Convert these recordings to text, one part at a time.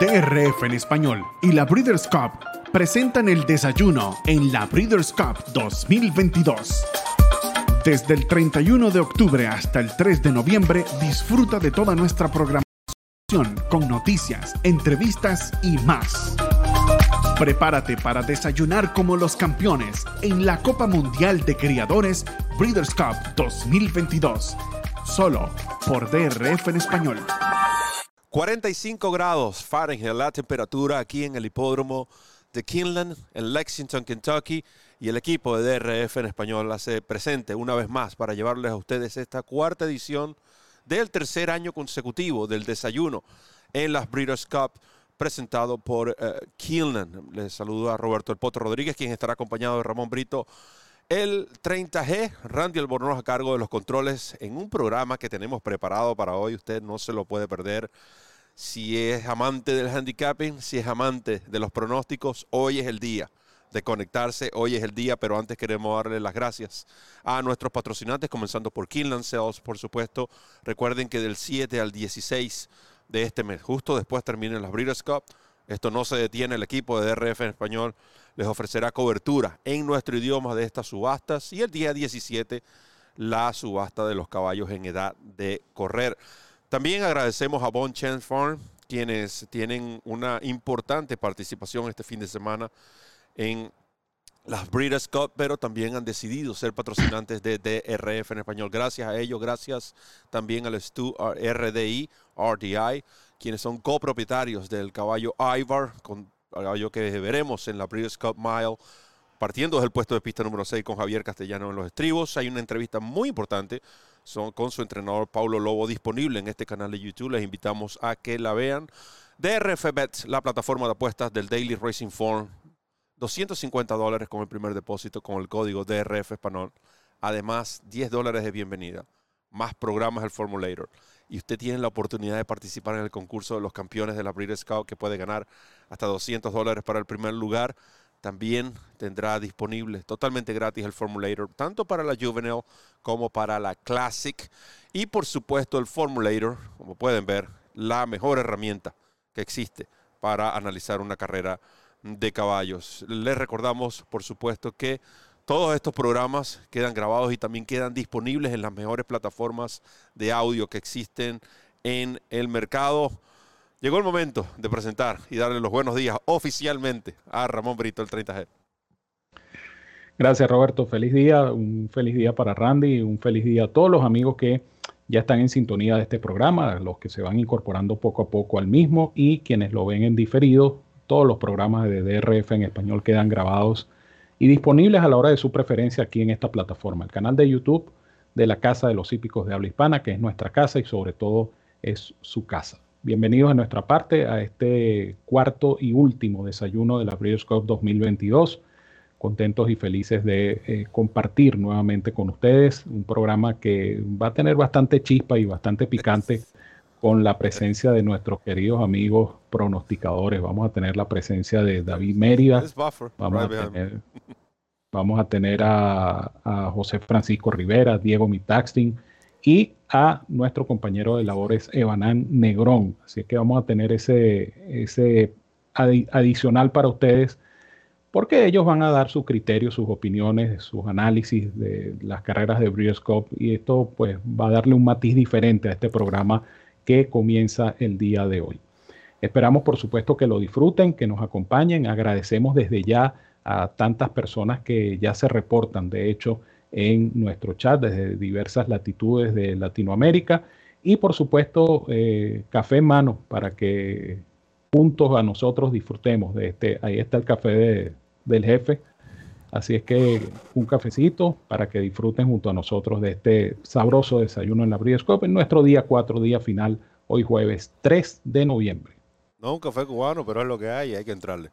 DRF en español y la Breeders' Cup presentan el desayuno en la Breeders' Cup 2022. Desde el 31 de octubre hasta el 3 de noviembre, disfruta de toda nuestra programación con noticias, entrevistas y más. Prepárate para desayunar como los campeones en la Copa Mundial de Criadores Breeders' Cup 2022, solo por DRF en español. 45 grados Fahrenheit la temperatura aquí en el hipódromo de Kinland, en Lexington, Kentucky, y el equipo de DRF en español hace presente una vez más para llevarles a ustedes esta cuarta edición del tercer año consecutivo del desayuno en las Breeders' Cup presentado por uh, Les saludo a Roberto El Potro Rodríguez, quien estará acompañado de Ramón Brito. El 30G, Randy Albornoz a cargo de los controles en un programa que tenemos preparado para hoy. Usted no se lo puede perder si es amante del handicapping, si es amante de los pronósticos, hoy es el día de conectarse, hoy es el día, pero antes queremos darle las gracias a nuestros patrocinantes, comenzando por Kinland Sales, por supuesto. Recuerden que del 7 al 16 de este mes, justo después terminen las Breeders' Cup, esto no se detiene, el equipo de DRF en español les ofrecerá cobertura en nuestro idioma de estas subastas y el día 17 la subasta de los caballos en edad de correr. También agradecemos a Bon Chance Farm, quienes tienen una importante participación este fin de semana en las Breeders' Cup, pero también han decidido ser patrocinantes de DRF en español. Gracias a ellos, gracias también al Stu RDI, RDI, quienes son copropietarios del caballo Ivar, con caballo que veremos en la Breeders' Cup Mile, partiendo del puesto de pista número 6 con Javier Castellano en los estribos. Hay una entrevista muy importante son, con su entrenador Paulo Lobo disponible en este canal de YouTube. Les invitamos a que la vean. DRF Bets, la plataforma de apuestas del Daily Racing Form. 250 dólares con el primer depósito con el código DRF Español. Además, 10 dólares de bienvenida. Más programas del Formulator. Y usted tiene la oportunidad de participar en el concurso de los campeones de la Breeders' Scout que puede ganar hasta 200 dólares para el primer lugar también tendrá disponible totalmente gratis el Formulator, tanto para la Juvenile como para la Classic. Y por supuesto el Formulator, como pueden ver, la mejor herramienta que existe para analizar una carrera de caballos. Les recordamos, por supuesto, que todos estos programas quedan grabados y también quedan disponibles en las mejores plataformas de audio que existen en el mercado. Llegó el momento de presentar y darle los buenos días oficialmente a Ramón Brito, el 30G. Gracias, Roberto. Feliz día, un feliz día para Randy, un feliz día a todos los amigos que ya están en sintonía de este programa, los que se van incorporando poco a poco al mismo y quienes lo ven en diferido. Todos los programas de DRF en español quedan grabados y disponibles a la hora de su preferencia aquí en esta plataforma, el canal de YouTube de la Casa de los Hípicos de Habla Hispana, que es nuestra casa y sobre todo es su casa. Bienvenidos a nuestra parte a este cuarto y último desayuno de la Breeders' Cup 2022. Contentos y felices de eh, compartir nuevamente con ustedes un programa que va a tener bastante chispa y bastante picante con la presencia de nuestros queridos amigos pronosticadores. Vamos a tener la presencia de David Mérida. Vamos a tener, vamos a, tener a, a José Francisco Rivera, Diego Mitaxtin y a nuestro compañero de labores Evanán Negrón. Así que vamos a tener ese, ese adicional para ustedes porque ellos van a dar sus criterios, sus opiniones, sus análisis de las carreras de Breeders' Cup y esto pues va a darle un matiz diferente a este programa que comienza el día de hoy. Esperamos por supuesto que lo disfruten, que nos acompañen. Agradecemos desde ya a tantas personas que ya se reportan. De hecho, en nuestro chat desde diversas latitudes de Latinoamérica y por supuesto eh, café en mano para que juntos a nosotros disfrutemos de este. Ahí está el café del jefe. Así es que un cafecito para que disfruten junto a nosotros de este sabroso desayuno en la Brioscope en nuestro día 4, día final, hoy jueves 3 de noviembre. No un café cubano, pero es lo que hay y hay que entrarle.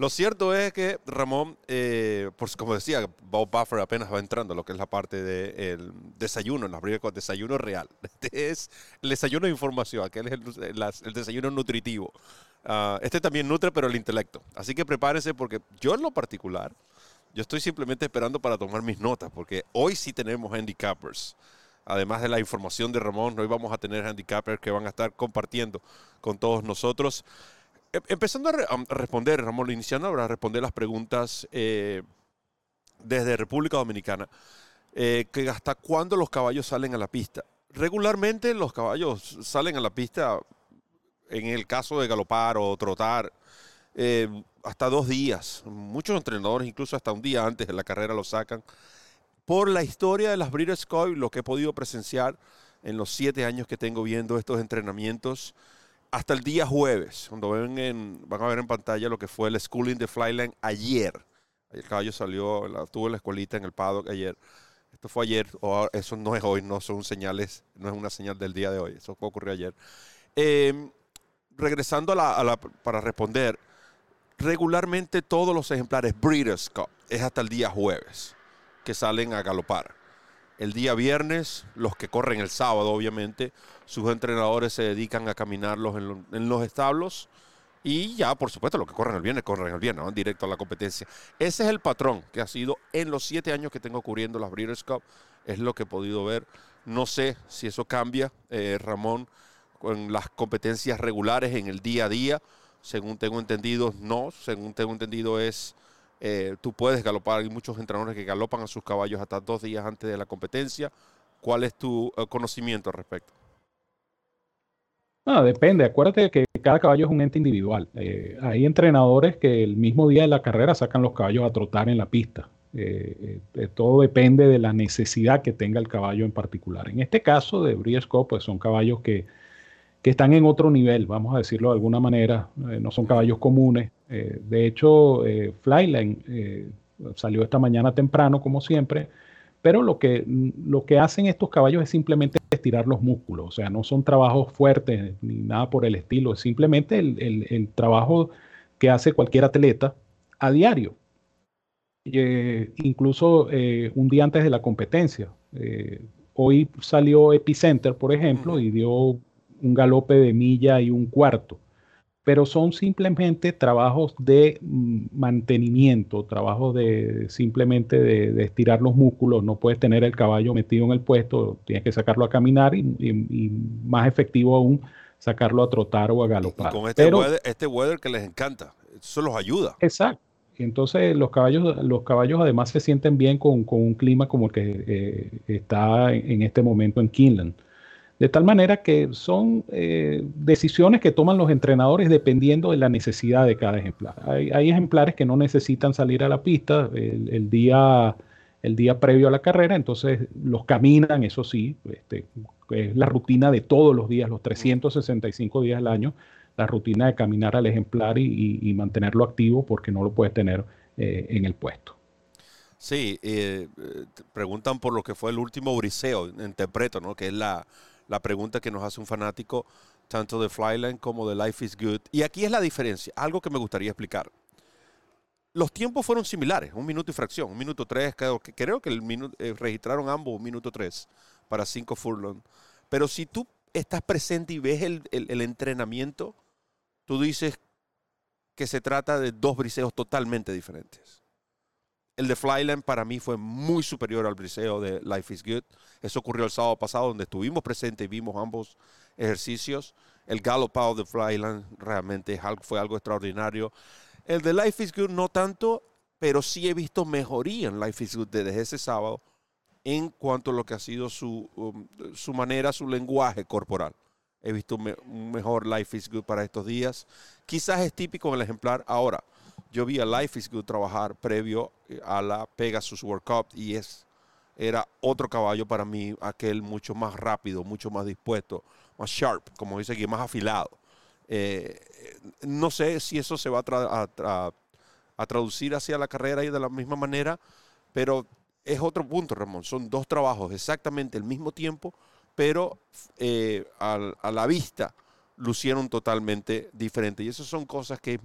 Lo cierto es que Ramón, eh, como decía, Bob Buffer apenas va entrando a lo que es la parte del desayuno, en las con desayuno real. Este es el desayuno de información, aquel es el, desayuno nutritivo. Ah, este también nutre, pero el intelecto. Así que prepárense porque yo en lo particular, yo estoy simplemente esperando para tomar mis notas, porque hoy sí tenemos handicappers. Además de la información de Ramón, hoy vamos a tener handicappers que van a estar compartiendo con todos nosotros. em, empezando a, responder, Ramón, iniciando a responder las preguntas eh, desde República Dominicana, eh, que hasta cuándo los caballos salen a la pista. Regularmente los caballos salen a la pista, en el caso de galopar o trotar, eh, hasta dos días. Muchos entrenadores, incluso hasta un día antes de la carrera, lo sacan. Por la historia de las Breeders' Cup, lo que he podido presenciar en los siete años que tengo viendo estos entrenamientos, hasta el día jueves, cuando ven en, van a ver en pantalla lo que fue el Schooling de Flyland ayer. El caballo salió, la, tuvo la escuelita en el paddock ayer. Esto fue ayer, o eso no es hoy, no son señales, no es una señal del día de hoy, eso ocurrió ayer. Em, regresando a la, para responder, regularmente todos los ejemplares Breeders' Cup es hasta el día jueves que salen a galopar. El día viernes, los que corren el sábado, obviamente, sus entrenadores se dedican a caminarlos en, los establos. Y ya, por supuesto, los que corren el viernes, corren el viernes, van directo a la competencia. Ese es el patrón que ha sido en los siete años que tengo cubriendo las Breeders' Cup. Es lo que he podido ver. No sé si eso cambia, eh, Ramón, con las competencias regulares en el día a día. Según tengo entendido, no. Según tengo entendido, es eh, tú puedes galopar, hay muchos entrenadores que galopan a sus caballos hasta dos días antes de la competencia. ¿Cuál es tu eh, conocimiento al respecto? No, depende. Acuérdate que cada caballo es un ente individual. Eh, hay entrenadores que el mismo día de la carrera sacan los caballos a trotar en la pista. todo depende de la necesidad que tenga el caballo en particular. En este caso de Briesco, pues son caballos que que están en otro nivel, vamos a decirlo de alguna manera, eh, no son caballos comunes. Eh, de hecho, eh, Flyline salió esta mañana temprano, como siempre, pero lo que, lo que hacen estos caballos es simplemente estirar los músculos, o sea, no son trabajos fuertes ni nada por el estilo, es simplemente el, trabajo que hace cualquier atleta a diario. incluso un día antes de la competencia. hoy salió Epicenter, por ejemplo, y dio un galope de milla y un cuarto, pero son simplemente trabajos de mm, mantenimiento, trabajos de simplemente de, estirar los músculos. No puedes tener el caballo metido en el puesto, tienes que sacarlo a caminar y, más efectivo aún sacarlo a trotar o a galopar. con este, weather, este weather que les encanta, eso los ayuda. Exacto. Entonces los caballos, los caballos además se sienten bien con, un clima como el que eh, está en, este momento en Kinland. De tal manera que son eh, decisiones que toman los entrenadores dependiendo de la necesidad de cada ejemplar. Hay, ejemplares que no necesitan salir a la pista el, día, el día previo a la carrera, entonces los caminan, eso sí, este, es la rutina de todos los días, los 365 días al año, la rutina de caminar al ejemplar y, mantenerlo activo porque no lo puedes tener eh, en el puesto. Sí, eh, preguntan por lo que fue el último briseo, interpreto, ¿no? que es la, la pregunta que nos hace un fanático, tanto de Flyline como de Life is Good. Y aquí es la diferencia, algo que me gustaría explicar. Los tiempos fueron similares, un minuto y fracción, un minuto tres, creo que, creo que el minuto, eh, registraron ambos un minuto tres para cinco furlong. Pero si tú estás presente y ves el, el entrenamiento, tú dices que se trata de dos briseos totalmente diferentes. El de Flyland para mí fue muy superior al briseo de Life is Good. Eso ocurrió el sábado pasado, donde estuvimos presentes y vimos ambos ejercicios. El galopado de Flyland realmente fue algo extraordinario. El de Life is Good no tanto, pero sí he visto mejoría en Life is Good desde ese sábado en cuanto a lo que ha sido su, um, su manera, su lenguaje corporal. He visto un mejor Life is Good para estos días. Quizás es típico en el ejemplar ahora yo vi a Life is Good trabajar previo eh, a la Pegasus World Cup y es, era otro caballo para mí, aquel mucho más rápido, mucho más dispuesto, más sharp, como dice aquí, más afilado. Eh, no sé si eso se va a, a, traducir hacia la carrera y de la misma manera, pero es otro punto, Ramón. Son dos trabajos exactamente al mismo tiempo, pero eh, a la vista lucieron totalmente diferentes. Y esas son cosas que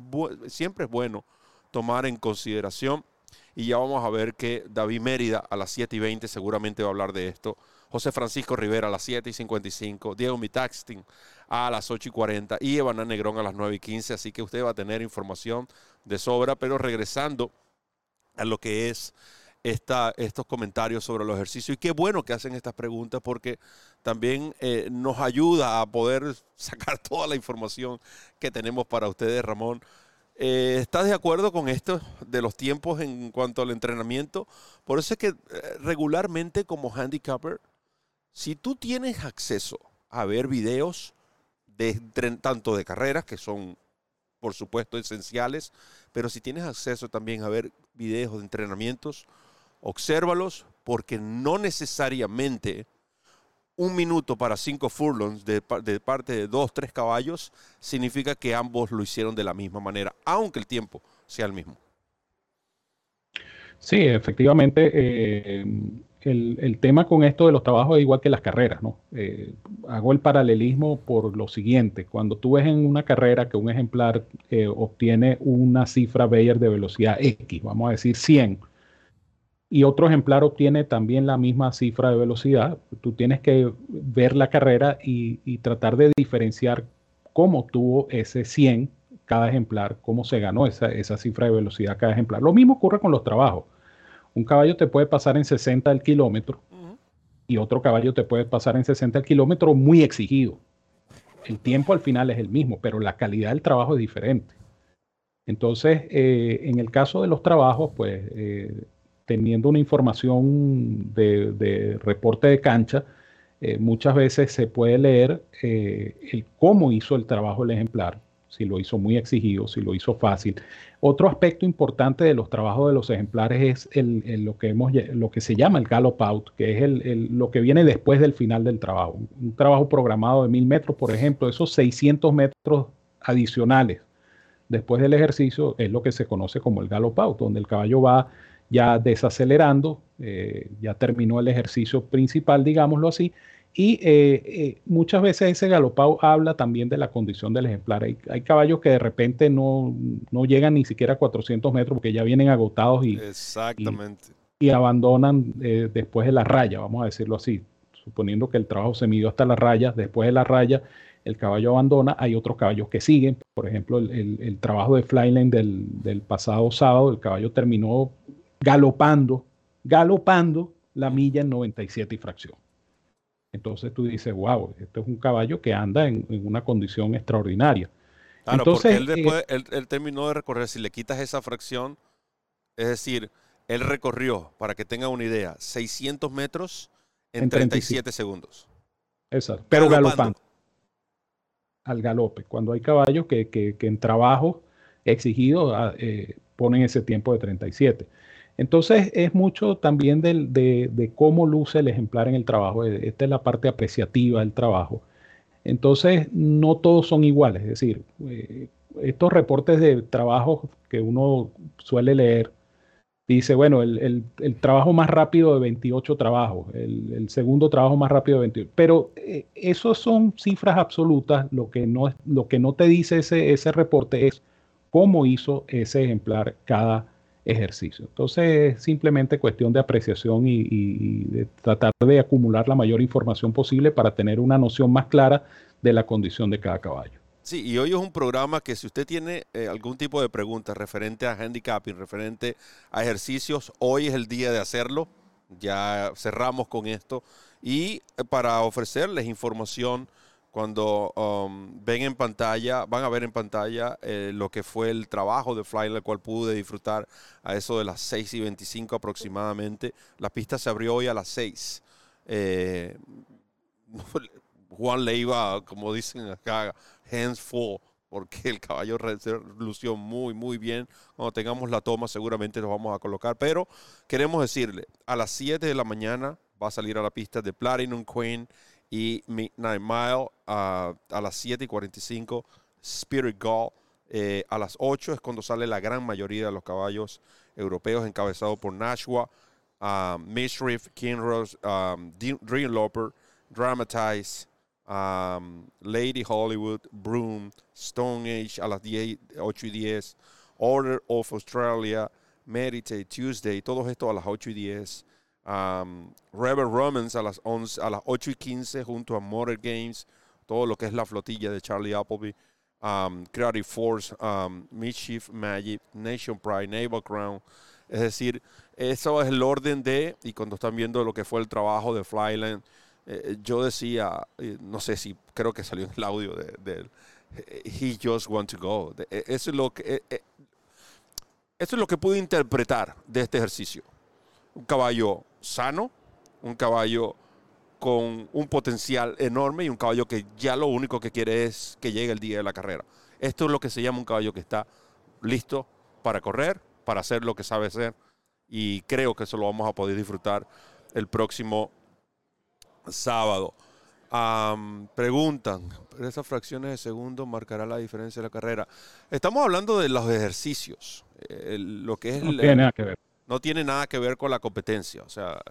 siempre es bueno tomar en consideración. Y ya vamos a ver que David Mérida a las 7 y 20 seguramente va a hablar de esto. José Francisco Rivera a las 7 y 55. Diego Mitaxtin a las 8 y 40. Y Evan Negrón a las 9 y 15. Así que usted va a tener información de sobra. Pero regresando a lo que es estos comentarios sobre los ejercicios. Y qué bueno que hacen estas preguntas porque también eh, nos ayuda a poder sacar toda la información que tenemos para ustedes, Ramón. Eh, ¿Estás de acuerdo con esto de los tiempos en cuanto al entrenamiento? Por eso es que eh, regularmente como handicapper, si tú tienes acceso a ver videos de, tanto de carreras, que son por supuesto esenciales, pero si tienes acceso también a ver videos de entrenamientos, obsérvalos porque no necesariamente un minuto para cinco furlongs de, parte de dos, tres caballos significa que ambos lo hicieron de la misma manera, aunque el tiempo sea el mismo. Sí, efectivamente, eh, el, tema con esto de los trabajos es igual que las carreras, ¿no? Eh, hago el paralelismo por lo siguiente, cuando tú ves en una carrera que un ejemplar eh, obtiene una cifra Bayer de velocidad X, vamos a decir 100, y otro ejemplar obtiene también la misma cifra de velocidad, tú tienes que ver la carrera y, tratar de diferenciar cómo tuvo ese 100 cada ejemplar, cómo se ganó esa, esa, cifra de velocidad cada ejemplar. Lo mismo ocurre con los trabajos. Un caballo te puede pasar en 60 el kilómetro y otro caballo te puede pasar en 60 el kilómetro muy exigido. El tiempo al final es el mismo, pero la calidad del trabajo es diferente. Entonces, eh, en el caso de los trabajos, pues eh, teniendo una información de, reporte de cancha, eh, muchas veces se puede leer eh, el cómo hizo el trabajo el ejemplar, si lo hizo muy exigido, si lo hizo fácil. Otro aspecto importante de los trabajos de los ejemplares es lo, que hemos, lo que se llama el gallop out, que es lo que viene después del final del trabajo. Un trabajo programado de mil metros, por ejemplo, esos 600 metros adicionales después del ejercicio es lo que se conoce como el gallop out, donde el caballo va ya desacelerando, eh, ya terminó el ejercicio principal, digámoslo así, y eh, eh, muchas veces ese galopado habla también de la condición del ejemplar. Hay, caballos que de repente no, llegan ni siquiera a 400 metros porque ya vienen agotados y, Exactamente. y, abandonan después de la raya, vamos a decirlo así. Suponiendo que el trabajo se midió hasta la raya, después de la raya el caballo abandona, hay otros caballos que siguen. Por ejemplo, el, trabajo de Flyline del, del pasado sábado, el caballo terminó galopando, galopando la milla en 97 y fracción. Entonces tú dices, wow, este es un caballo que anda en, una condición extraordinaria. Claro, Entonces, porque él, después, eh, él, terminó de recorrer, si le quitas esa fracción, es decir, él recorrió, para que tenga una idea, 600 metros en, 37 segundos. Exacto, pero galopando. Al galope, cuando hay caballos que, que, en trabajo exigido ah, eh, ponen ese tiempo de 37. Entonces es mucho también de, cómo luce el ejemplar en el trabajo. E, esta es la parte apreciativa del trabajo. Entonces no todos son iguales. Es decir, eh, estos reportes de trabajo que uno suele leer, dice, bueno, el, trabajo más rápido de 28 trabajos, el, segundo trabajo más rápido de 28. Pero eh, son cifras absolutas. Lo que no, lo que no te dice ese, ese reporte es cómo hizo ese ejemplar cada ejercicio. Entonces es simplemente cuestión de apreciación y, de tratar de acumular la mayor información posible para tener una noción más clara de la condición de cada caballo. Sí, y hoy es un programa que si usted tiene eh, algún tipo de pregunta referente a handicapping, referente a ejercicios, hoy es el día de hacerlo. Ya cerramos con esto. Y eh, para ofrecerles información cuando um, ven en pantalla, van a ver en pantalla eh, lo que fue el trabajo de Fly, el cual pude disfrutar a eso de las 6 y 25 aproximadamente. La pista se abrió hoy a las 6. Eh, Juan le iba, como dicen acá, hands full, porque el caballo lució muy, muy bien. Cuando tengamos la toma, seguramente lo vamos a colocar. Pero queremos decirle, a las 7 de la mañana va a salir a la pista de Platinum Queen y Midnight Mile a las 7 y 45, Spirit Gall. Eh, a las 8 es cuando sale la gran mayoría de los caballos europeos encabezados por Nashua, um, Mischief, Kinross, um, Dream Loper, Dramatize, um, Lady Hollywood, Broom, Stone Age a las 10, 8 y 10, Order of Australia, Meditate Tuesday, todo esto a las 8 y 10. Um, Rebel Romans a las, 11, a las 8 y 15 junto a Motor Games, todo lo que es la flotilla de Charlie Appleby, Creative Force, Mischief Magic, Nation Pride, Naval Crown. Es decir, eso es el orden de, y cuando están viendo lo que fue el trabajo de Flyland, eh, yo decía, no sé si creo que salió en el audio de, He just want to go. Eso es lo que, eso es lo que pude interpretar de este ejercicio. Un caballo sano, un caballo con un potencial enorme y un caballo que ya lo único que quiere es que llegue el día de la carrera. Esto es lo que se llama un caballo que está listo para correr, para hacer lo que sabe hacer y creo que eso lo vamos a poder disfrutar el próximo sábado. preguntan, ¿esas fracciones de segundo marcará la diferencia de la carrera? Estamos hablando de los ejercicios. Eh, lo que es no tiene nada que ver. No tiene nada que ver con la competencia. O sea,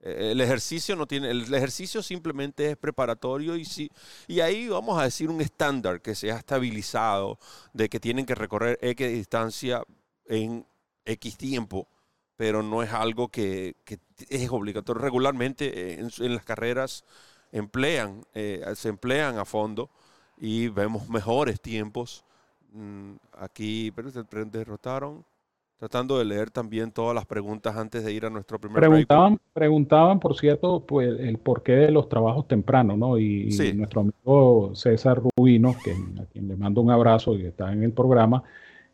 eh, el ejercicio no tiene, el ejercicio simplemente es preparatorio y, si, y ahí vamos a decir un estándar que se ha estabilizado de que tienen que recorrer X distancia en X tiempo, pero no es algo que, es obligatorio. Regularmente en, las carreras emplean, eh, se emplean a fondo y vemos mejores tiempos. Mm, aquí, pero se derrotaron tratando de leer también todas las preguntas antes de ir a nuestro primer preguntaban preguntaban por cierto pues el porqué de los trabajos tempranos no y, nuestro amigo César Rubino que a quien le mando un abrazo y está en el programa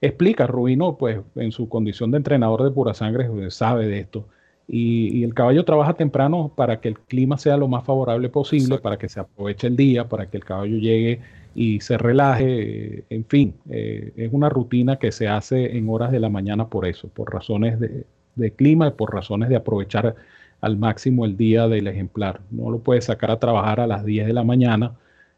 explica Rubino pues en su condición de entrenador de pura sangre pues, sabe de esto. Y, el caballo trabaja temprano para que el clima sea lo más favorable posible para que se aproveche el día para que el caballo llegue y se relaje, en fin, eh, es una rutina que se hace en horas de la mañana por eso, por razones de, clima y por razones de aprovechar al máximo el día del ejemplar. No lo puedes sacar a trabajar a las 10 de la mañana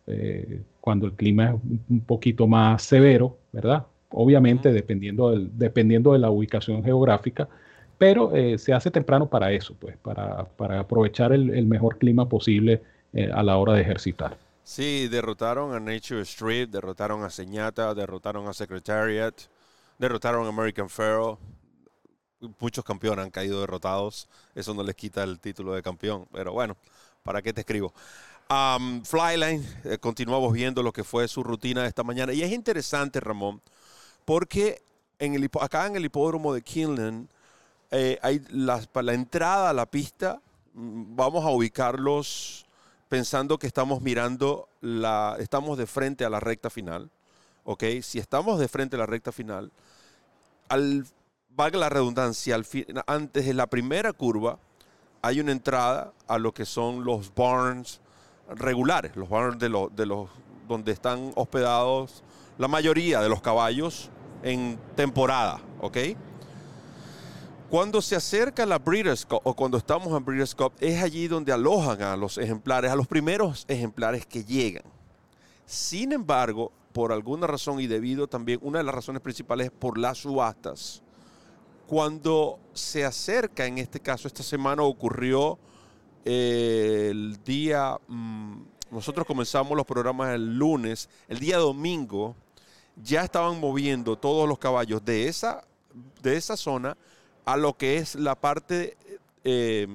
eh, cuando el clima es un poquito más severo, ¿verdad? Obviamente dependiendo, del, dependiendo de la ubicación geográfica, pero eh, se hace temprano para eso, pues, para, para aprovechar el, mejor clima posible a la hora de ejercitar. Sí, derrotaron a Nature Street, derrotaron a Señata, derrotaron a Secretariat, derrotaron a American Pharaoh. Muchos campeones han caído derrotados. Eso no les quita el título de campeón. Pero bueno, ¿para qué te escribo? Flyline, eh, continuamos viendo lo que fue su rutina esta mañana. Y es interesante, Ramón, porque en el, acá en el hipódromo de Kinlan, eh, hay la, la entrada a la pista, mm, vamos a ubicarlos pensando que estamos mirando la, estamos de frente a la recta final, ¿ok? Si estamos de frente a la recta final, al, valga la redundancia, al antes de la primera curva hay una entrada a lo que son los barns regulares, los barns de, de los donde están hospedados la mayoría de los caballos en temporada, ¿ok? Cuando se acerca la Breeders' Cup o cuando estamos en Breeders' Cup, es allí donde alojan a los ejemplares, a los primeros ejemplares que llegan. Sin embargo, por alguna razón y debido también, una de las razones principales es por las subastas. Cuando se acerca, en este caso, esta semana ocurrió eh, el día, mm, nosotros comenzamos los programas el lunes, el día domingo, ya estaban moviendo todos los caballos de esa, de esa zona a lo que es la parte eh,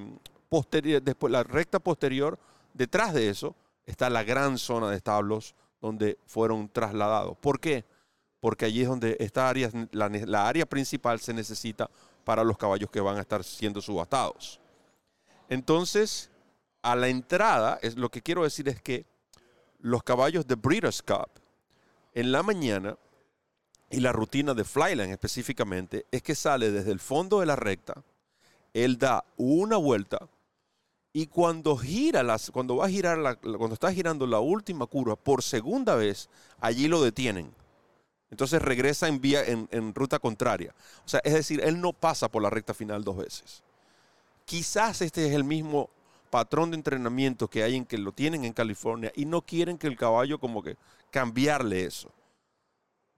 posterior, después la recta posterior, detrás de eso está la gran zona de establos donde fueron trasladados. ¿Por qué? Porque allí es donde esta área, la, área principal se necesita para los caballos que van a estar siendo subastados. Entonces, a la entrada, es, lo que quiero decir es que los caballos de Breeders' Cup en la mañana y la rutina de Flyland específicamente es que sale desde el fondo de la recta, él da una vuelta y cuando gira las, cuando va a girar la, cuando está girando la última curva por segunda vez, allí lo detienen. Entonces regresa en vía en, en ruta contraria. O sea, es decir, él no pasa por la recta final dos veces. Quizás este es el mismo patrón de entrenamiento que hay en que lo tienen en California y no quieren que el caballo como que cambiarle eso.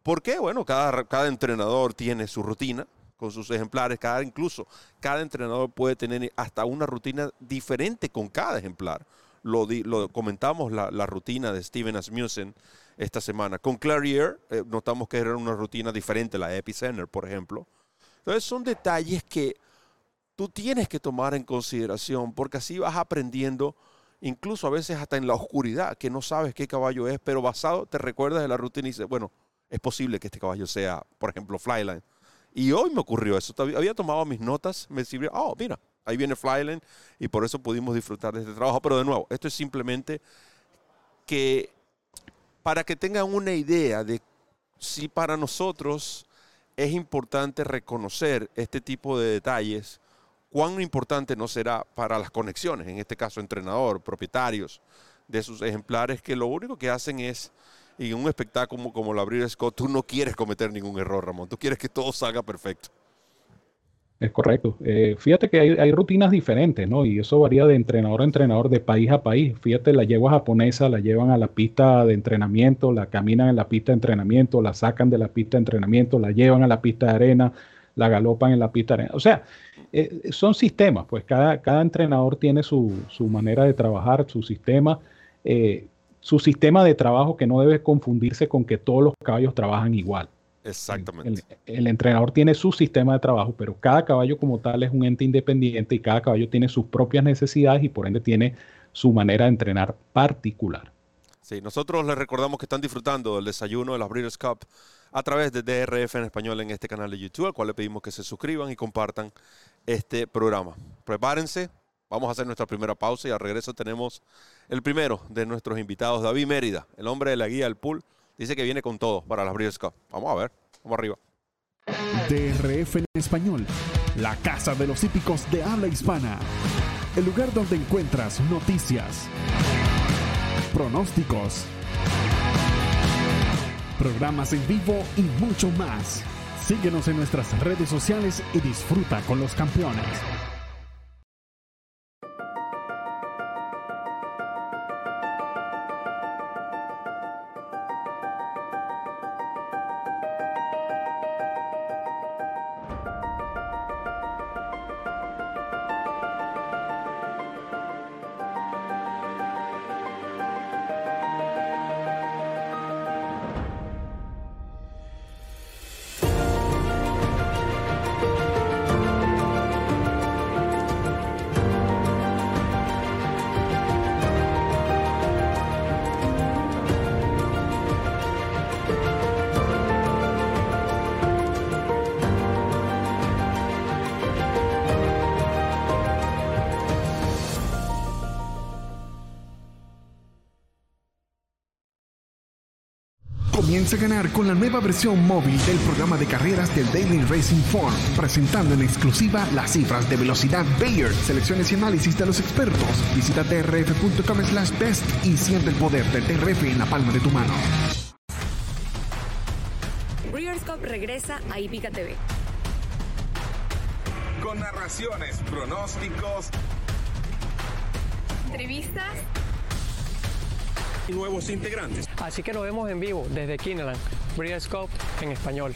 ¿Por qué? Bueno, cada, entrenador tiene su rutina con sus ejemplares, cada, incluso cada entrenador puede tener hasta una rutina diferente con cada ejemplar. Lo, lo comentamos la, rutina de Steven Asmussen esta semana. Con Clarier eh, notamos que era una rutina diferente, la Epicenter, por ejemplo. Entonces son detalles que tú tienes que tomar en consideración porque así vas aprendiendo, incluso a veces hasta en la oscuridad, que no sabes qué caballo es, pero basado, te recuerdas de la rutina y dices, bueno, es posible que este caballo sea, por ejemplo, Flyline. Y hoy me ocurrió eso. Había tomado mis notas, me sirvió, oh, mira, ahí viene Flyland y por eso pudimos disfrutar de este trabajo. Pero de nuevo, esto es simplemente que para que tengan una idea de si para nosotros es importante reconocer este tipo de detalles, cuán importante no será para las conexiones, en este caso entrenador, propietarios de sus ejemplares, que lo único que hacen es, y en un espectáculo como la Abrir Scott, tú no quieres cometer ningún error, Ramón, tú quieres que todo salga perfecto. Es correcto. Eh, fíjate que hay, rutinas diferentes, ¿no? Y eso varía de entrenador a entrenador, de país a país. Fíjate, la yegua japonesa la llevan a la pista de entrenamiento, la caminan en la pista de entrenamiento, la sacan de la pista de entrenamiento, la llevan a la pista de arena, la galopan en la pista de arena. O sea, eh, son sistemas, pues cada, cada entrenador tiene su, manera de trabajar, su sistema, eh, su sistema de trabajo que no debe confundirse con que todos los caballos trabajan igual. Exactamente. El, entrenador tiene su sistema de trabajo, pero cada caballo como tal es un ente independiente y cada caballo tiene sus propias necesidades y por ende tiene su manera de entrenar particular. Sí, nosotros les recordamos que están disfrutando del desayuno de las Breeders' Cup a través de DRF en español en este canal de YouTube, al cual le pedimos que se suscriban y compartan este programa. Prepárense, vamos a hacer nuestra primera pausa y al regreso tenemos el primero de nuestros invitados, David Mérida, el hombre de la guía del pool Dice que viene con todo para las Breeders' Cup. Vamos a ver. Vamos arriba. DRF en español. La casa de los hípicos de habla hispana. El lugar donde encuentras noticias, pronósticos, programas en vivo y mucho más. Síguenos en nuestras redes sociales y disfruta con los campeones. Comienza a ganar con la nueva versión móvil del programa de carreras del Daily Racing Form, presentando en exclusiva las cifras de velocidad Bayer, selecciones y análisis de los expertos. Visita trf.com slash best y siente el poder del TRF en la palma de tu mano. Breeders' Cup regresa a Ipica TV. Con narraciones, pronósticos, entrevistas y nuevos integrantes. Así que nos vemos en vivo desde Kineland, Breeders' Cup en español.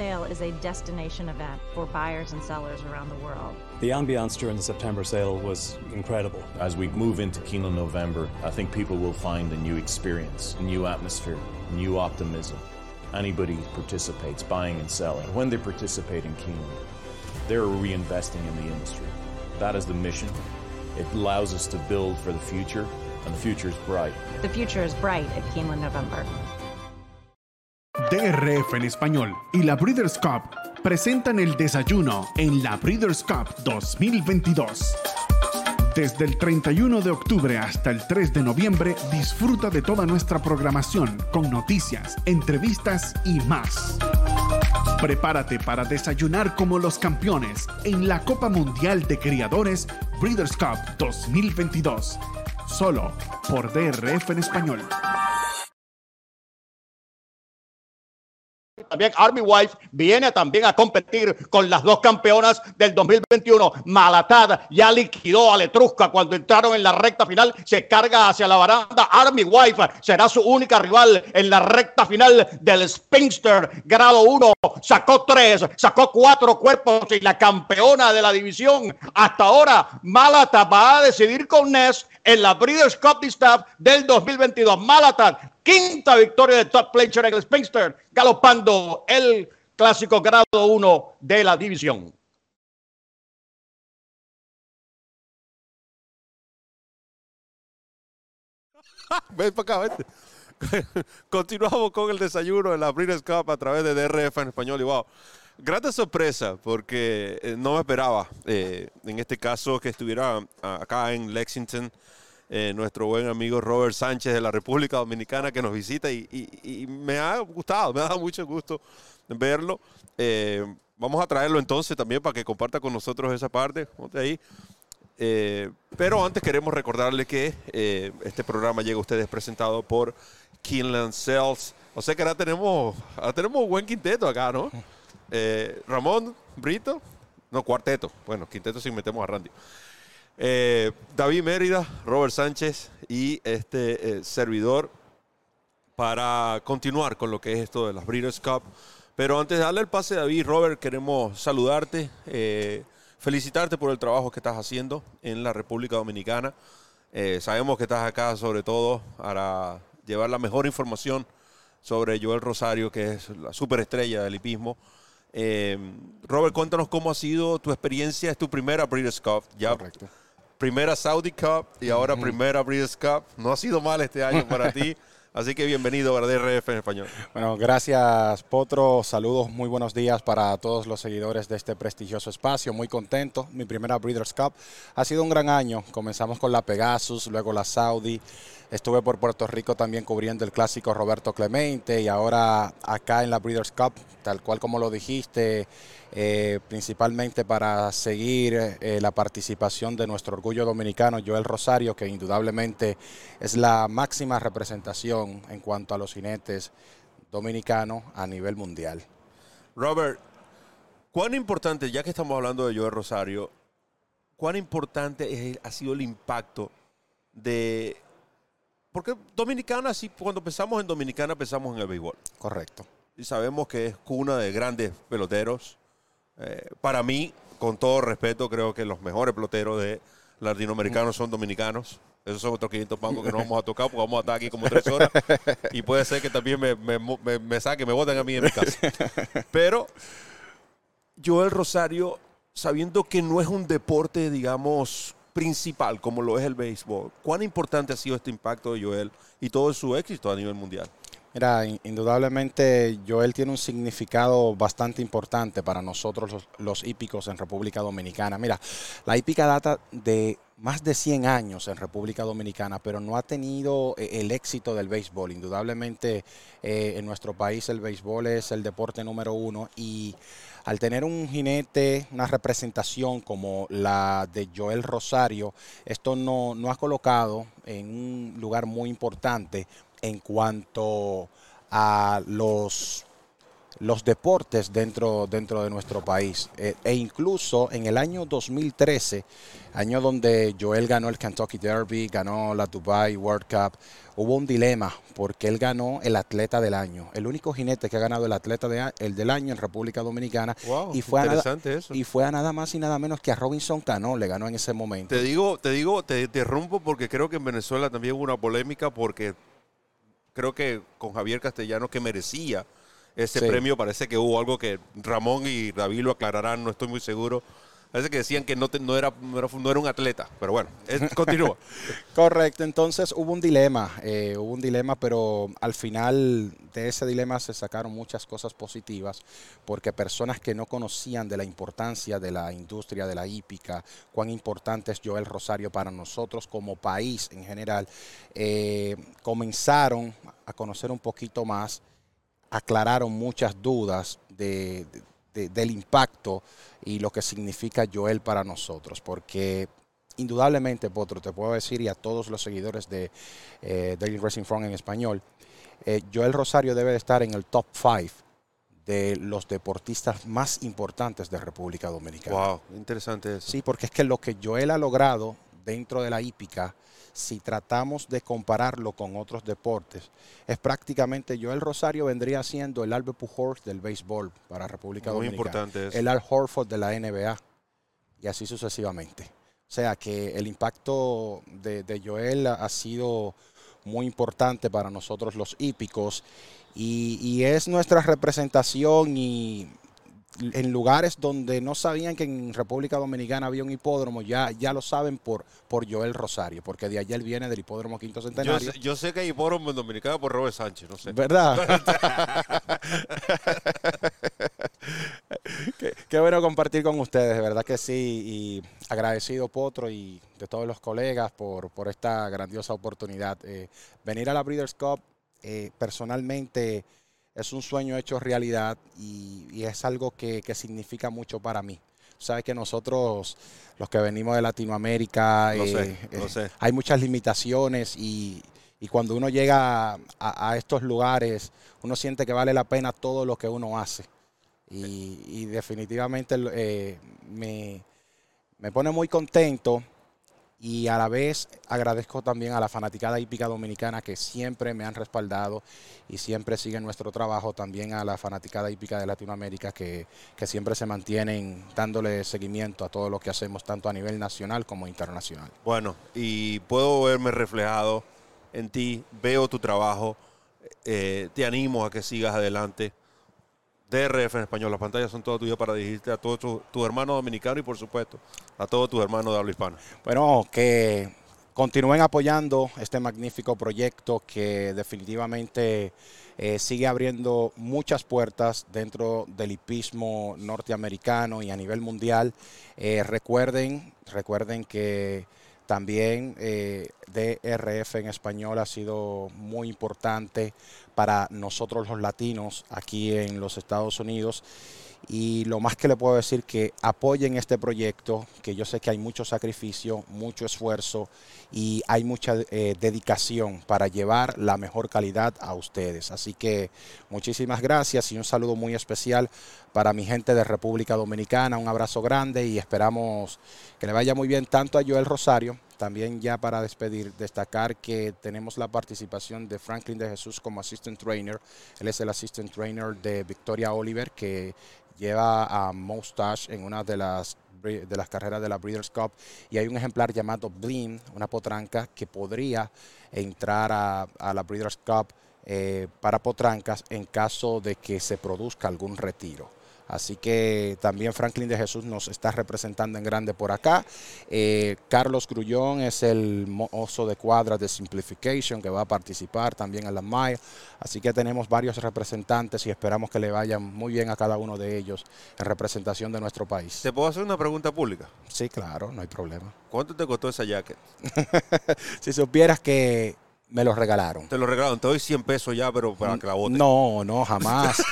Sale is a destination event for buyers and sellers around the world. The ambiance during the September sale was incredible. As we move into Keeneland November, I think people will find a new experience, a new atmosphere, new optimism. Anybody participates, buying and selling. When they participate in Keeneland, they're reinvesting in the industry. That is the mission. It allows us to build for the future, and the future is bright. The future is bright at Keeneland November. DRF en español y la Breeders' Cup presentan el desayuno en la Breeders' Cup 2022. Desde el 31 de octubre hasta el 3 de noviembre, disfruta de toda nuestra programación con noticias, entrevistas y más. Prepárate para desayunar como los campeones en la Copa Mundial de Criadores Breeders' Cup 2022. Solo por DRF en español. También Army Wife viene también a competir con las dos campeonas del 2021. Malatad ya liquidó a Letrusca cuando entraron en la recta final. Se carga hacia la baranda. Army Wife será su única rival en la recta final del Spinster grado 1. Sacó tres, sacó cuatro cuerpos y la campeona de la división. Hasta ahora, Malatad va a decidir con Ness en la Breeders' Cup Staff del 2022. Malatad quinta victoria de Top Pleasure en el Spinster, galopando el clásico grado 1 de la división. Ven. Continuamos con el desayuno en la Breeders' Cup a través de DRF en español y wow. Grata sorpresa porque eh, no me esperaba eh, en este caso que estuviera acá en Lexington eh, nuestro buen amigo Robert Sánchez de la República Dominicana que nos visita y, y, y me ha gustado, me ha dado mucho gusto verlo. Eh, vamos a traerlo entonces también para que comparta con nosotros esa parte. ahí. Eh, pero antes queremos recordarle que este programa llega a ustedes presentado por Kinland Sales. O sea que ahora tenemos, ahora tenemos un buen quinteto acá, ¿no? Ramón, Brito, no, cuarteto. Bueno, quinteto si metemos a Randy. Eh, David Mérida, Robert Sánchez y este eh, servidor para continuar con lo que es esto de las Breeders' Cup. Pero antes de darle el pase a David, Robert, queremos saludarte, eh, felicitarte por el trabajo que estás haciendo en la República Dominicana. Sabemos que estás acá sobre todo para llevar la mejor información sobre Joel Rosario, que es la superestrella del hipismo. Robert, cuéntanos cómo ha sido tu experiencia. Es tu primera Breeders' Cup. Ya Correcto. Primera Saudi Cup y ahora primera Breeders' Cup. No ha sido mal este año para ti. Así que bienvenido a DRF en español. Bueno, gracias Potro. Saludos, muy buenos días para todos los seguidores de este prestigioso espacio. Muy contento. Mi primera Breeders' Cup. Ha sido un gran año. Comenzamos con la Pegasus, luego la Saudi. Estuve por Puerto Rico también cubriendo el clásico Roberto Clemente y ahora acá en la Breeders' Cup, tal cual como lo dijiste, eh, principalmente para seguir eh, la participación de nuestro orgullo dominicano, Joel Rosario, que indudablemente es la máxima representación en cuanto a los jinetes dominicanos a nivel mundial. Robert, ¿cuán importante, ya que estamos hablando de Joel Rosario, cuán importante ha sido el impacto de... Porque Dominicana, sí, cuando pensamos en Dominicana, pensamos en el béisbol. Correcto. Y sabemos que es cuna de grandes peloteros. Eh, para mí, con todo respeto, creo que los mejores peloteros de latinoamericanos son dominicanos. Esos son otros 500 bancos que no vamos a tocar porque vamos a estar aquí como tres horas. Y puede ser que también me, me, me, me saquen, me voten a mí en mi casa. Pero Joel Rosario, sabiendo que no es un deporte, digamos, principal como lo es el béisbol, ¿cuán importante ha sido este impacto de Joel y todo su éxito a nivel mundial? Mira, in- indudablemente Joel tiene un significado bastante importante para nosotros los, los hípicos en República Dominicana. Mira, la hípica data de más de 100 años en República Dominicana, pero no ha tenido eh, el éxito del béisbol. Indudablemente eh, en nuestro país el béisbol es el deporte número uno y al tener un jinete, una representación como la de Joel Rosario, esto no, no ha colocado en un lugar muy importante en cuanto a los, los deportes dentro, dentro de nuestro país. Eh, e incluso en el año 2013, año donde Joel ganó el Kentucky Derby, ganó la Dubai World Cup, hubo un dilema porque él ganó el atleta del año, el único jinete que ha ganado el atleta de el del año en República Dominicana. Wow, y, fue a nada, interesante eso. y fue a nada más y nada menos que a Robinson Cano, le ganó en ese momento. Te digo, te digo, te interrumpo porque creo que en Venezuela también hubo una polémica porque creo que con Javier Castellano que merecía ese Sí. premio, parece que hubo algo que Ramón y David lo aclararán, no estoy muy seguro. Parece que decían que no, te- no, era, no, era, no era un atleta, pero bueno, es- continúa. Correcto, entonces hubo un dilema, eh, hubo un dilema, pero al final de ese dilema se sacaron muchas cosas positivas, porque personas que no conocían de la importancia de la industria de la hípica, cuán importante es Joel Rosario para nosotros como país en general, eh, comenzaron a conocer un poquito más aclararon muchas dudas de, del impacto y lo que significa Joel para nosotros, porque indudablemente, Potro, te puedo decir, y a todos los seguidores de eh, Daily Racing Front en español, eh, Joel Rosario debe estar en el top 5 de los deportistas más importantes de República Dominicana. Wow, interesante eso. Sí, porque es que lo que Joel ha logrado dentro de la hípica, si tratamos de compararlo con otros deportes, es prácticamente Joel Rosario vendría siendo el Albert Pujols del béisbol para República Muy Dominicana. importante eso. El Al Horford de la NBA y así sucesivamente. O sea que el impacto de, de Joel ha sido muy importante para nosotros los hípicos y, y es nuestra representación y en lugares donde no sabían que en República Dominicana había un hipódromo, ya, ya lo saben por, por Joel Rosario, porque de allá él viene del hipódromo Quinto Yo Centenario. sé, yo sé que hay hipódromo en Dominicana por Robert Sánchez, no sé. ¿Verdad? qué, qué bueno compartir con ustedes, de verdad que sí. Y agradecido, Potro, y de todos los colegas por, por esta grandiosa oportunidad. Eh, venir a la Breeders' Cup, eh, personalmente, es un sueño hecho realidad y, y es algo que, que significa mucho para mí. Sabes que nosotros, los que venimos de Latinoamérica, Lo sé, eh, lo eh, sé. hay muchas limitaciones y, y cuando uno llega a, a estos lugares, uno siente que vale la pena todo lo que uno hace. Y, y definitivamente eh, me, me pone muy contento y a la vez agradezco también a la fanaticada hípica dominicana que siempre me han respaldado y siempre siguen nuestro trabajo, también a la fanaticada hípica de Latinoamérica que, que siempre se mantienen dándole seguimiento a todo lo que hacemos tanto a nivel nacional como internacional. Bueno, y puedo verme reflejado en ti, veo tu trabajo, eh, te animo a que sigas adelante. DRF en español, las pantallas son todas tuyas para dirigirte a todos tus tu hermanos dominicanos y por supuesto a todos tus hermanos de habla hispana. Bueno, que continúen apoyando este magnífico proyecto que definitivamente eh, sigue abriendo muchas puertas dentro del hipismo norteamericano y a nivel mundial. Eh, recuerden, recuerden que también eh, DRF en español ha sido muy importante para nosotros los latinos aquí en los Estados Unidos. Y lo más que le puedo decir que apoyen este proyecto, que yo sé que hay mucho sacrificio, mucho esfuerzo y hay mucha eh, dedicación para llevar la mejor calidad a ustedes. Así que muchísimas gracias y un saludo muy especial para mi gente de República Dominicana. Un abrazo grande y esperamos que le vaya muy bien tanto a Joel Rosario, también ya para despedir, destacar que tenemos la participación de Franklin de Jesús como assistant trainer. Él es el assistant trainer de Victoria Oliver, que lleva a Moustache en una de las de las carreras de la Breeders' Cup y hay un ejemplar llamado Blim, una potranca que podría entrar a, a la Breeders' Cup eh, para potrancas en caso de que se produzca algún retiro. Así que también Franklin de Jesús nos está representando en grande por acá. Eh, Carlos Grullón es el oso de cuadras de Simplification que va a participar también en la MAI. Así que tenemos varios representantes y esperamos que le vayan muy bien a cada uno de ellos en representación de nuestro país. ¿Te puedo hacer una pregunta pública? Sí, claro, no hay problema. ¿Cuánto te costó esa jacket? si supieras que me lo regalaron. Te lo regalaron, te doy 100 pesos ya, pero para que la botes. No, no, jamás.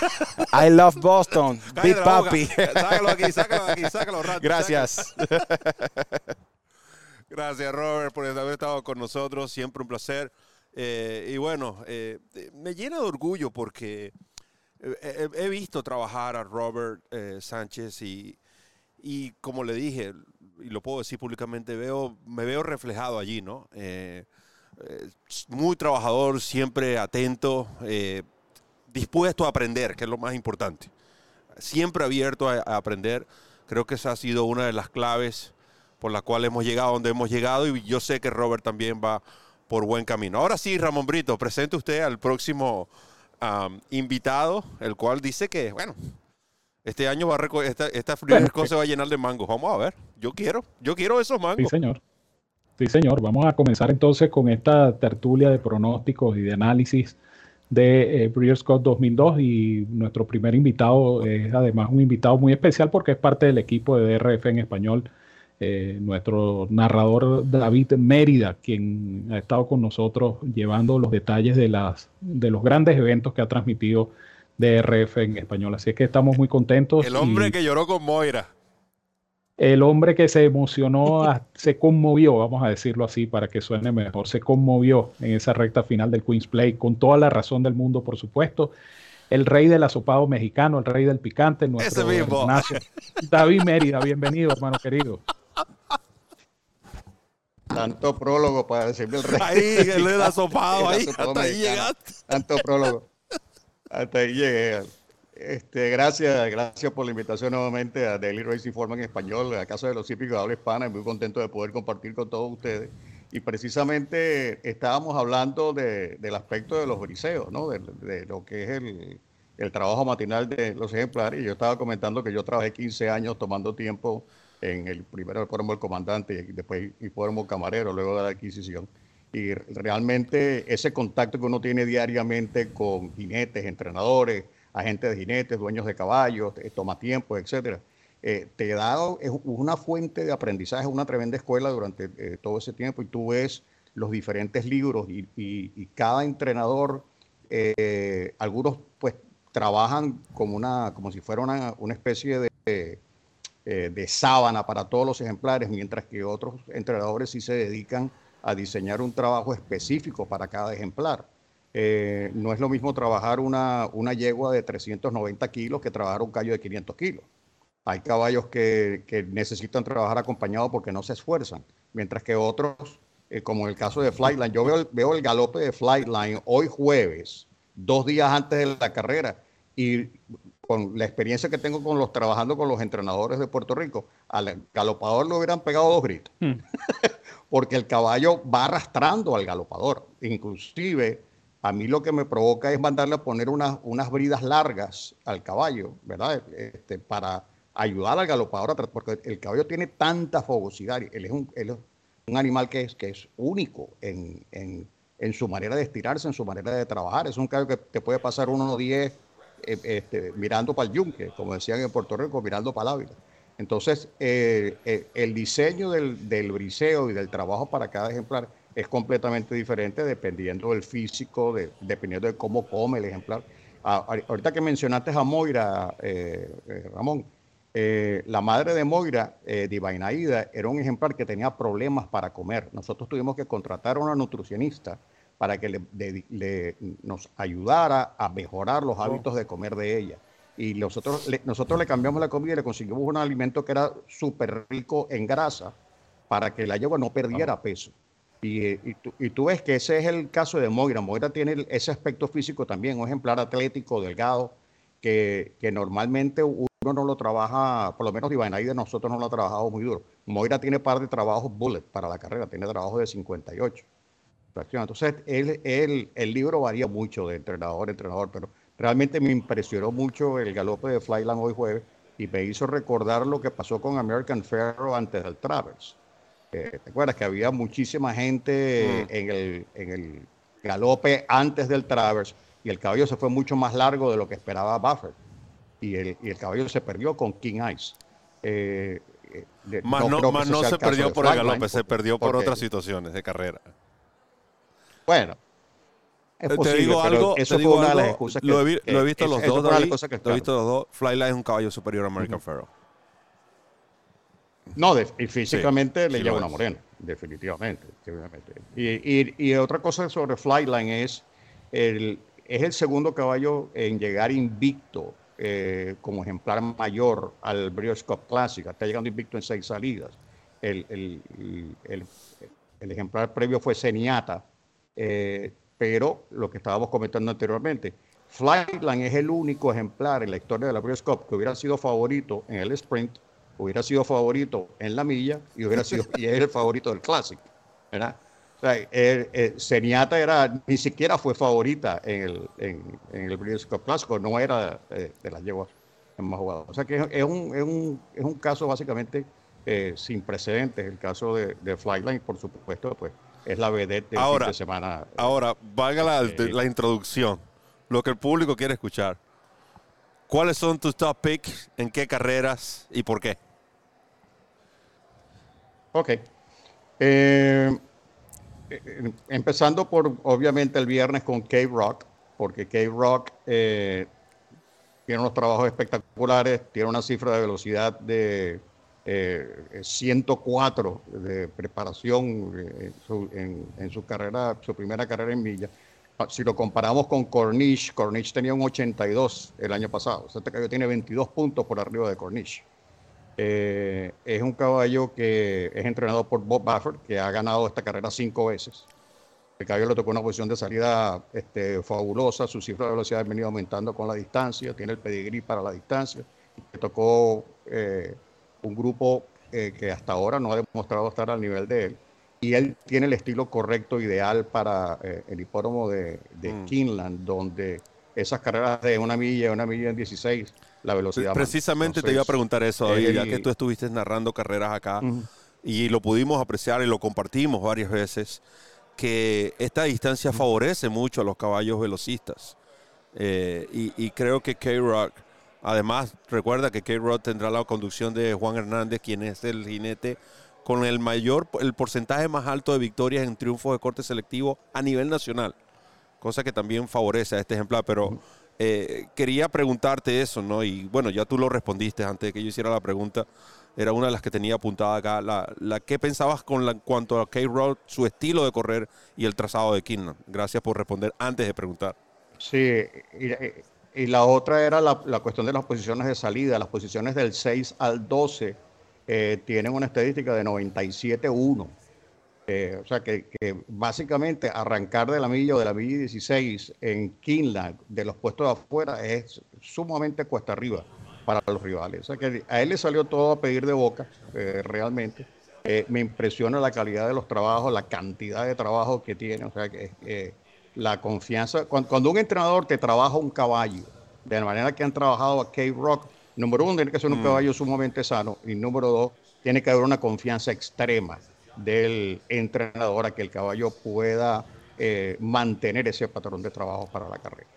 I love Boston. Big Papi. Sácalo aquí, sácalo aquí, sácalo rápido. Gracias. Gracias, Robert, por haber estado con nosotros. Siempre un placer. Eh, y bueno, eh, me llena de orgullo porque he, he visto trabajar a Robert eh, Sánchez y, y como le dije, y lo puedo decir públicamente, veo, me veo reflejado allí, ¿no? Eh, eh, muy trabajador, siempre atento, eh, dispuesto a aprender, que es lo más importante. Siempre abierto a, a, aprender. Creo que esa ha sido una de las claves por la cual hemos llegado donde hemos llegado y yo sé que Robert también va por buen camino. Ahora sí, Ramón Brito, presente usted al próximo um, invitado, el cual dice que, bueno, este año va a esta, esta bueno, se va a llenar de mangos. Vamos a ver. Yo quiero, yo quiero esos mangos. Sí, señor. Sí, señor. Vamos a comenzar entonces con esta tertulia de pronósticos y de análisis de eh, Breeders' Cup 2002 y nuestro primer invitado es además un invitado muy especial porque es parte del equipo de DRF en español, eh, nuestro narrador David Mérida, quien ha estado con nosotros llevando los detalles de, las, de los grandes eventos que ha transmitido DRF en español. Así es que estamos muy contentos. El hombre y que lloró con Moira. El hombre que se emocionó, a- se conmovió, vamos a decirlo así para que suene mejor, se conmovió en esa recta final del Queen's Play, con toda la razón del mundo, por supuesto. El rey del asopado mexicano, el rey del picante, nuestro Ese mismo. David Mérida, bienvenido, hermano querido. Tanto prólogo para decirme el rey. Ahí, el del asopado, ahí, asopado hasta ahí llegaste. Tanto prólogo. Hasta ahí llegué. Este, gracias, gracias por la invitación nuevamente a Daily Racing Forma en español, a Casa de los Hípicos de habla hispana, muy contento de poder compartir con todos ustedes. Y precisamente estábamos hablando de- del aspecto de los briseos, ¿no? De, de lo que es el, el trabajo matinal de los ejemplares. Y yo estaba comentando que yo trabajé 15 años tomando tiempo en el primero hipódromo El Comandante y después hipódromo Camarero, luego de la adquisición. Y realmente ese contacto que uno tiene diariamente con jinetes, entrenadores, agentes de jinetes, dueños de caballos, eh, toma tiempo, etcétera, eh, te da es una fuente de aprendizaje, una tremenda escuela durante eh, todo ese tiempo y tú ves los diferentes libros y, cada entrenador, algunos pues trabajan como, una, como si fuera una, especie de, de sábana para todos los ejemplares, mientras que otros entrenadores sí se dedican a diseñar un trabajo específico para cada ejemplar. Eh, no es lo mismo trabajar una, una yegua de 390 kilos que trabajar un callo de 500 kilos. Hay caballos que, que necesitan trabajar acompañados porque no se esfuerzan, mientras que otros, eh, como en el caso de Flightline, yo veo, el- veo el galope de Flightline hoy jueves, dos días antes de la carrera, y con la experiencia que tengo con los trabajando con los entrenadores de Puerto Rico, al galopador le hubieran pegado dos gritos porque el caballo va arrastrando al galopador. Inclusive, a mí lo que me provoca es mandarle a poner unas, unas bridas largas al caballo, ¿verdad? Este, para ayudar al galopador, porque el caballo tiene tanta fogosidad, él es un, es un animal que es, que es único en, en- en su manera de estirarse, en su manera de trabajar. Es un caballo que te puede pasar uno o diez eh, este, mirando para el yunque, como decían en Puerto Rico, mirando para el. Entonces, eh, eh, el diseño del, del briseo y del trabajo para cada ejemplar es completamente diferente dependiendo del físico, de- dependiendo de cómo come el ejemplar. Ah, ahor- ahorita que mencionaste a Moira, eh, eh, Ramón, eh, la madre de Moira, eh, Divina Aida, era un ejemplar que tenía problemas para comer. Nosotros tuvimos que contratar a una nutricionista para que le- nos ayudara a mejorar los hábitos de comer de ella. Y nosotros le, nosotros le cambiamos la comida y le conseguimos un alimento que era súper rico en grasa para que la yegua no perdiera peso. Y, y, tú, y tú ves que ese es el caso de Moira. Moira tiene ese aspecto físico también, un ejemplar atlético, delgado, que, normalmente uno no lo trabaja, por lo menos Divinaide nosotros no lo ha trabajado muy duro. Moira tiene par de trabajos bullet para la carrera, tiene trabajos de 58. fracción. Entonces, él- el libro varía mucho de entrenador a entrenador, pero realmente me impresionó mucho el galope de Flyland hoy jueves y me hizo recordar lo que pasó con American Pharaoh antes del Travers. Eh, ¿Te acuerdas que había muchísima gente en, el, en el galope antes del Travers y el caballo se fue mucho más largo de lo que esperaba Buffett? Y el, y el caballo se perdió con King Ice. Eh, eh, de- Más no, creo que más no se perdió por el galope, se porque- perdió por porque- otras situaciones de carrera. Bueno, es te posible, digo pero algo, eso te fue digo una de las algo, excusas que- lo, he, lo visto los dos, fue David, lo he visto los dos. Flyline es un caballo superior a American Pharaoh. No, de- y físicamente le sí lleva una morena, definitivamente. definitivamente. Y, y- y otra cosa sobre Flightline es el, es el segundo caballo en llegar invicto eh, como ejemplar mayor al Breeders' Cup Classic. Está llegando invicto en seis salidas. El, el- el- ejemplar previo fue Seniata, eh, pero lo que estábamos comentando anteriormente, Flightline es el único ejemplar en la historia de la Breeders' Cup que hubiera sido favorito en el sprint, hubiera sido favorito en la milla y hubiera sido y es el favorito del Classic, ¿verdad? O sea, el- el Seniata era, ni siquiera fue favorita en el, en, en el Clásico, no era eh, de las yeguas más jugadas. O sea que es, es un, es, un, es un caso básicamente eh, sin precedentes. El caso de, de Flightline, por supuesto, pues es la vedette del Ahora, fin de semana. Ahora, valga la, Eh, la introducción, lo que el público quiere escuchar. ¿Cuáles son tus top picks? ¿En qué carreras y por qué? Ok. Eh, eh, empezando por, obviamente, el viernes con Cave Rock, porque Cave Rock eh, tiene unos trabajos espectaculares, tiene una cifra de velocidad de 104 de preparación en, su, carrera, su primera carrera en milla. Ah, si lo comparamos con Cornish, Cornish tenía un 82 el año pasado. este caballo tiene 22 puntos por arriba de Cornish. Eh, es un caballo que es entrenado por Bob Baffert, que ha ganado esta carrera cinco veces. El caballo le tocó una posición de salida este, fabulosa, su cifra de velocidad ha venido aumentando con la distancia, tiene el pedigrí para la distancia. Le tocó eh, un grupo eh, que hasta ahora no ha demostrado estar al nivel de él y él tiene el estilo correcto, ideal para eh, el hipódromo de, de mm. Donde esas carreras de una milla, una milla en 16, la velocidad. Precisamente te iba a preguntar eso, ya que tú estuviste narrando carreras acá y lo pudimos apreciar y lo compartimos varias veces, que esta distancia favorece mucho a los caballos velocistas. Eh, y, creo que K-Rock, además, recuerda que K-Rock tendrá la conducción de Juan Hernández, quien es el jinete con el mayor, el porcentaje más alto de victorias en triunfos de corte selectivo a nivel nacional, cosa que también favorece a este ejemplar, pero eh, quería preguntarte eso, ¿no? Y bueno, ya tú lo respondiste antes de que yo hiciera la pregunta, era una de las que tenía apuntada acá, la, la ¿qué pensabas con la, cuanto a K-Road, su estilo de correr y el trazado de Kingman? Gracias por responder antes de preguntar. Sí, y, la otra era la, la cuestión de las posiciones de salida, las posiciones del 6 al 12 eh, tienen una estadística de 97-1. Eh, o sea que, básicamente arrancar de la milla o de la milla 16 en Kinland de los puestos de afuera es sumamente cuesta arriba para los rivales. O sea que a él le salió todo a pedir de boca, eh, realmente. me impresiona la calidad de los trabajos, la cantidad de trabajo que tiene. O sea que la confianza. Cuando, cuando, un entrenador te trabaja un caballo, de la manera que han trabajado a K-Rock, número uno, tiene que ser un mm. caballo sumamente sano. Y número dos, tiene que haber una confianza extrema del entrenador a que el caballo pueda eh, mantener ese patrón de trabajo para la carrera.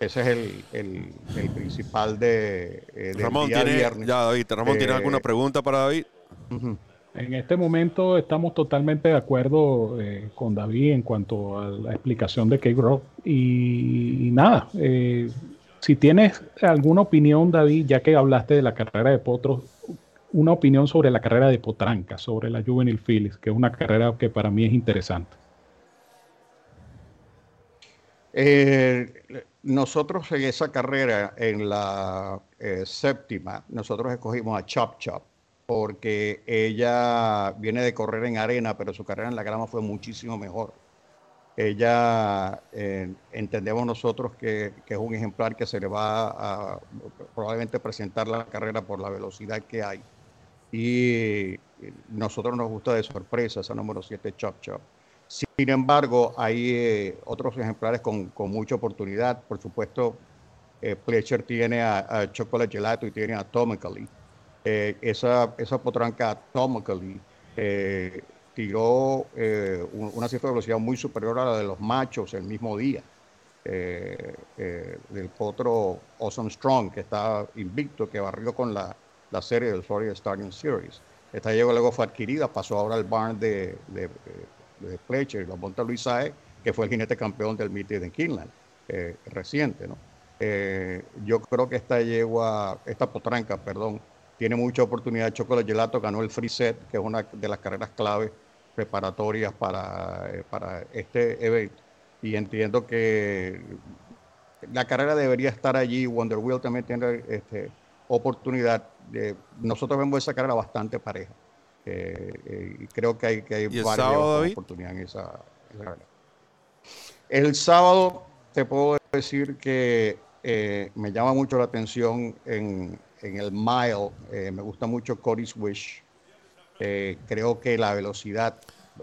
Ese es el, principal de, eh, Ramón, ¿tiene, Ya, David, Ramón, ¿tiene eh, alguna pregunta para David? En este momento estamos totalmente de acuerdo con David en cuanto a la explicación de Cape Rock. Y, y nada, si tienes alguna opinión, David, ya que hablaste de la carrera de Potros, una opinión sobre la carrera de Potranca, sobre la Juvenil Phillips, que es una carrera que para mí es interesante. Eh, nosotros en esa carrera, en la eh, séptima, nosotros escogimos a Chop Chop, porque ella viene de correr en arena, pero su carrera en la grama fue muchísimo mejor. Ella, eh, entendemos nosotros que, es un ejemplar que se le va a probablemente presentar la carrera por la velocidad que hay. Y nosotros nos gusta de sorpresa esa número 7 Chop Chop. Sin embargo, hay eh, otros ejemplares con, mucha oportunidad. Por supuesto, eh, tiene a, Chocolate Gelato y tiene a Atomically. esa, esa potranca Atomically tiró eh, una cifra de velocidad muy superior a la de los machos el mismo día. Eh, eh, del potro Awesome Strong, que está invicto, que barrió con la, la serie del Florida Starting Series. Esta llegó luego fue adquirida, pasó ahora al barn de, de, de Fletcher y lo monta Luis Saez, que fue el jinete campeón del Meeting de Kinland, reciente. ¿no? yo creo que esta yegua, esta potranca, perdón, tiene mucha oportunidad. Chocolate Gelato ganó el free set, que es una de las carreras clave preparatorias para, eh, para este evento. Y entiendo que la carrera debería estar allí. Wonder Wheel también tiene este, oportunidad. De, nosotros vemos esa carrera bastante pareja. Eh, eh, y creo que hay, que hay varias oportunidades en esa, carrera. El sábado te puedo decir que me llama mucho la atención en, en el mile. me gusta mucho Cody's Wish. Eh, creo que la velocidad,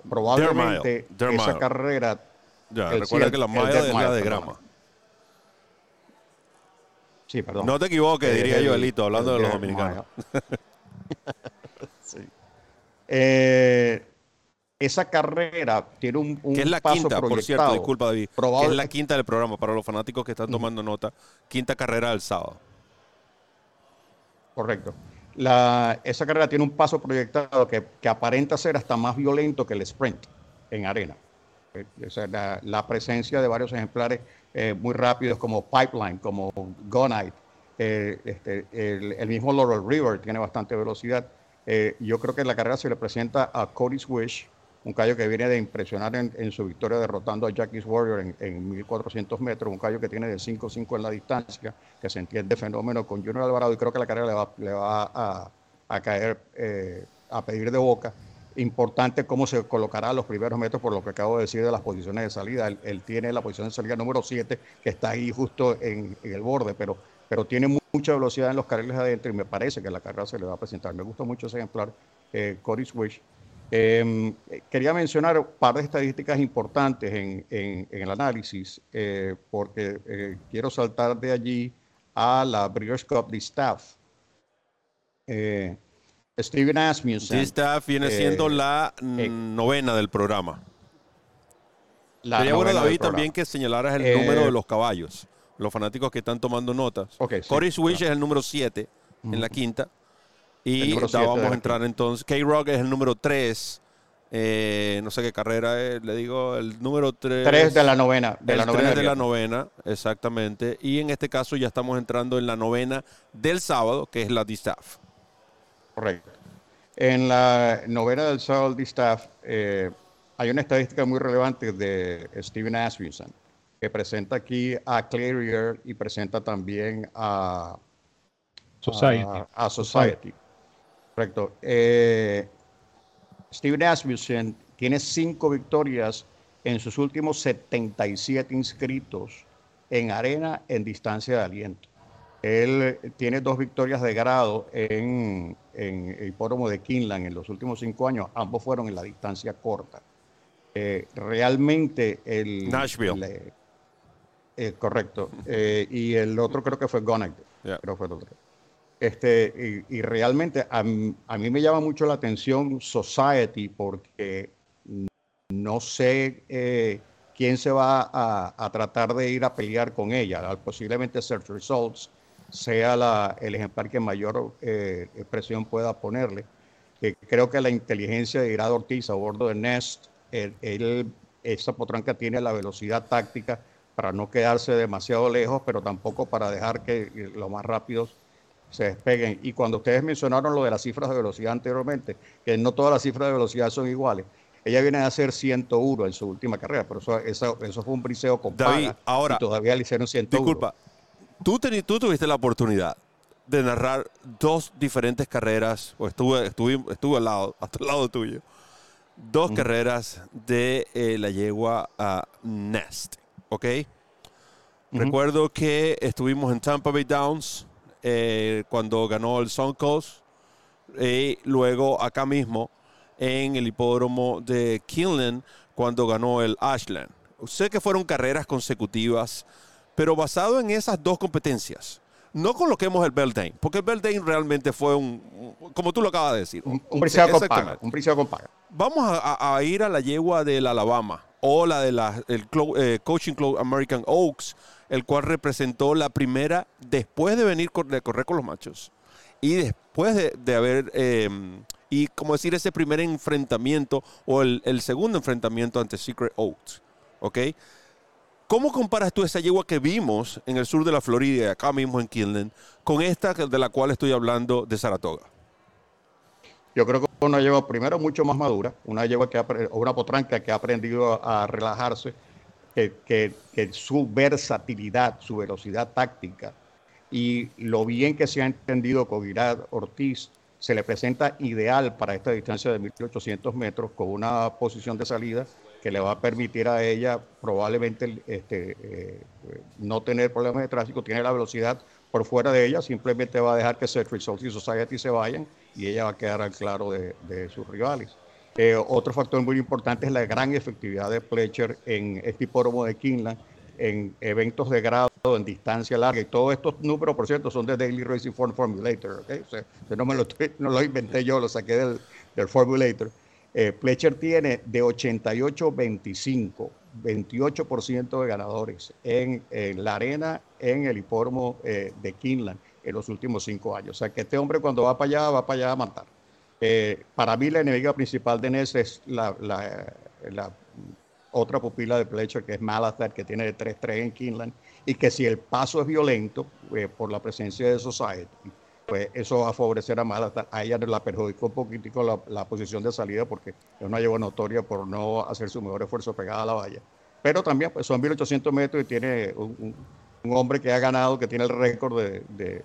probablemente esa carrera. Ya, recuerda que la malla es la de grama. Sí, perdón. No te equivoques, eh, diría yo, Elito, hablando de los dominicanos. sí. eh, esa carrera tiene un, un que es la quinta, por cierto, disculpa David, que es la quinta del programa para los fanáticos que están tomando nota, quinta carrera del sábado. Correcto esa carrera tiene un paso proyectado que, aparenta ser hasta más violento que el sprint en arena. Eh, la, presencia de varios ejemplares eh, muy rápidos como Pipeline, como Gonite, Eh, este, el, mismo Laurel River tiene bastante velocidad. Eh, yo creo que la carrera se le presenta a Cody Swish, un callo que viene de impresionar en, su victoria derrotando a Jackie's Warrior en, en 1400 metros, un callo que tiene de 5-5 en la distancia, que se entiende fenómeno con Junior Alvarado y creo que la carrera le va, le va a, caer a pedir de boca. Importante cómo se colocará los primeros metros, por lo que acabo de decir de las posiciones de salida. Él, él tiene la posición de salida número 7, que está ahí justo en, en el borde, pero pero tiene mucha velocidad en los carriles adentro y me parece que la carrera se le va a presentar. Me gusta mucho ese ejemplar, eh, Cory Swish. Eh, quería mencionar un par de estadísticas importantes en, en, en el análisis, eh, porque eh, quiero saltar de allí a la Breeders' Cup de Staff. Eh, Steven Asmussen. Staff viene siendo la novena del programa. La Sería bueno, David, también que señalaras el número de los caballos los fanáticos que están tomando notas. Okay, Corey Swish es el número 7 en la quinta. Y vamos a entrar entonces. K-Rock es el número 3. Eh, no sé qué carrera es, le digo, el número 3. 3 de la novena. De el la novena 3 de la novena, exactamente. Y en este caso ya estamos entrando en la novena del sábado, que es la D-Staff. Correcto. En la novena del sábado D-Staff eh, hay una estadística muy relevante de Steven Asmussen que presenta aquí a Clarier y presenta también a Society. A, a Society. Correcto. Eh, Steven Asmussen tiene cinco victorias en sus últimos 77 inscritos en arena en distancia de aliento. Él tiene dos victorias de grado en, en el hipódromo de Kinland en los últimos cinco años. Ambos fueron en la distancia corta. Eh, realmente el... Nashville. Le, eh, correcto. Eh, y el otro creo que fue Gonag. Yeah. Creo fue el otro. Este, y, y realmente a, a, mí me llama mucho la atención Society porque no sé eh, quién se va a, a, tratar de ir a pelear con ella. Posiblemente Search Results sea la, el ejemplar que mayor eh, presión pueda ponerle. creo que la inteligencia de Irad Ortiz a bordo de Nest, él, él, esa potranca tiene la velocidad táctica para no quedarse demasiado lejos, pero tampoco para dejar que lo más rápidos se despeguen. Y cuando ustedes mencionaron lo de las cifras de velocidad anteriormente, que no todas las cifras de velocidad son iguales, ella viene a hacer 101 en su última carrera, pero eso, eso, eso fue un briseo con David, ahora, y todavía le hicieron 101. Disculpa, tú, ten, tú tuviste la oportunidad de narrar dos diferentes carreras, o estuve, estuve, estuve al lado, hasta el lado tuyo, dos mm. carreras de eh, la yegua uh, Nest. ¿ok? Recuerdo que estuvimos en Tampa Bay Downs eh, cuando ganó el Coast y luego acá mismo en el hipódromo de Kinlan cuando ganó el Ashland. Sé que fueron carreras consecutivas, pero basado en esas dos competencias. No coloquemos el Beldane, porque el Beldane realmente fue un, como tú lo acabas de decir. Un, un briseo con paga. Un con paga. Vamos a, a, ir a la yegua del Alabama, o la del eh, Coaching Club American Oaks, el cual representó la primera después de venir de correr con los machos y después de, de haber, eh, y como decir, ese primer enfrentamiento o el, el, segundo enfrentamiento ante Secret Oaks. ¿Ok? ¿Cómo comparas tú esa yegua que vimos en el sur de la Florida, acá mismo en Kinland, con esta de la cual estoy hablando de Saratoga? Yo creo que una yegua primero mucho más madura, una yegua que ha, una potranca que ha aprendido a, relajarse, que, que, su versatilidad, su velocidad táctica y lo bien que se ha entendido con Irad Ortiz se le presenta ideal para esta distancia de 1800 metros con una posición de salida que le va a permitir a ella probablemente este, eh, no tener problemas de tráfico, tiene la velocidad por fuera de ella, simplemente va a dejar que Set Results y Society se vayan y ella va a quedar al claro de, sus rivales. Eh, otro factor muy importante es la gran efectividad de Fletcher en este hipódromo de Kinland, en eventos de grado, en distancia larga. Y todos estos números, por cierto, son de Daily Racing Form Formulator. ¿okay? O sea, no, me lo, no lo inventé yo, lo saqué del, del Formulator. Eh, Fletcher tiene de 88-25, 28% de ganadores en, la arena, en el hipódromo eh, de Kinland en los últimos cinco años. O sea que este hombre cuando va para allá, va para allá a matar. Eh, para mí la enemiga principal de Ness es la, otra pupila de Pletcher que es Malathat, que tiene de 3-3 en Kinland, y que si el paso es violento eh, por la presencia de Society, pues eso va a favorecer a Malathat. A ella la perjudicó un poquitico la, la posición de salida porque es una lleva notoria por no hacer su mejor esfuerzo pegada a la valla. Pero también pues, son 1800 metros y tiene un, un- un hombre que ha ganado, que tiene el récord de, de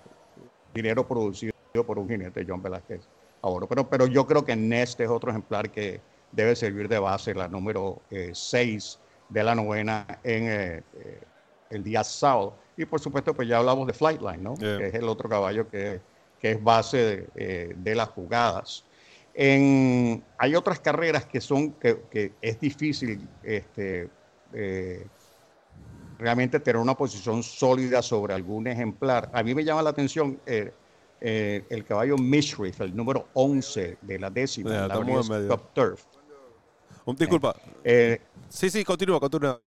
dinero producido por un jinete, John Velázquez. Ahora, pero, pero yo creo que Nest es otro ejemplar que debe servir de base, la número 6 de la novena en eh, eh, el día sábado. Y por supuesto, pues ya hablamos de Flightline, ¿no? Yeah. Que es el otro caballo que, que es base de, eh, de las jugadas. En, hay otras carreras que son que, que es difícil este, eh, realmente tener una posición sólida sobre algún ejemplar. A mí me llama la atención eh, eh, el caballo Mishriff, el número 11 de la décima, Ya, la medio. Cup Turf. Un, disculpa. Sí, sí, continúa, continúa.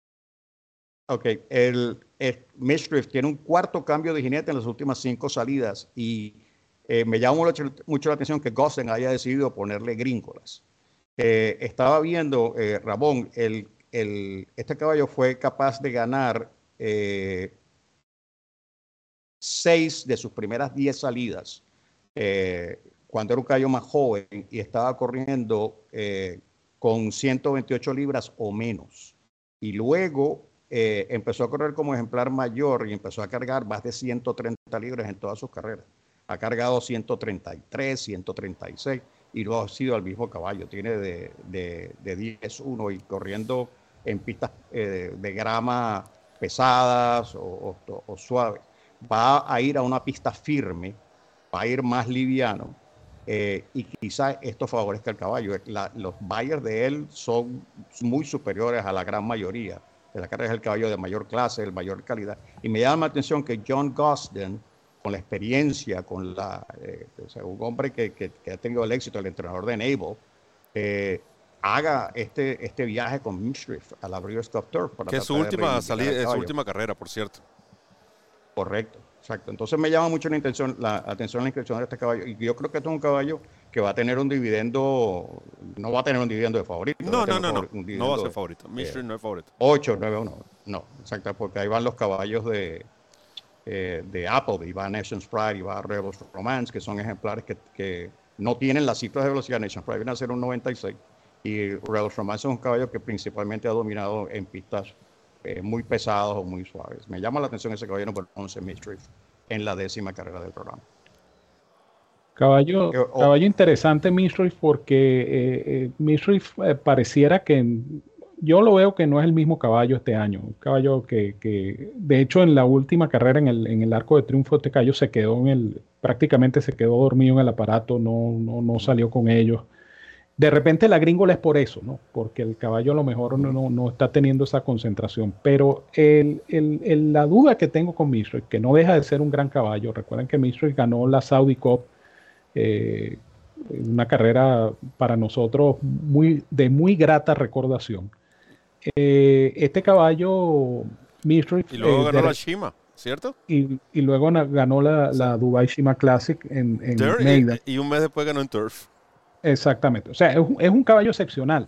Ok, el, el Mishriff tiene un cuarto cambio de jinete en las últimas cinco salidas y eh, me llama mucho, la atención que Gossen haya decidido ponerle gringolas. Eh, estaba viendo, eh, Ramón, este caballo fue capaz de ganar eh, seis de sus primeras diez salidas eh, cuando era un caballo más joven y estaba corriendo con 128 libras o menos. Y luego empezó a correr como ejemplar mayor y empezó a cargar más de 130 libras en todas sus carreras. Ha cargado 133, 136 y luego ha sido el mismo caballo. Tiene de, de, de 10-1 y corriendo en pistas eh, de grama pesadas o, suaves. Va a ir a una pista firme, va a ir más liviano eh, y quizá esto favorezca al caballo. Los buyers de él son muy superiores a la gran mayoría. De la carrera es el caballo de mayor clase, de mayor calidad. Y me llama la atención que John Gosden, con la experiencia, con la, eh, o sea, un hombre que, que- que ha tenido el éxito, el entrenador de Naval, eh, haga este, este viaje con Mishriff a la Breeders' Cup Turf. para Que es su última salida, al es su última carrera, por cierto. Correcto, exacto. Entonces me llama mucho la, intención, la atención la inscripción de este caballo. Y yo creo que esto es un caballo que va a tener un dividendo, no va a tener un dividendo de favorito. No, no, no, no. No va a ser favorito. Mishrin no es favorito. 8, 9, 1. No, exacto, porque ahí van los caballos de, eh, de Apple, y va Nation's Pride, y va Rebels Romance, que son ejemplares que, que no tienen las cifras de velocidad. Nation's Pride viene a ser un 96. Y Rebels Romance es un caballo que principalmente ha dominado en pistas eh, muy pesadas o muy suaves. Me llama la atención ese caballo número 11, Mystery, en la décima carrera del programa. Caballo, Eh, o- caballo interesante Mishriff porque eh, eh, pareciera que yo lo veo que no es el mismo caballo este año. Un caballo que, que, de hecho en la última carrera en el, en el arco de triunfo este caballo se quedó en el, prácticamente se quedó dormido en el aparato, no, no, no salió con ellos. De repente la gringola es por eso, ¿no? Porque el caballo a lo mejor no, no, no está teniendo esa concentración. Pero el, el- el- la duda que tengo con Mishriff, que no deja de ser un gran caballo, recuerden que Mishriff ganó la Saudi Cup eh, una carrera para nosotros muy, de muy grata recordación. Eh, este caballo, Mishriff, Y luego eh, ganó la Shima, ¿cierto? y, y luego ganó la, la Dubai Shima Classic en, en y, y un mes después ganó en Turf. Exactamente. O sea, es un, es un caballo excepcional.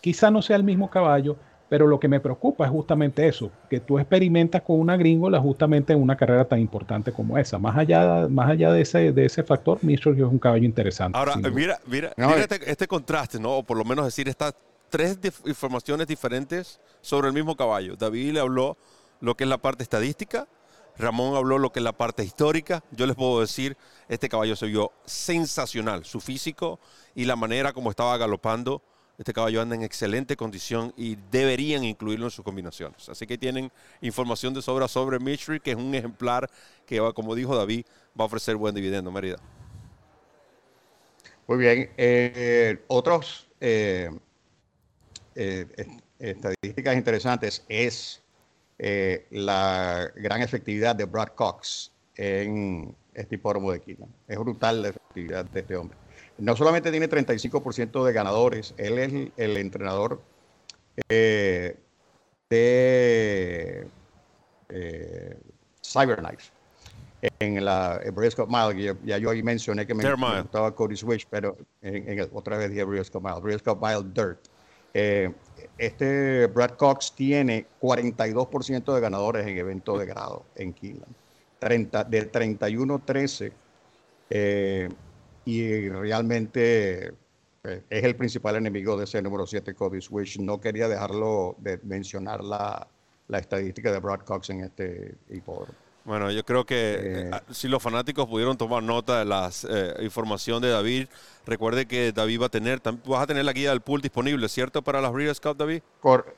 Quizá no sea el mismo caballo, pero lo que me preocupa es justamente eso, que tú experimentas con una gringola justamente en una carrera tan importante como esa. Más allá, más allá de, ese, de ese factor, Mishriff es un caballo interesante. Ahora, eh, mira, mira, No, mira este, este contraste, ¿no? O por lo menos decir estas tres informaciones diferentes sobre el mismo caballo. David le habló lo que es la parte estadística, Ramón habló lo que es la parte histórica. Yo les puedo decir, este caballo se vio sensacional. Su físico y la manera como estaba galopando. Este caballo anda en excelente condición y deberían incluirlo en sus combinaciones. Así que tienen información de sobra sobre Mitchell, que es un ejemplar que, como dijo David, va a ofrecer buen dividendo, Mérida. Muy bien. eh, otros eh, eh, est- estadísticas interesantes es eh, la gran efectividad de Brad Cox en este hipódromo de Quina. Es brutal la efectividad de este hombre. No solamente tiene 35% de ganadores, él es el, el entrenador eh, de eh, Cyberknife en la Cup Mile, ya, ya yo ahí mencioné que me, me gustaba Cody Switch, pero en, en el- otra vez dije Cup Mile, Cup Mile Dirt. Eh, este Brad Cox tiene 42% de ganadores en evento de grado en Keeneland. 30, del 31-13 eh, y realmente eh, es el principal enemigo de ese número 7, Cody Swish. No quería dejarlo de mencionar la, la estadística de Brad Cox en este hipódromo. Bueno, yo creo que Eh, eh, si los fanáticos pudieron tomar nota de la información de David, recuerde que David va a tener, vas a tener la guía del pool disponible, ¿cierto? Para las Breeders' Cup, David. Cor-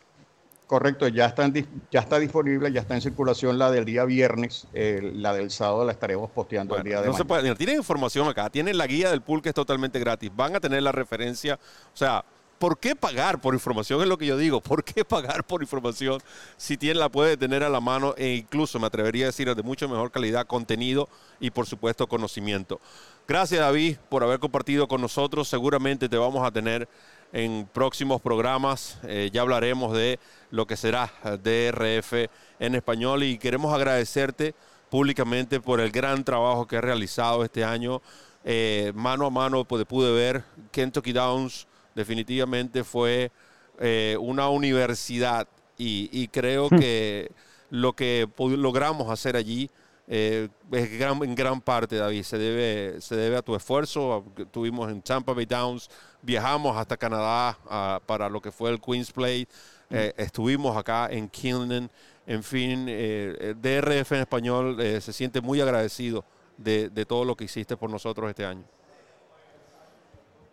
correcto, ya, están, ya está disponible, ya está en circulación la del día viernes, eh, la del sábado la estaremos posteando el día de No se mañana. puede, mira, tienen información acá, tienen la guía del pool que es totalmente gratis, van a tener la referencia, o sea, ¿por qué pagar por información? Es lo que yo digo, ¿por qué pagar por información si tiene, la puede tener a la mano e incluso me atrevería a decir de mucho mejor calidad, contenido y por supuesto conocimiento? Gracias David por haber compartido con nosotros, seguramente te vamos a tener en próximos programas, eh, ya hablaremos de lo que será eh, DRF en español y queremos agradecerte públicamente por el gran trabajo que has realizado este año. Eh, mano a mano pude ver Kentucky Downs definitivamente fue eh, una universidad y, y creo que lo que logramos hacer allí eh, es gran- en gran parte, David, se debe, se debe a tu esfuerzo. Estuvimos en Tampa Bay Downs, viajamos hasta Canadá para lo que fue el Queen's Play, eh, estuvimos acá en Keeneland, en fin, eh, DRF en español se siente muy agradecido de, de todo lo que hiciste por nosotros este año.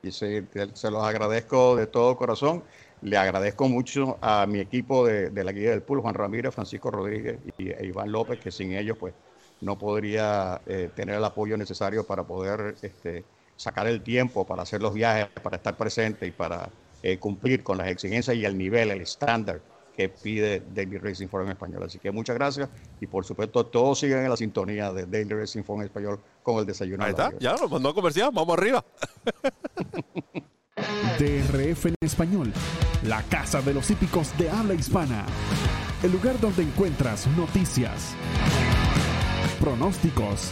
Y se, se los agradezco de todo corazón. Le agradezco mucho a mi equipo de, de la guía del pool, Juan Ramírez, Francisco Rodríguez y, e Iván López, que sin ellos pues no podría eh, tener el apoyo necesario para poder este, sacar el tiempo para hacer los viajes, para estar presente y para eh, cumplir con las exigencias y el nivel, el estándar que pide Daily Racing Forum en español. Así que muchas gracias y por supuesto todos sigan en la sintonía de Daily Racing Forum en español con el desayuno. Ahí está, ya nos mandó a comercial, vamos arriba. DRF en español, la casa de los hípicos de habla hispana. El lugar donde encuentras noticias, pronósticos,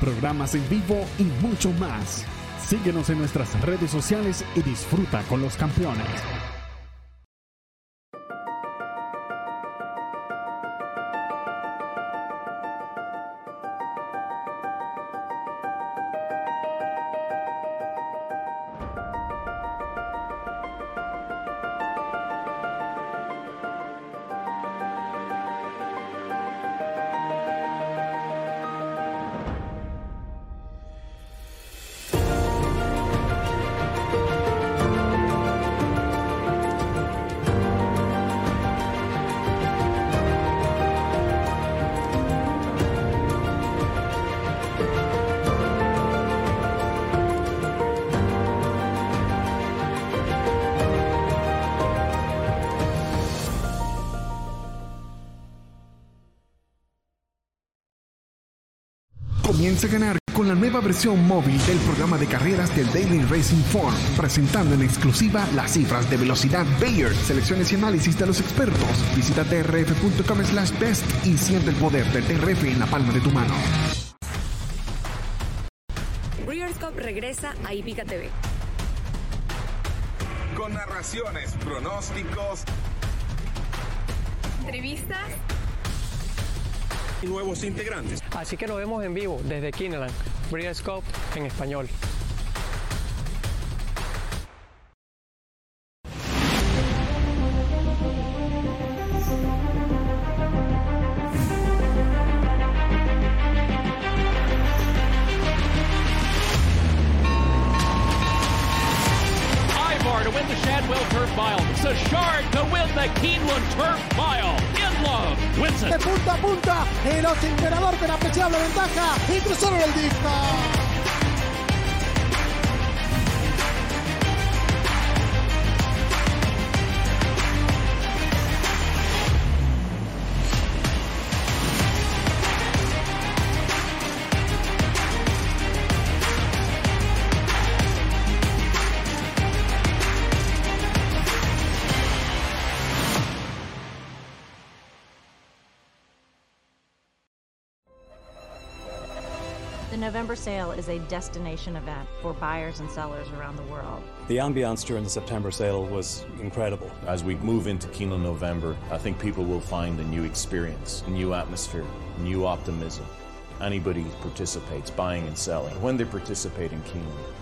programas en vivo y mucho más. Síguenos en nuestras redes sociales y disfruta con los campeones. Comienza a ganar con la nueva versión móvil del programa de carreras del Daily Racing Form, presentando en exclusiva las cifras de velocidad Bayer, selecciones y análisis de los expertos. Visita drf.com slash best y siente el poder del DRF en la palma de tu mano. Breeders' Cup regresa a Hípica TV. Con narraciones, pronósticos Entrevistas y nuevos integrantes. Así que nos vemos en vivo desde Kineland, Breeders' Cup en español. Sale is a destination event for buyers and sellers around the world. The ambiance during the September sale was incredible. As we move into Keeneland November, I think people will find a new experience, a new atmosphere, new optimism. Anybody who participates, buying and selling, when they participate in Keeneland,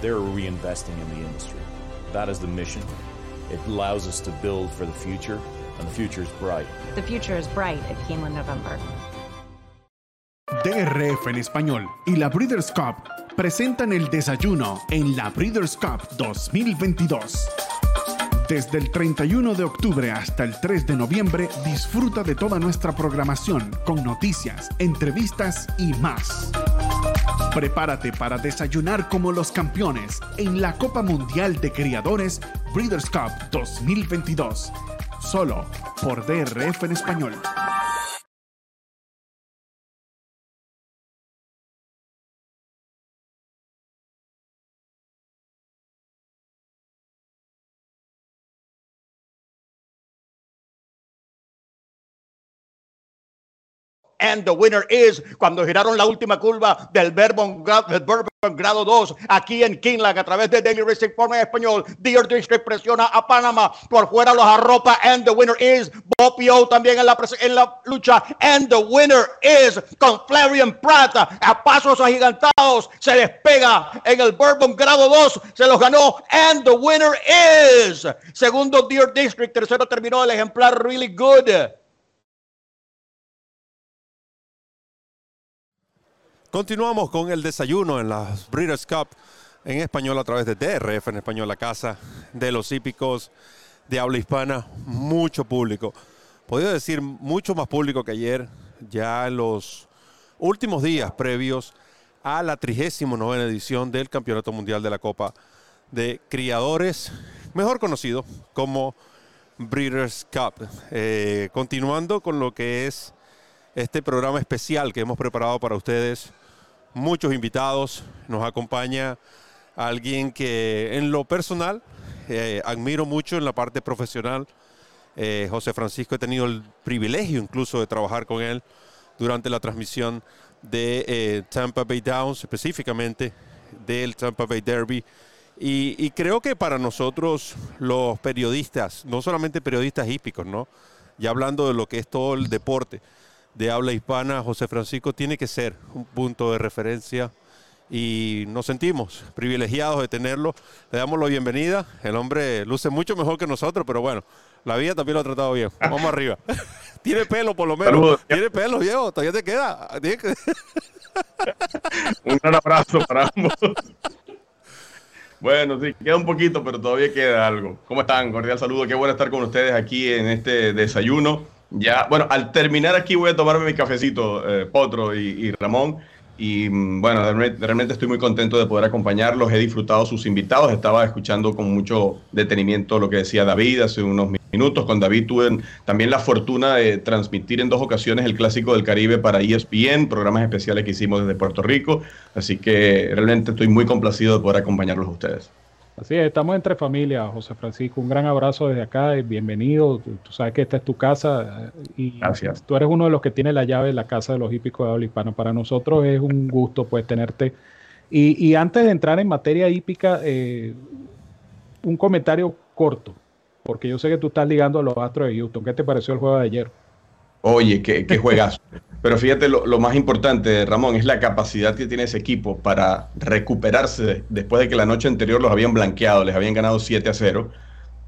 they're reinvesting in the industry. That is the mission. It allows us to build for the future, and the future is bright. The future is bright at Keeneland November. DRF en español y la Breeders' Cup presentan el desayuno en la Breeders' Cup 2022. Desde el 31 de octubre hasta el 3 de noviembre, disfruta de toda nuestra programación con noticias, entrevistas y más. Prepárate para desayunar como los campeones en la Copa Mundial de Criadores Breeders' Cup 2022. Solo por DRF en español. And the winner is cuando giraron la última curva del Bourbon, grado 2 aquí en Kinlag a través de Daily Racing Form en español. Deer District presiona a Panamá por fuera los arropa and the winner is Bopio también en la, en la lucha and the winner is con Flavian Pratt a pasos agigantados se despega en el Bourbon grado 2 se los ganó and the winner is segundo Deer District tercero terminó el ejemplar Really Good Continuamos con el desayuno en la Breeders' Cup en español a través de DRF en español, la casa de los hípicos de habla hispana. Mucho público. Podría decir mucho más público que ayer, ya en los últimos días previos a la 39 edición del Campeonato Mundial de la Copa de Criadores, mejor conocido como Breeders' Cup. Eh, continuando con lo que es este programa especial que hemos preparado para ustedes. Muchos invitados. Nos acompaña alguien que en lo personal eh, admiro mucho en la parte profesional. Eh, José Francisco, he tenido el privilegio incluso de trabajar con él durante la transmisión de eh, Tampa Bay Downs, específicamente del Tampa Bay Derby. Y, creo que para nosotros los periodistas, no solamente periodistas hípicos, ¿no? Ya hablando de lo que es todo el deporte, de habla hispana, José Francisco tiene que ser un punto de referencia y nos sentimos privilegiados de tenerlo. Le damos la bienvenida. El hombre luce mucho mejor que nosotros, pero bueno, la vida también lo ha tratado bien. Vamos arriba. Tiene pelo por lo menos. Saludos. Tiene pelo, viejo. Todavía te queda. Un gran abrazo para ambos. Bueno, sí, queda un poquito, pero todavía queda algo. ¿Cómo están? Cordial saludo. Qué bueno estar con ustedes aquí en este desayuno. Ya, bueno, al terminar aquí voy a tomarme mi cafecito, eh, Potro y, y Ramón. Y mm, bueno, realmente, estoy muy contento de poder acompañarlos. He disfrutado sus invitados. Estaba escuchando con mucho detenimiento lo que decía David hace unos minutos. Con David tuve también la fortuna de transmitir en dos ocasiones el Clásico del Caribe para ESPN, programas especiales que hicimos desde Puerto Rico. Así que realmente estoy muy complacido de poder acompañarlos a ustedes. Así es, estamos entre familia, José Francisco. Un gran abrazo desde acá, bienvenido. Tú, tú sabes que esta es tu casa eh, y Gracias. tú eres uno de los que tiene la llave de la casa de los hípicos de habla hispana. Para nosotros es un gusto pues tenerte. Y, y antes de entrar en materia hípica, eh, un comentario corto, porque yo sé que tú estás ligando a los Astros de Houston. ¿Qué te pareció el juego de ayer? Oye, qué, qué juegazo. Pero fíjate, lo, lo más importante, Ramón, es la capacidad que tiene ese equipo para recuperarse después de que la noche anterior los habían blanqueado, les habían ganado 7 a 0.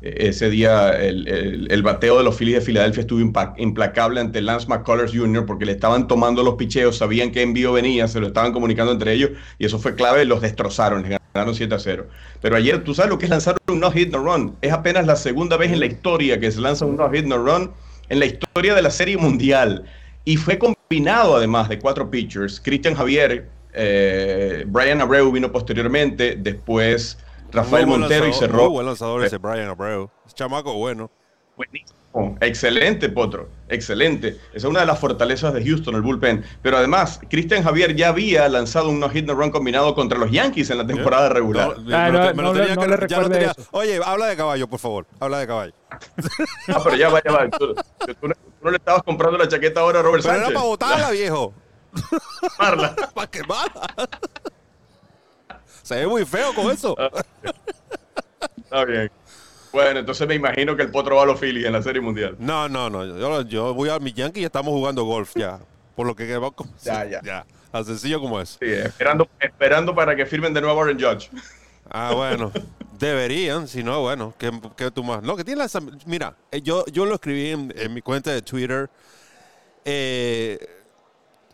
Eh, Ese día el, el- el bateo de los Phillies de Filadelfia estuvo implacable ante Lance McCullers Jr. porque le estaban tomando los picheos, sabían qué envío venía, se lo estaban comunicando entre ellos y eso fue clave, los destrozaron, les ganaron 7 a 0. Pero ayer, tú sabes lo que es lanzar un no-hit no run. Es apenas la segunda vez en la historia que se lanza un no-hit no run en la historia de la Serie Mundial. Y fue combinado además de cuatro pitchers. Cristian Javier, eh, Brian Abreu vino posteriormente, después Rafael Montero y cerró. Muy buen lanzador ese Brian Abreu. Es chamaco bueno. Buenísimo. Excelente, Potro. Excelente. Esa es una de las fortalezas de Houston, el bullpen. Pero además, Cristian Javier ya había lanzado un no-hit no-run combinado contra los Yankees en la temporada regular. No, tenía- Oye, habla de caballo, por favor. Habla de caballo. Ah, pero ya va, ya va. Tú, tú no, tú no le estabas comprando la chaqueta ahora a Robert Pero era para botarla, viejo. Marla. para quemarla. Se ve muy feo con eso. Está bien. Bueno, entonces me imagino que el potro va a los Phillies en la Serie Mundial. No, no, no. Yo, yo voy a mi Yankee y estamos jugando golf ya. Por lo que va Ya, ya. ya. Tan sencillo como es. Sí, esperando, esperando para que firmen de nuevo a Aaron Judge. Ah, bueno. Deberían, si no, bueno, ¿qué, qué tú más? No, que tiene las... Mira, eh, yo, yo lo escribí en, en mi cuenta de Twitter eh,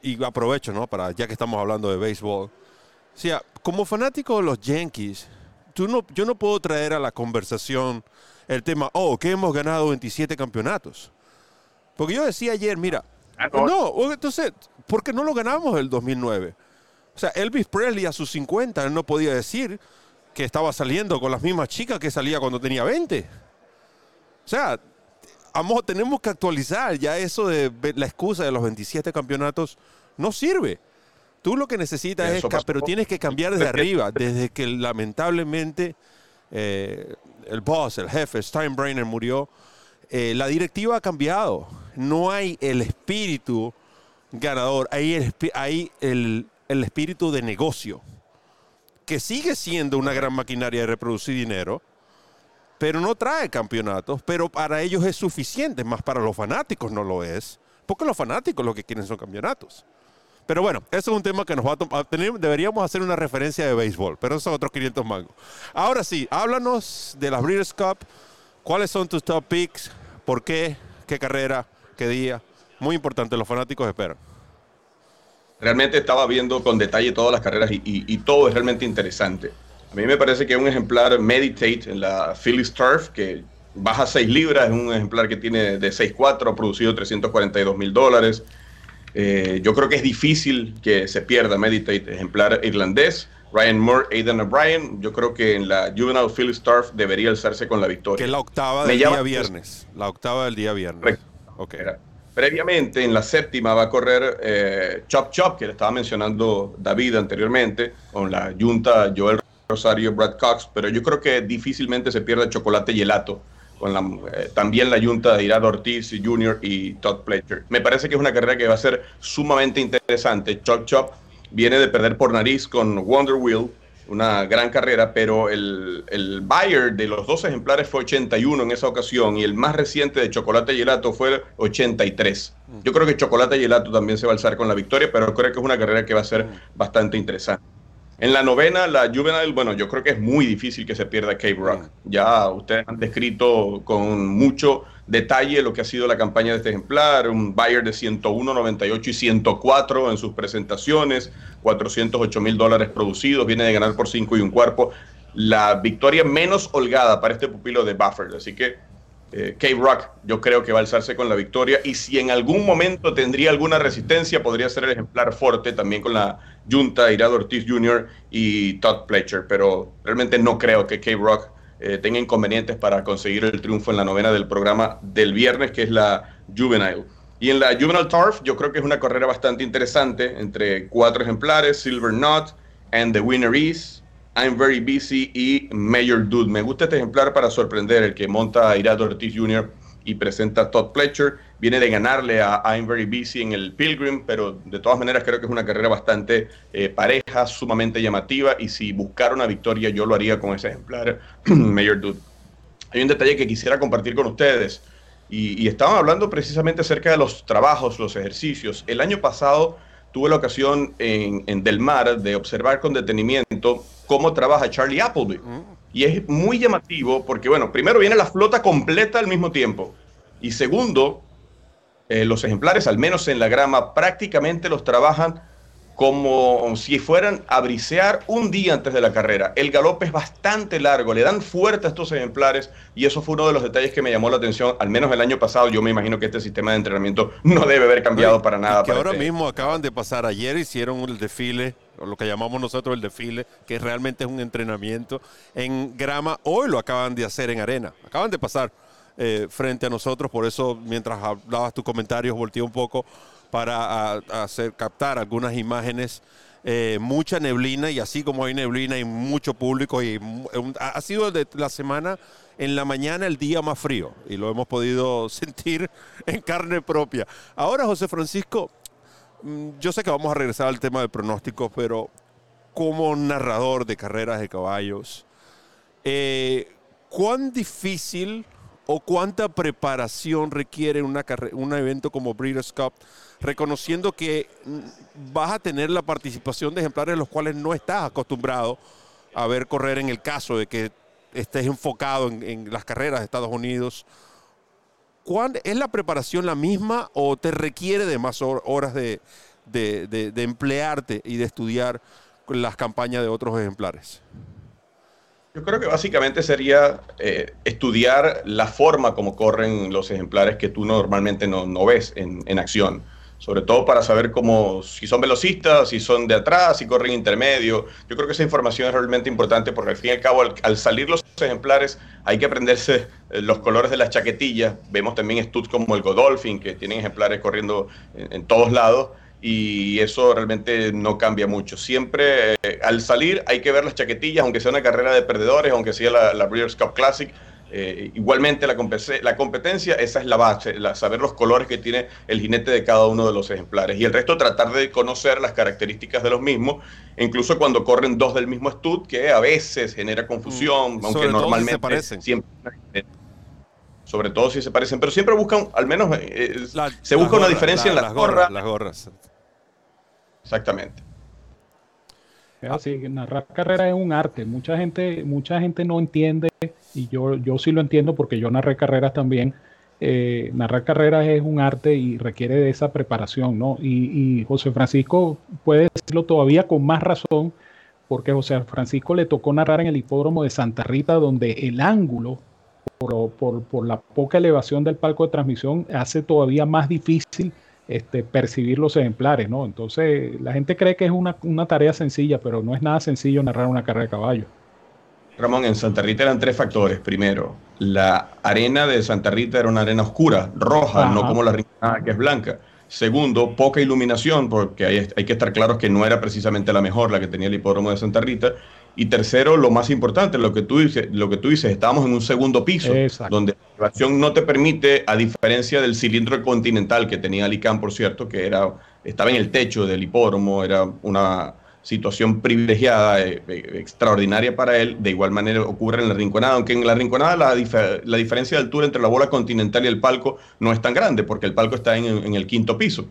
y aprovecho, ¿no? Para, ya que estamos hablando de béisbol. O sea, como fanático de los Yankees, tú no, yo no puedo traer a la conversación el tema, oh, que hemos ganado 27 campeonatos. Porque yo decía ayer, mira, no, entonces, ¿por qué no lo ganamos el 2009? O sea, Elvis Presley a sus 50, él no podía decir que estaba saliendo con las mismas chicas que salía cuando tenía 20. O sea, tenemos que actualizar ya eso de la excusa de los 27 campeonatos no sirve. Tú lo que necesitas Eso es, pero tienes que cambiar desde arriba, desde que lamentablemente eh, el boss, el jefe, Steinbrenner murió, eh, la directiva ha cambiado. No hay el espíritu ganador, hay el, espíritu de negocio, que sigue siendo una gran maquinaria de reproducir dinero, pero no trae campeonatos, pero para ellos es suficiente, más para los fanáticos no lo es, porque los fanáticos lo que quieren son campeonatos. Pero bueno, eso es un tema que nos va a tomar. Deberíamos hacer una referencia de béisbol, pero esos son otros 500 mangos. Ahora sí, háblanos de las Breeders' Cup. ¿Cuáles son tus top picks? ¿Por qué? ¿Qué carrera? ¿Qué día? Muy importante, los fanáticos esperan. Realmente estaba viendo con detalle todas las carreras y, todo es realmente interesante. A mí me parece que un ejemplar Meditate en la Phillies Turf, que baja 6 libras, es un ejemplar que tiene de 6.4, ha producido 342 mil dólares. Eh, yo creo que es difícil que se pierda Meditate, ejemplar irlandés. Ryan Moore, Aidan O'Brien, yo creo que en la Juvenile Phillies Turf debería alzarse con la victoria. Que es la octava del día viernes. La octava del día viernes. Correcto. Previamente, en la séptima va a correr eh, Chop Chop, que le estaba mencionando David anteriormente, con la Junta Joel Rosario, Brad Cox, pero yo creo que difícilmente se pierde Chocolate Gelato, con la, eh, también la Junta de Irad Ortiz Jr. y Todd Pletcher. Me parece que es una carrera que va a ser sumamente interesante. Chop Chop viene de perder por nariz con Wonder Wheel, una gran carrera, pero el, el buyer de los dos ejemplares fue 81 en esa ocasión y el más reciente de Chocolate Gelato fue 83. Yo creo que Chocolate Gelato también se va a alzar con la victoria, pero creo que es una carrera que va a ser bastante interesante. En la novena, la Juvenile, bueno, yo creo que es muy difícil que se pierda Cape Rock. Ya ustedes han descrito con mucho detalle lo que ha sido la campaña de este ejemplar, un buyer de 101, 98 y 104 en sus presentaciones, 408 mil dólares producidos, viene de ganar por 5 y un cuerpo. La victoria menos holgada para este pupilo de Buffett. Así que eh, K-Rock yo creo que va a alzarse con la victoria y si en algún momento tendría alguna resistencia podría ser el ejemplar fuerte también con la Junta, Irado Ortiz Jr. y Todd Pletcher, pero realmente no creo que K-Rock eh, tenga inconvenientes para conseguir el triunfo en la novena del programa del viernes que es la Juvenile. Y en la Juvenile Turf yo creo que es una carrera bastante interesante entre cuatro ejemplares, Silver Knot, And the Winner Is, I'm Very Busy y Mayor Dude. Me gusta este ejemplar para sorprender, el que monta a Irado Ortiz Jr. y presenta a Todd Pletcher. Viene de ganarle a I'm Very Busy en el Pilgrim, pero de todas maneras creo que es una carrera bastante eh, pareja, sumamente llamativa. Y si buscara una victoria, yo lo haría con ese ejemplar, Mayor Dude. Hay un detalle que quisiera compartir con ustedes. Y, y estaban hablando precisamente acerca de los trabajos, los ejercicios. El año pasado tuve la ocasión en, en Del Mar de observar con detenimiento cómo trabaja Charlie Appleby. Y es muy llamativo porque, bueno, primero viene la flota completa al mismo tiempo. Y segundo, eh, los ejemplares, al menos en la grama, prácticamente los trabajan como si fueran a brisear un día antes de la carrera. El galope es bastante largo, le dan fuerte a estos ejemplares y eso fue uno de los detalles que me llamó la atención, al menos el año pasado. Yo me imagino que este sistema de entrenamiento no debe haber cambiado para nada. Que para ahora este- mismo acaban de pasar, ayer hicieron el desfile, o lo que llamamos nosotros el desfile, que realmente es un entrenamiento en grama, hoy lo acaban de hacer en arena, acaban de pasar eh, frente a nosotros, por eso mientras hablabas tus comentarios volteé un poco para hacer captar algunas imágenes. eh, mucha neblina y así como hay neblina hay mucho público y ha sido de la semana en la mañana el día más frío y lo hemos podido sentir en carne propia. Ahora, José Francisco, mm, yo sé que vamos a regresar al tema del pronóstico, pero como narrador de carreras de caballos, eh, ¿cuán difícil o cuánta preparación requiere un evento como Breeders' Cup, reconociendo que mm, vas a tener la participación de ejemplares los cuales no estás acostumbrado a ver correr en el caso de que estés enfocado en, las carreras de Estados Unidos? ¿Es la preparación la misma o te requiere de más horas de, de emplearte y de estudiar las campañas de otros ejemplares? Yo creo que básicamente sería eh, estudiar la forma como corren los ejemplares que tú normalmente no, no ves en, acción. Sobre todo para saber cómo, si son velocistas, si son de atrás, si corren intermedio. Yo creo que esa información es realmente importante porque al fin y al cabo, al, salir los ejemplares, hay que aprenderse eh, los colores de las chaquetillas. Vemos también studs como el Godolphin, que tienen ejemplares corriendo en, todos lados y eso realmente no cambia mucho. Siempre eh, al salir hay que ver las chaquetillas, aunque sea una carrera de perdedores, aunque sea la, Breeders' Cup Classic. Eh, igualmente la, la, competencia, esa es la base, saber los colores que tiene el jinete de cada uno de los ejemplares. Y el resto tratar de conocer las características de los mismos, incluso cuando corren dos del mismo stud, que a veces genera confusión, mm, aunque normalmente se parecen. siempre sobre todo si se parecen, pero siempre buscan, al menos eh, se busca una diferencia en las, gorras. Las gorras. Exactamente. Es así, narrar carrera es un arte. Mucha gente, mucha gente no entiende, y yo, yo sí lo entiendo porque yo narré carreras también. Eh, narrar carreras es un arte y requiere de esa preparación, ¿no? Y, José Francisco puede decirlo todavía con más razón, porque José Francisco le tocó narrar en el hipódromo de Santa Rita, donde el ángulo, por, por, la poca elevación del palco de transmisión, hace todavía más difícil este, percibir los ejemplares, ¿no? Entonces, la gente cree que es una, tarea sencilla, pero no es nada sencillo narrar una carrera de caballo. Ramón, en Santa Rita eran tres factores. Primero, la arena de Santa Rita era una arena oscura, roja, no como la Rinconada que es blanca. Segundo, poca iluminación, porque hay, hay, que estar claros que no era precisamente la mejor la que tenía el hipódromo de Santa Rita. Y tercero, lo más importante, lo que tú dices, lo que tú dices estábamos en un segundo piso, donde la elevación no te permite, a diferencia del cilindro continental que tenía Alicán, por cierto, que era, estaba en el techo del hipódromo, era una situación privilegiada, eh, eh, extraordinaria para él. De igual manera ocurre en la rinconada, aunque en la rinconada la, la, diferencia de altura entre la bola continental y el palco no es tan grande, porque el palco está en, en el quinto piso.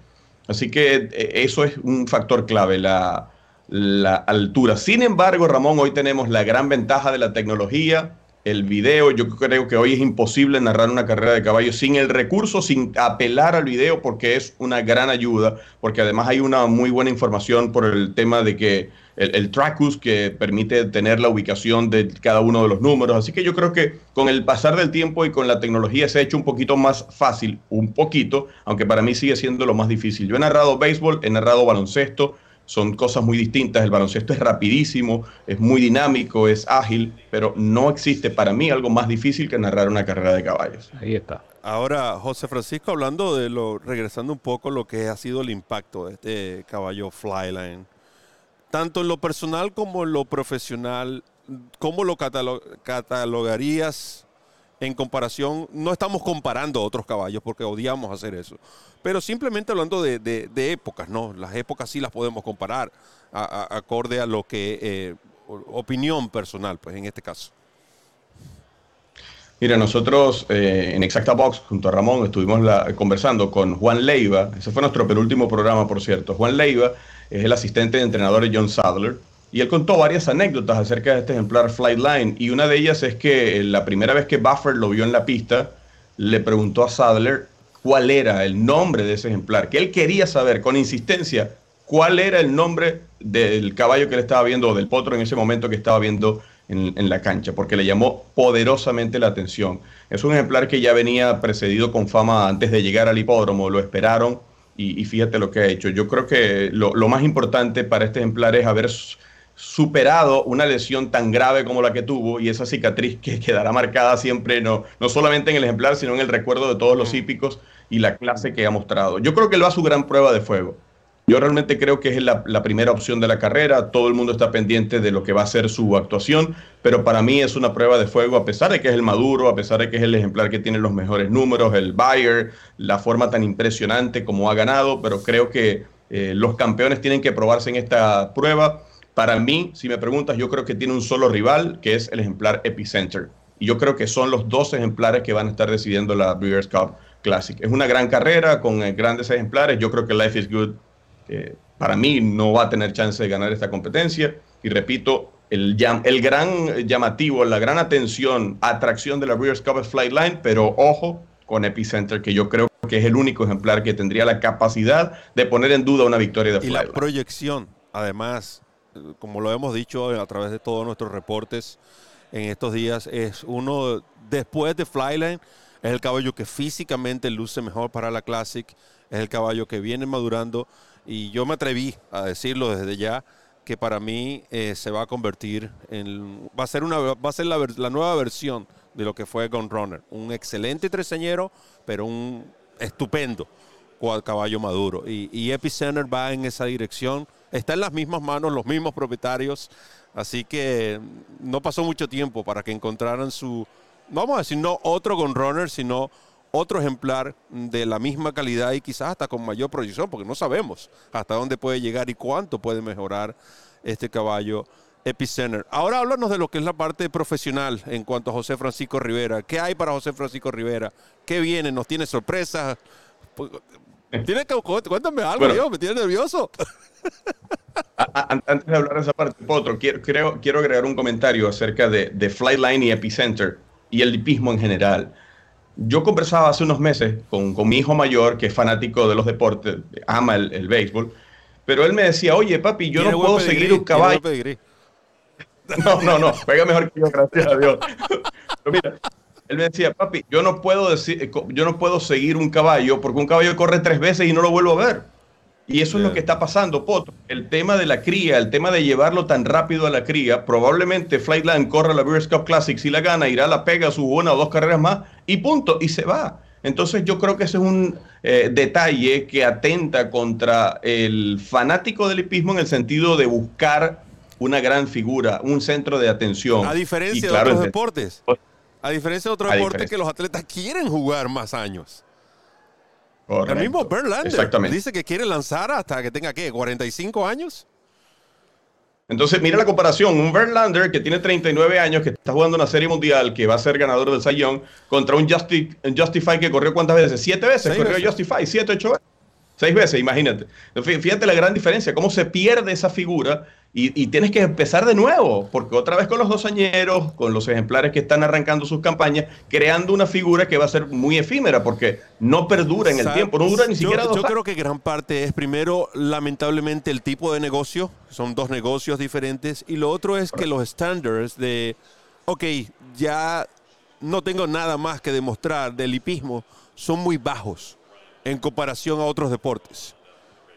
Así que eh, eso es un factor clave, la, la altura. Sin embargo, Ramón, hoy tenemos la gran ventaja de la tecnología, el video. Yo creo que hoy es imposible narrar una carrera de caballo sin el recurso, sin apelar al video, porque es una gran ayuda, porque además hay una muy buena información por el tema de que el, el que permite tener la ubicación de cada uno de los números. Así que yo creo que con el pasar del tiempo y con la tecnología se ha hecho un poquito más fácil, un poquito, aunque para mí sigue siendo lo más difícil. Yo he narrado béisbol, he narrado baloncesto, son cosas muy distintas. El baloncesto es rapidísimo, es muy dinámico, es ágil, pero no existe para mí algo más difícil que narrar una carrera de caballos. Ahí está. Ahora, José Francisco, hablando de lo, regresando un poco lo que ha sido el impacto de este caballo Flyline, tanto en lo personal como en lo profesional, ¿cómo lo catalogarías en comparación? No estamos comparando otros caballos porque odiamos hacer eso, pero simplemente hablando de, épocas, ¿no? Las épocas sí las podemos comparar acorde a lo que, eh, opinión personal, pues en este caso. Mira, nosotros eh, en Exacta Box, junto a Ramón, estuvimos conversando con Juan Leiva. Ese fue nuestro penúltimo programa, por cierto. Juan Leiva es el asistente de entrenador de John Sadler. Y él contó varias anécdotas acerca de este ejemplar Flightline. Y una de ellas es que la primera vez que Buffer lo vio en la pista, le preguntó a Sadler cuál era el nombre de ese ejemplar, que él quería saber con insistencia cuál era el nombre del caballo que él estaba viendo o del potro en ese momento que estaba viendo en, la cancha, porque le llamó poderosamente la atención. Es un ejemplar que ya venía precedido con fama antes de llegar al hipódromo, lo esperaron y, fíjate lo que ha hecho. Yo creo que lo, lo más importante para este ejemplar es haber superado una lesión tan grave como la que tuvo y esa cicatriz que quedará marcada siempre, no, no solamente en el ejemplar, sino en el recuerdo de todos los hípicos y la clase que ha mostrado. Yo creo que él va a su gran prueba de fuego. Yo realmente creo que es la, la, primera opción de la carrera. Todo el mundo está pendiente de lo que va a ser su actuación, pero para mí es una prueba de fuego, a pesar de que es el maduro, a pesar de que es el ejemplar que tiene los mejores números, el Bayer, la forma tan impresionante como ha ganado, pero creo que Eh, los campeones tienen que probarse en esta prueba. Para mí, si me preguntas, yo creo que tiene un solo rival, que es el ejemplar Epicenter. Y yo creo que son los dos ejemplares que van a estar decidiendo la Breeders' Cup Classic. Es una gran carrera con eh, grandes ejemplares. Yo creo que Life is Good, eh, para mí, no va a tener chance de ganar esta competencia. Y repito, el, gran llamativo, la gran atención, atracción de la Breeders' Cup es Flightline, pero ojo con Epicenter, que yo creo que es el único ejemplar que tendría la capacidad de poner en duda una victoria de Y la Flightline. proyección, además, eh, como lo hemos dicho a través de todos nuestros reportes en estos días, es uno, después de Flyline, es el caballo que físicamente luce mejor para la Classic, es el caballo que viene madurando y yo me atreví a decirlo desde ya que para mí eh, se va a convertir en va a ser una va a ser la, nueva versión de lo que fue Gun Runner, un excelente treseñero, pero un estupendo caballo maduro. Y, y Epicenter va en esa dirección. Está en las mismas manos, los mismos propietarios. Así que no pasó mucho tiempo para que encontraran su, vamos a decir, no otro Gun Runner, sino otro ejemplar de la misma calidad y quizás hasta con mayor proyección, porque no sabemos hasta dónde puede llegar y cuánto puede mejorar este caballo Epicenter. Ahora háblanos de lo que es la parte profesional en cuanto a José Francisco Rivera. ¿Qué hay para José Francisco Rivera? ¿Qué viene? ¿Nos tiene sorpresas? Tiene que, cuéntame algo, Bueno. yo, me tiene nervioso. Antes de hablar de esa parte, Potro, quiero, creo- quiero agregar un comentario acerca de, de Flightline y Epicenter y el hipismo en general. Yo conversaba hace unos meses con, con mi hijo mayor, que es fanático de los deportes, ama el, el béisbol, pero él me decía, oye papi, yo no puedo pedigrí, seguir un caballo. No, no, no, pega mejor que yo, gracias a Dios. Pero mira, él me decía, papi, yo no puedo decir, eh, yo no puedo seguir un caballo porque un caballo corre tres veces y no lo vuelvo a ver. Y eso es lo que está pasando, Poto. El tema de la cría, el tema de llevarlo tan rápido a la cría, probablemente Flightline corra la Breeders' Cup Classic, si la gana, irá a la pega sus una o dos carreras más y punto, y se va. Entonces yo creo que ese es un eh, detalle que atenta contra el fanático del hipismo en el sentido de buscar una gran figura, un centro de atención. A diferencia Y de otros deportes. A diferencia de otros deportes que los atletas quieren jugar más años. Correcto. El mismo Exactamente. dice que quiere lanzar hasta que tenga, ¿qué? ¿45 años? Entonces, mira la comparación. Un Verlander que tiene 39 años, que está jugando una serie mundial, que va a ser ganador del Young, contra un Justi- un Justify que corrió cuántas veces? Siete veces. Seis corrió veces. Justify, siete, ocho veces. Seis veces, imagínate. Fí- Fíjate la gran diferencia, cómo se pierde esa figura y, y tienes que empezar de nuevo, porque otra vez con los dos añeros, con los ejemplares que están arrancando sus campañas, creando una figura que va a ser muy efímera, porque no perdura en el ¿Sabes? tiempo, no dura ni Yo- siquiera dos Yo creo que gran parte es, primero, lamentablemente, el tipo de negocio. Son dos negocios diferentes. Y lo otro es que los estándares de, ok, ya no tengo nada más que demostrar del hipismo, son muy bajos en comparación a otros deportes.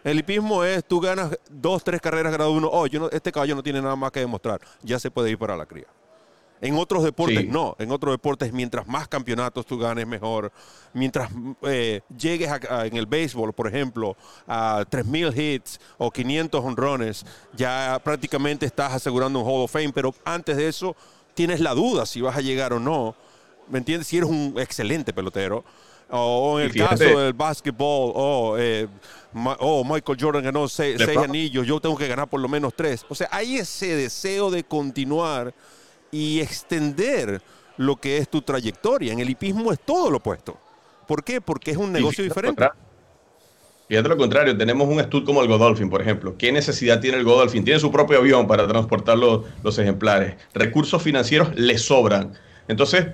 El hipismo es, tú ganas dos, tres carreras grado uno. Oh, yo no- este caballo no tiene nada más que demostrar. Ya se puede ir para la cría. En otros deportes Sí. no. En otros deportes, mientras más campeonatos tú ganes, mejor. Mientras eh, llegues a- a- en el béisbol, por ejemplo, a 3.000 hits o 500 honrones, ya prácticamente estás asegurando un Hall of Fame. Pero antes de eso, tienes la duda si vas a llegar o no. ¿Me entiendes? Si eres un excelente pelotero. O en Y el fíjate- caso del básquetbol, oh, eh, oh, Michael Jordan ganó seis, seis anillos, yo tengo que ganar por lo menos tres. O sea, hay ese deseo de continuar y extender lo que es tu trayectoria. En el hipismo es todo lo opuesto. ¿Por qué? Porque es un negocio fíjate diferente. Fíjate lo contrario, tenemos un estudio como el Godolphin, por ejemplo. ¿Qué necesidad tiene el Godolphin? Tiene su propio avión para transportar los, los ejemplares. Recursos financieros le sobran. Entonces,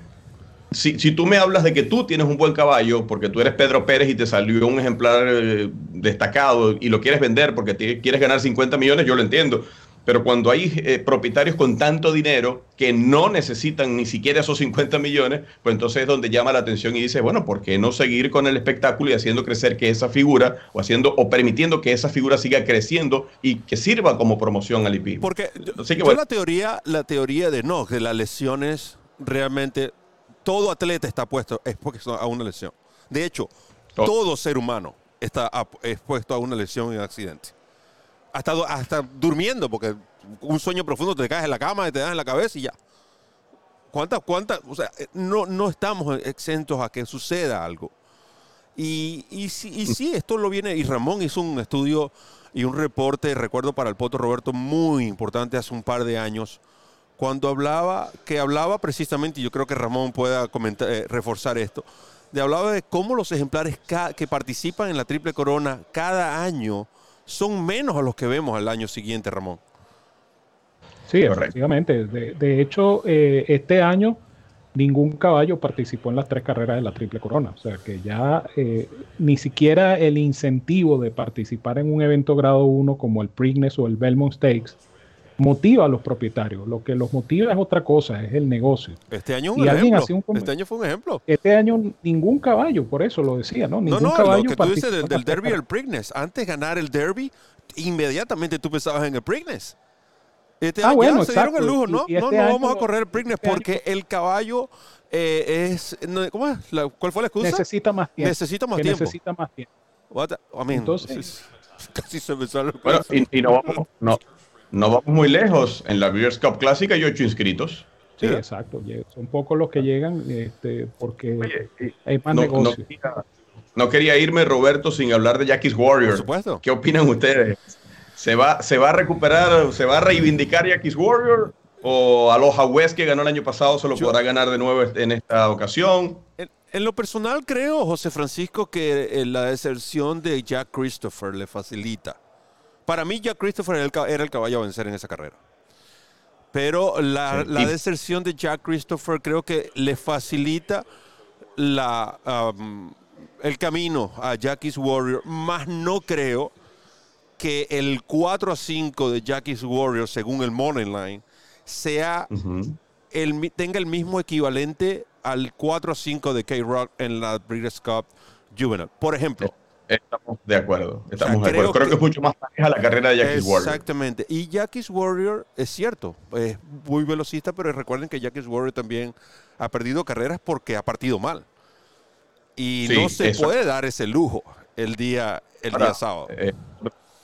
si, si tú me hablas de que tú tienes un buen caballo, porque tú eres Pedro Pérez y te salió un ejemplar eh, destacado y lo quieres vender porque te- quieres ganar 50 millones, yo lo entiendo. Pero cuando hay eh, propietarios con tanto dinero que no necesitan ni siquiera esos 50 millones, pues entonces es donde llama la atención y dice, bueno, ¿por qué no seguir con el espectáculo y haciendo crecer que esa figura o haciendo o permitiendo que esa figura siga creciendo y que sirva como promoción al hipismo? Porque Así que yo bueno. la teoría, la teoría de no, que las lesiones realmente todo atleta está puesto expuesto a una lesión. De hecho, todo ser humano está expuesto a una lesión en accidente. Hasta, hasta durmiendo, porque un sueño profundo te caes en la cama y te das en la cabeza y ya. ¿Cuántas, cuántas? O sea, eh, no, no estamos exentos a que suceda algo. Y, y, sí, y sí, esto lo viene, y Ramón hizo un estudio y un reporte, recuerdo para el Poto Roberto, muy importante hace un par de años, cuando hablaba, que hablaba precisamente, y yo creo que Ramón pueda comentar, eh, reforzar esto, de hablaba de cómo los ejemplares que participan en la Triple Corona cada año son menos a los que vemos al año siguiente, Ramón. Sí, efectivamente. De, de hecho, eh, este año ningún caballo participó en las tres carreras de la Triple Corona. O sea que ya eh, ni siquiera el incentivo de participar en un evento grado 1 como el Preakness o el Belmont Stakes motiva a los propietarios. Lo que los motiva es otra cosa, es el negocio. Este año un ejemplo. hacía un com- Este año fue un ejemplo. Este año ningún caballo, por eso lo decía, ¿no? No, Ningún no, caballo lo que tú dices participó del, Derby y el Preakness. Antes de ganar el Derby, inmediatamente tú pensabas en el Preakness. Este Ah, año bueno, ya se dieron el lujo, ¿no? y no, este no año- vamos a correr el Preakness este año- porque el caballo eh, es... no, ¿Cómo es? La- ¿Cuál fue la excusa? Necesita más tiempo. Necesita más que tiempo. Necesita más tiempo. What the- I mean, Entonces- casi se me sale el Bueno, y, y no, vamos, no, no vamos muy lejos. En la Breeders' Cup Clásica hay ocho inscritos. Sí, exacto. Son pocos los que llegan este, porque hay más No, no negocio. quería, no quería irme, Roberto, sin hablar de Jackie's Warrior. Por supuesto. ¿Qué opinan ustedes? ¿Se va, ¿Se va a recuperar, se va a reivindicar Jackie's Warrior? ¿O Aloha West, que ganó el año pasado, se lo podrá ganar de nuevo en esta ocasión? En, en lo personal creo, José Francisco, que eh, la deserción de Jack Christopher le facilita. Para mí Jack Christopher era el, caballo a vencer en esa carrera. Pero la, Sí. la Y- deserción de Jack Christopher creo que le facilita la, um, el camino a Jackie's Warrior, más no creo que el 4 a 5 de Jackie's Warrior, según el Money Line, sea el, tenga el mismo equivalente al 4 a 5 de K-Rock en la Breeders' Cup Juvenile. Por ejemplo. Estamos de acuerdo. Estamos O sea, de acuerdo. creo que, que- es mucho más pareja la carrera de Jackie's Warrior. Exactamente. Y Jackie's Warrior es cierto, es muy velocista, pero recuerden que Jackie's Warrior también ha perdido carreras porque ha partido mal. Y Sí, no se eso. puede dar ese lujo el día, el Ahora, día sábado. eh,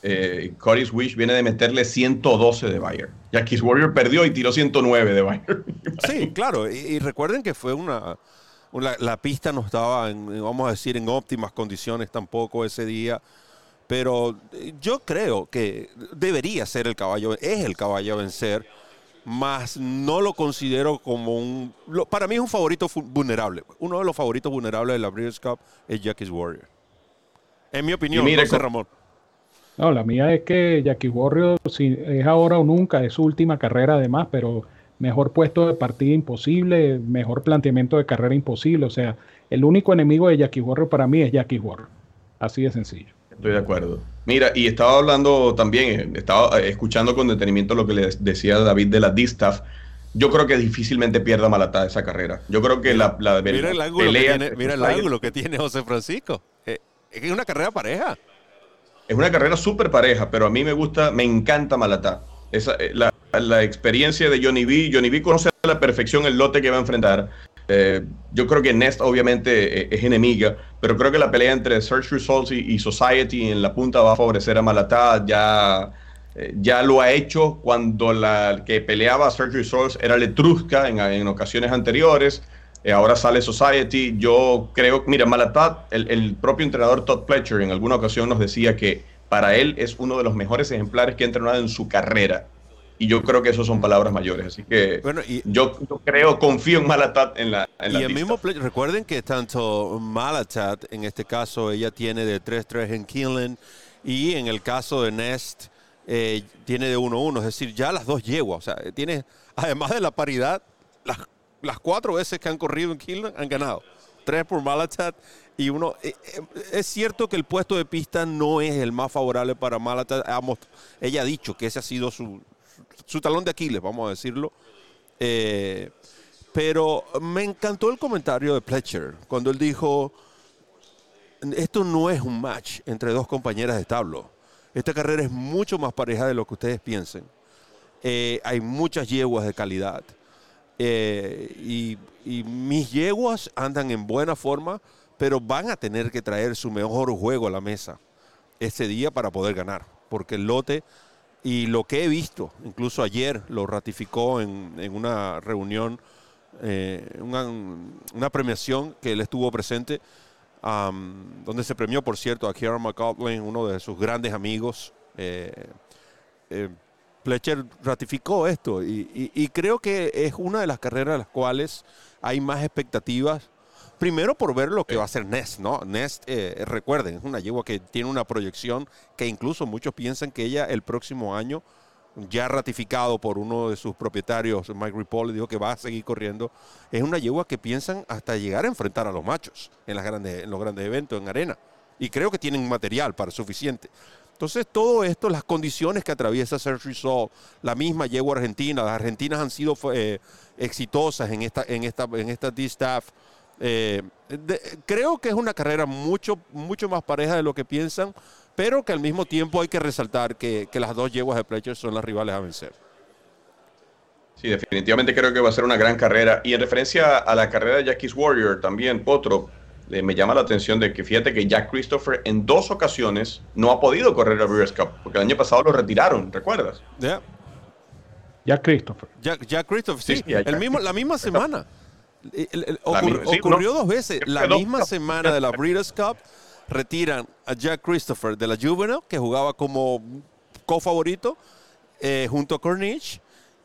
eh, Cody's Wish viene de meterle 112 de Bayer. Jackie's Warrior perdió y tiró 109 de Bayer. Sí, claro. Y, y recuerden que fue una, La pista no estaba, en, vamos a decir, en óptimas condiciones tampoco ese día. Pero eh, yo creo que debería ser el caballo, es el caballo a vencer, más no lo considero como un... lo- para mí es un favorito vulnerable. Uno de los favoritos vulnerables de la Breeders' Cup es Jackie's Warrior. En mi opinión, mire, José Ramón. No, la mía es que Jackie Warrior si es ahora o nunca, es su última carrera además, pero mejor puesto de partida imposible, mejor planteamiento de carrera imposible. O sea, el único enemigo de Jackie Warrior para mí es Jackie Warrior. Así de sencillo. Estoy de acuerdo. Mira, y estaba hablando también, eh, estaba eh, escuchando con detenimiento lo que le decía David de la Distaff. Yo creo que difícilmente pierda Malatá esa carrera. Yo creo que la, la, Mira la el ángulo, que pelea tiene, entre mira el ángulo que tiene José Francisco. Eh, es que es una carrera pareja. Es una carrera súper pareja, pero a mí me gusta, me encanta Malatá. Esa, la, la experiencia de Johnny B. Johnny B conoce a la perfección el lote que va a enfrentar. Eh, yo creo que Nest obviamente eh, es enemiga, pero creo que la pelea entre Search Results y, Society en la punta va a favorecer a Malatá. Ya, eh, ya lo ha hecho cuando la que peleaba Search Results era Letrusca en, en ocasiones anteriores. Ahora sale Society. Yo creo, mira, Malatá, el, el propio entrenador Todd Pletcher en alguna ocasión nos decía que para él es uno de los mejores ejemplares que ha entrenado en su carrera. Y yo creo que eso son palabras mayores. Así que Bueno, y- yo, yo creo, confío en Malatat en la, en la y el lista. mismo recuerden que tanto Malatat, en este caso, ella tiene de 3-3 en Kinlan y en el caso de Nest eh, tiene de 1-1, es decir, ya las dos yeguas, o sea, tiene, además de la paridad, las, las cuatro veces que han corrido en Kinlan han ganado. Tres por Malatat y uno. eh, eh, es cierto que el puesto de pista no es el más favorable para Malatat. Ella ha dicho que ese ha sido su, su talón de Aquiles, vamos a decirlo. Eh, pero me encantó el comentario de Pletcher cuando él dijo, esto no es un match entre dos compañeras de establo. Esta carrera es mucho más pareja de lo que ustedes piensen. Eh, hay muchas yeguas de calidad. Eh, y, y mis yeguas andan en buena forma, pero van a tener que traer su mejor juego a la mesa ese día para poder ganar. Porque el lote y lo que he visto, incluso ayer lo ratificó en, en una reunión, eh, una, una premiación que él estuvo presente. donde se premió, por cierto, a Kieran McCauley, uno de sus grandes amigos. Eh, eh, Fletcher ratificó esto y- y creo que es una de las carreras en las cuales hay más expectativas. Primero por ver lo que va a hacer Nest, ¿no? Nest, eh, recuerden, es una yegua que tiene una proyección que incluso muchos piensan que ella el próximo año, ya ratificado por uno de sus propietarios, Mike Ripoll, dijo que va a seguir corriendo. Es una yegua que piensan hasta llegar a enfrentar a los machos en, las grandes, en los grandes eventos, en arena. Y creo que tienen material para suficiente. Entonces, todo esto, las condiciones que atraviesa Sergio Sol, la misma yegua argentina, las argentinas han sido eh, exitosas en esta, en esta, en esta D-Staff. Eh, de- creo que es una carrera mucho, mucho más pareja de lo que piensan, pero que al mismo tiempo hay que resaltar que, que las dos yeguas de Pletcher son las rivales a vencer. Sí, definitivamente creo que va a ser una gran carrera. Y en referencia a la carrera de Jackie's Warrior, también, Potro, eh, me llama la atención de que fíjate que Jack Christopher en dos ocasiones no ha podido correr el Breeders' Cup, porque el año pasado lo retiraron, ¿recuerdas? Ya. Ya Christopher. Jack, Jack Christopher, sí, Sí, sí, Jack el mismo, la misma semana. Ocurrió misma- sí, ocurrió no. dos veces. Creo La misma semana de la Breeders' Cup retiran a Jack Christopher de la Juvenile, que jugaba como co-favorito eh, junto a Corniche.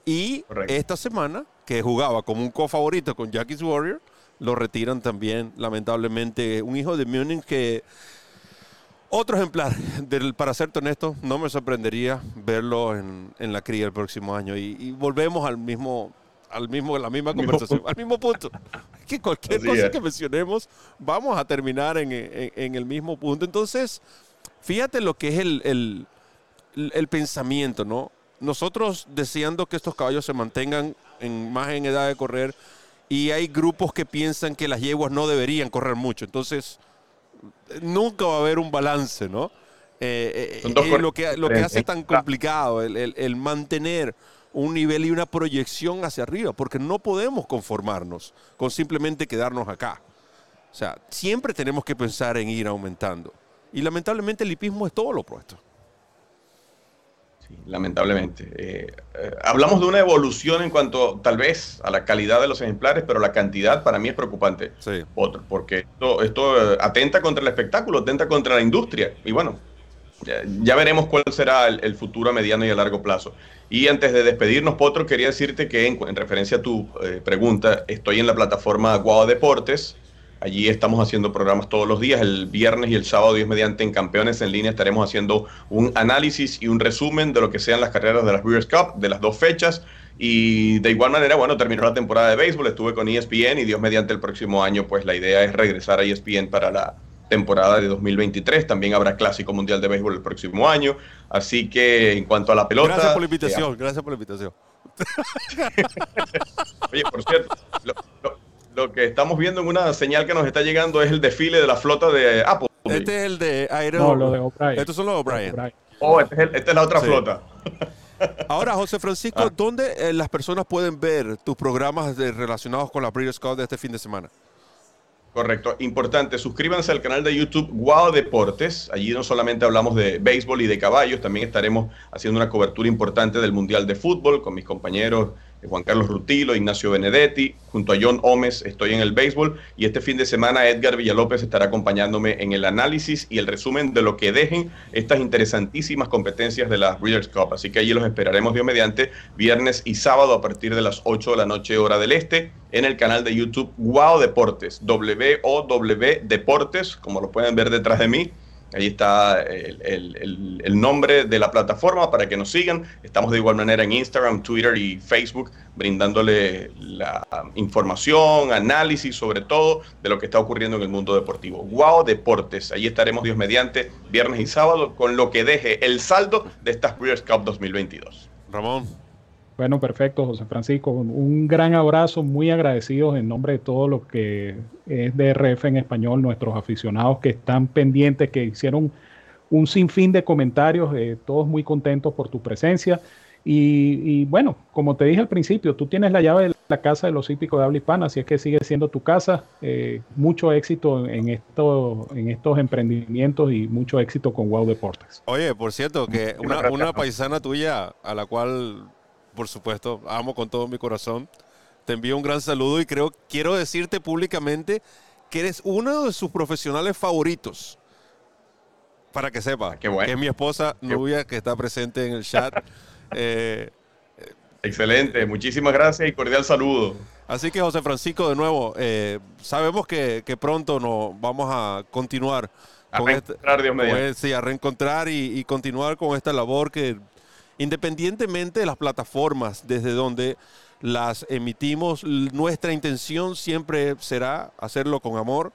Y esta semana, que jugaba como un co-favorito con Jackie's Warrior, lo retiran también, lamentablemente. Un hijo de Munich que. Otro ejemplar, del, para serte honesto, no me sorprendería verlo en, en la cría el próximo año. Y, y volvemos al mismo, al mismo, la misma conversación, al mismo punto. Que cualquier Así cosa es. que mencionemos, vamos a terminar en, en- en el mismo punto. Entonces, fíjate lo que es el, el- pensamiento, ¿no? Nosotros deseando que estos caballos se mantengan en, más en edad de correr y hay grupos que piensan que las yeguas no deberían correr mucho. Entonces, nunca va a haber un balance, ¿no? Eh, eh, eh, lo, que, lo que hace tan complicado el, el- el mantener un nivel y una proyección hacia arriba, porque no podemos conformarnos con simplemente quedarnos acá. O sea, siempre tenemos que pensar en ir aumentando. Y lamentablemente el hipismo es todo lo opuesto. lamentablemente. Eh, eh, hablamos de una evolución en cuanto tal vez a la calidad de los ejemplares, pero la cantidad para mí es preocupante. Otro, porque esto, esto eh, atenta contra el espectáculo, atenta contra la industria. Y bueno, ya, veremos cuál será el, futuro a mediano y a largo plazo. Y antes de despedirnos, Potro, quería decirte que en, en referencia a tu eh, pregunta, estoy en la plataforma Guau Deportes. Allí estamos haciendo programas todos los días. El viernes y el sábado, Dios mediante, en Campeones en Línea estaremos haciendo un análisis y un resumen de lo que sean las carreras de las Breeders' Cup, de las dos fechas. Y de igual manera, bueno, terminó la temporada de béisbol, estuve con ESPN y Dios mediante el próximo año, pues la idea es regresar a ESPN para la temporada de 2023. También habrá Clásico Mundial de Béisbol el próximo año. Así que en cuanto a la pelota... Gracias por la eh, invitación, gracias por la invitación. Oye, por cierto, lo, lo- lo que estamos viendo en una señal que nos está llegando es el desfile de la flota de Apple. Este es el de Aero. No, lo de O'Brien. Estos son los O'Brien. Oh, este es el- esta es la otra Sí. flota. Ahora, José Francisco, Ah. ¿dónde eh, las personas pueden ver tus programas de- relacionados con la Breeders' Cup de este fin de semana? Correcto, importante, suscríbanse al canal de YouTube Wow Deportes. Allí no solamente hablamos de béisbol y de caballos, también estaremos haciendo una cobertura importante del Mundial de Fútbol con mis compañeros Juan Carlos Rutilo, Ignacio Benedetti, junto a John Gómez estoy en el béisbol y este fin de semana Edgar Villalópez estará acompañándome en el análisis y el resumen de lo que dejen estas interesantísimas competencias de la Breeders' Cup. Así que allí los esperaremos Dios mediante viernes y sábado a partir de las 8 de la noche hora del este en el canal de YouTube Wow Deportes, W-O-W Deportes, como lo pueden ver detrás de mí. Ahí está el, nombre de la plataforma para que nos sigan. Estamos de igual manera en Instagram, Twitter y Facebook brindándole la información, análisis sobre todo de lo que está ocurriendo en el mundo deportivo. Wow Deportes, ahí estaremos Dios mediante viernes y sábado con lo que deje el saldo de estas Breeders' Cup 2022. Ramón. Bueno, perfecto, José Francisco. Un gran abrazo, muy agradecidos en nombre de todo lo que es DRF en español, nuestros aficionados que están pendientes, que hicieron un sinfín de comentarios, eh, todos muy contentos por tu presencia. Y, y bueno, como te dije al principio, tú tienes la llave de la casa de los hípicos de habla hispana, así es que sigue siendo tu casa. Eh, mucho éxito en, esto, en estos emprendimientos y mucho éxito con Wow Deportes. Oye, por cierto, que una paisana tuya, a la cual, por supuesto, amo con todo mi corazón, te envío un gran saludo y creo, quiero decirte públicamente que eres uno de sus profesionales favoritos. Para que sepa, qué bueno. que es mi esposa Nubia, que está presente en el chat. Eh, Excelente, muchísimas gracias y cordial saludo. Así que José Francisco, de nuevo, eh, sabemos que, que pronto nos vamos a continuar A con reencontrar, este- Dios con- sí, a reencontrar y, y continuar con esta labor que independientemente de las plataformas desde donde las emitimos, nuestra intención siempre será hacerlo con amor,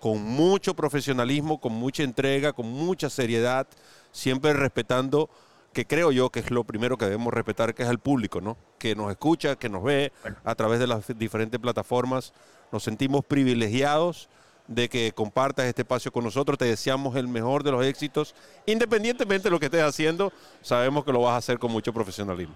con mucho profesionalismo, con mucha entrega, con mucha seriedad, siempre respetando que creo yo que es lo primero que debemos respetar, que es el público, ¿no? Que nos escucha, que nos ve a través de las diferentes plataformas. Nos sentimos privilegiados de que compartas este espacio con nosotros. Te deseamos el mejor de los éxitos. Independientemente de lo que estés haciendo, sabemos que lo vas a hacer con mucho profesionalismo.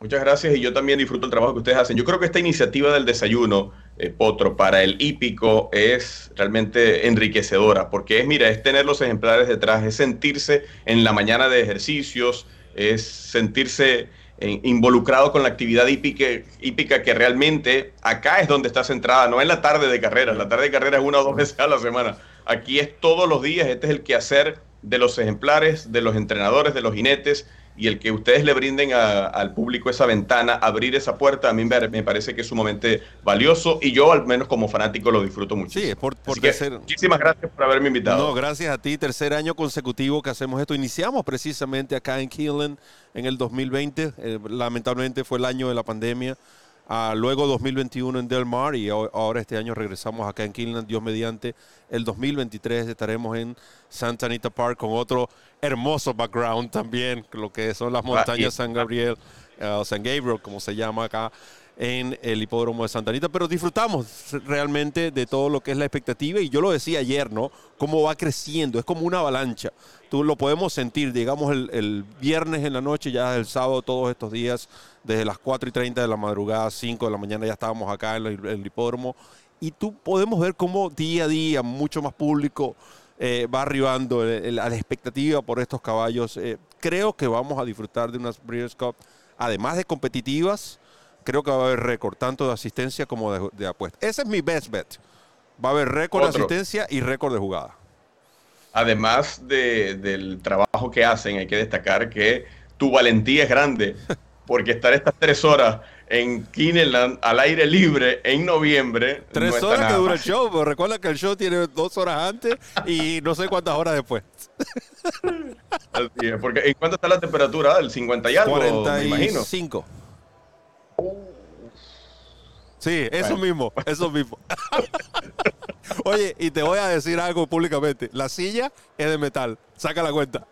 Muchas gracias y yo también disfruto el trabajo que ustedes hacen. Yo creo que esta iniciativa del desayuno, eh, Potro, para el hípico es realmente enriquecedora, porque es, mira, es tener los ejemplares detrás, es sentirse en la mañana de ejercicios, es sentirse eh, involucrado con la actividad hípica, hípica que realmente acá es donde está centrada, no en la tarde de carrera, la tarde de carrera es una o dos veces a la semana. Aquí es todos los días, este es el quehacer de los ejemplares, de los entrenadores, de los jinetes, y el que ustedes le brinden a- al público esa ventana, abrir esa puerta, a mí me, parece que es sumamente valioso y yo al menos como fanático lo disfruto muchísimo. Sí, es por, por Así que tercer- muchísimas gracias por haberme invitado. No, gracias a ti. Tercer año consecutivo que hacemos esto. Iniciamos precisamente acá en Keeneland en el 2020. Eh, lamentablemente fue el año de la pandemia. Ah, luego 2021 en Del Mar y ho- ahora este año regresamos acá en Keeneland, Dios mediante. El 2023 estaremos en Santa Anita Park con otro hermoso background también, lo que son las montañas San Gabriel, o San Gabriel, como se llama acá en el hipódromo de Santa Anita, pero disfrutamos realmente de todo lo que es la expectativa y yo lo decía ayer, ¿no? Cómo va creciendo, es como una avalancha. Tú lo podemos sentir, digamos, el, el viernes en la noche, ya el sábado, todos estos días, desde las 4 y 30 de la madrugada, 5 de la mañana, ya estábamos acá en el, el hipódromo y tú podemos ver cómo día a día mucho más público eh, va arribando a la expectativa por estos caballos. Eh, creo que vamos a disfrutar de unas Breeders' Cup, además de competitivas, creo que va a haber récord, tanto de asistencia como de, de apuesta. Ese es mi best bet. Va a haber récord de asistencia y récord de jugada. Además de- del trabajo que hacen, hay que destacar que tu valentía es grande, porque estar estas tres horas en Kineland al aire libre en noviembre. Tres no está horas que dura el show, pero recuerda que el show tiene dos horas antes y no sé cuántas horas después. Así es, porque ¿en cuánto está la temperatura? ¿El 50 y algo? Me imagino. 45. Sí, eso mismo, eso mismo. Oye, y te voy a decir algo públicamente. La silla es de metal. Saca la cuenta.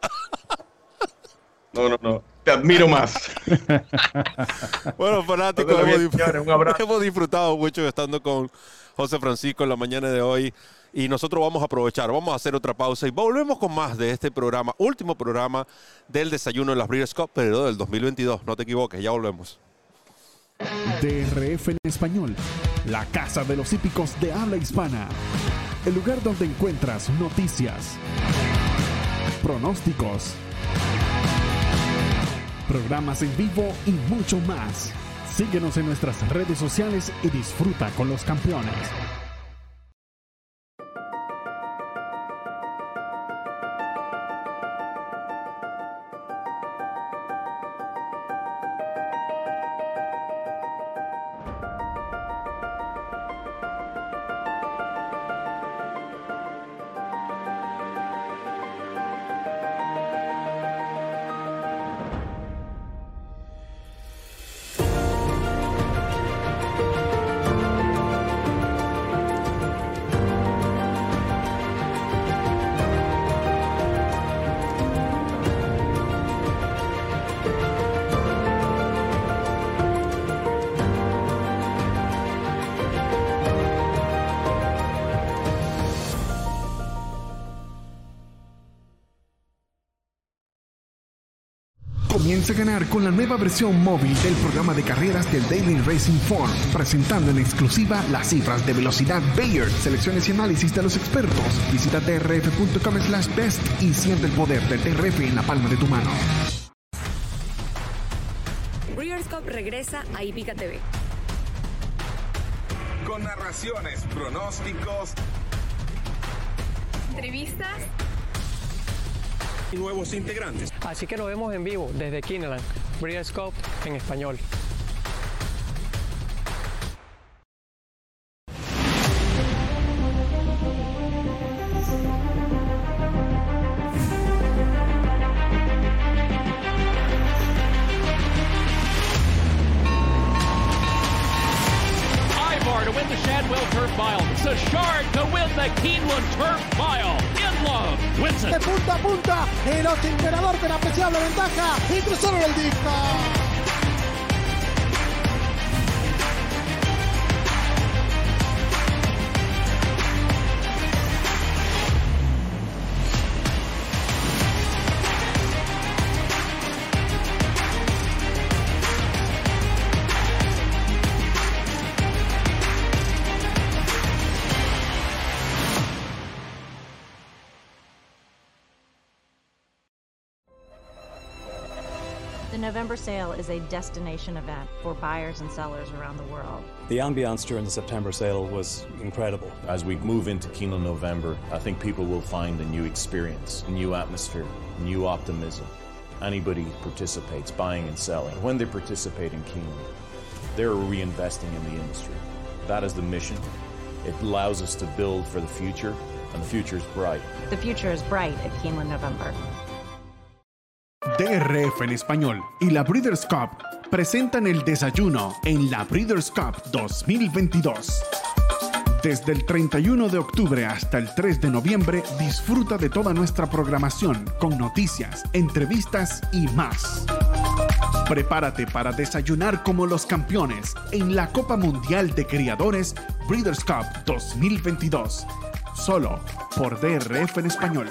No, no, no. Te admiro más. Bueno, fanáticos, hemos, abrazo. hemos disfrutado mucho estando con José Francisco en la mañana de hoy. Y nosotros vamos a aprovechar, vamos a hacer otra pausa y volvemos con más de este programa, último programa del desayuno de las Breeders' Cup, pero del 2022. No te equivoques, ya volvemos. DRF en español, la casa de los hípicos de habla hispana. El lugar donde encuentras noticias, pronósticos, programas en vivo y mucho más. Síguenos en nuestras redes sociales y disfruta con los campeones. Comienza a ganar con la nueva versión móvil del programa de carreras del Daily Racing Form, presentando en exclusiva las cifras de velocidad Bayer, selecciones y análisis de los expertos. Visita trf.com slash best y siente el poder del TRF en la palma de tu mano. Breeders' Cup regresa a Hípica TV. con narraciones, pronósticos, Entrevistas y nuevos integrantes. Así que nos vemos en vivo desde Kineland, Breeders' Cup en español. Sale is a destination event for buyers and sellers around the world. The ambiance during the September sale was incredible. As we move into Keeneland November, I think people will find a new experience, a new atmosphere, new optimism. Anybody who participates, buying and selling, when they participate in Keeneland, they're reinvesting in the industry. That is the mission. It allows us to build for the future, and the future is bright. The future is bright at Keeneland November. DRF en español y la Breeders' Cup presentan el desayuno en la Breeders' Cup 2022. Desde el 31 de octubre hasta el 3 de noviembre, disfruta de toda nuestra programación con noticias, entrevistas y más. Prepárate para desayunar como los campeones en la Copa Mundial de Criadores Breeders' Cup 2022. Solo por DRF en español.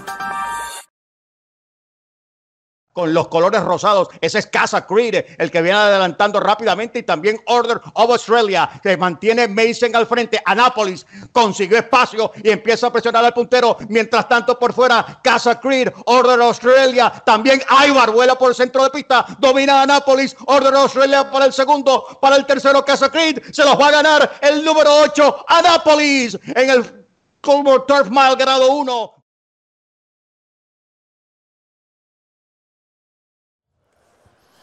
Con los colores rosados. Ese es Casa Creed, el que viene adelantando rápidamente y también Order of Australia, que mantiene Mason al frente. Anápolis consiguió espacio y empieza a presionar al puntero. Mientras tanto, por fuera, Casa Creed, Order of Australia, también Ivar vuela por el centro de pista, domina Anápolis, Order of Australia para el segundo, para el tercero, Casa Creed, se los va a ganar el número 8, Anápolis, en el Colmore Turf Mile grado 1.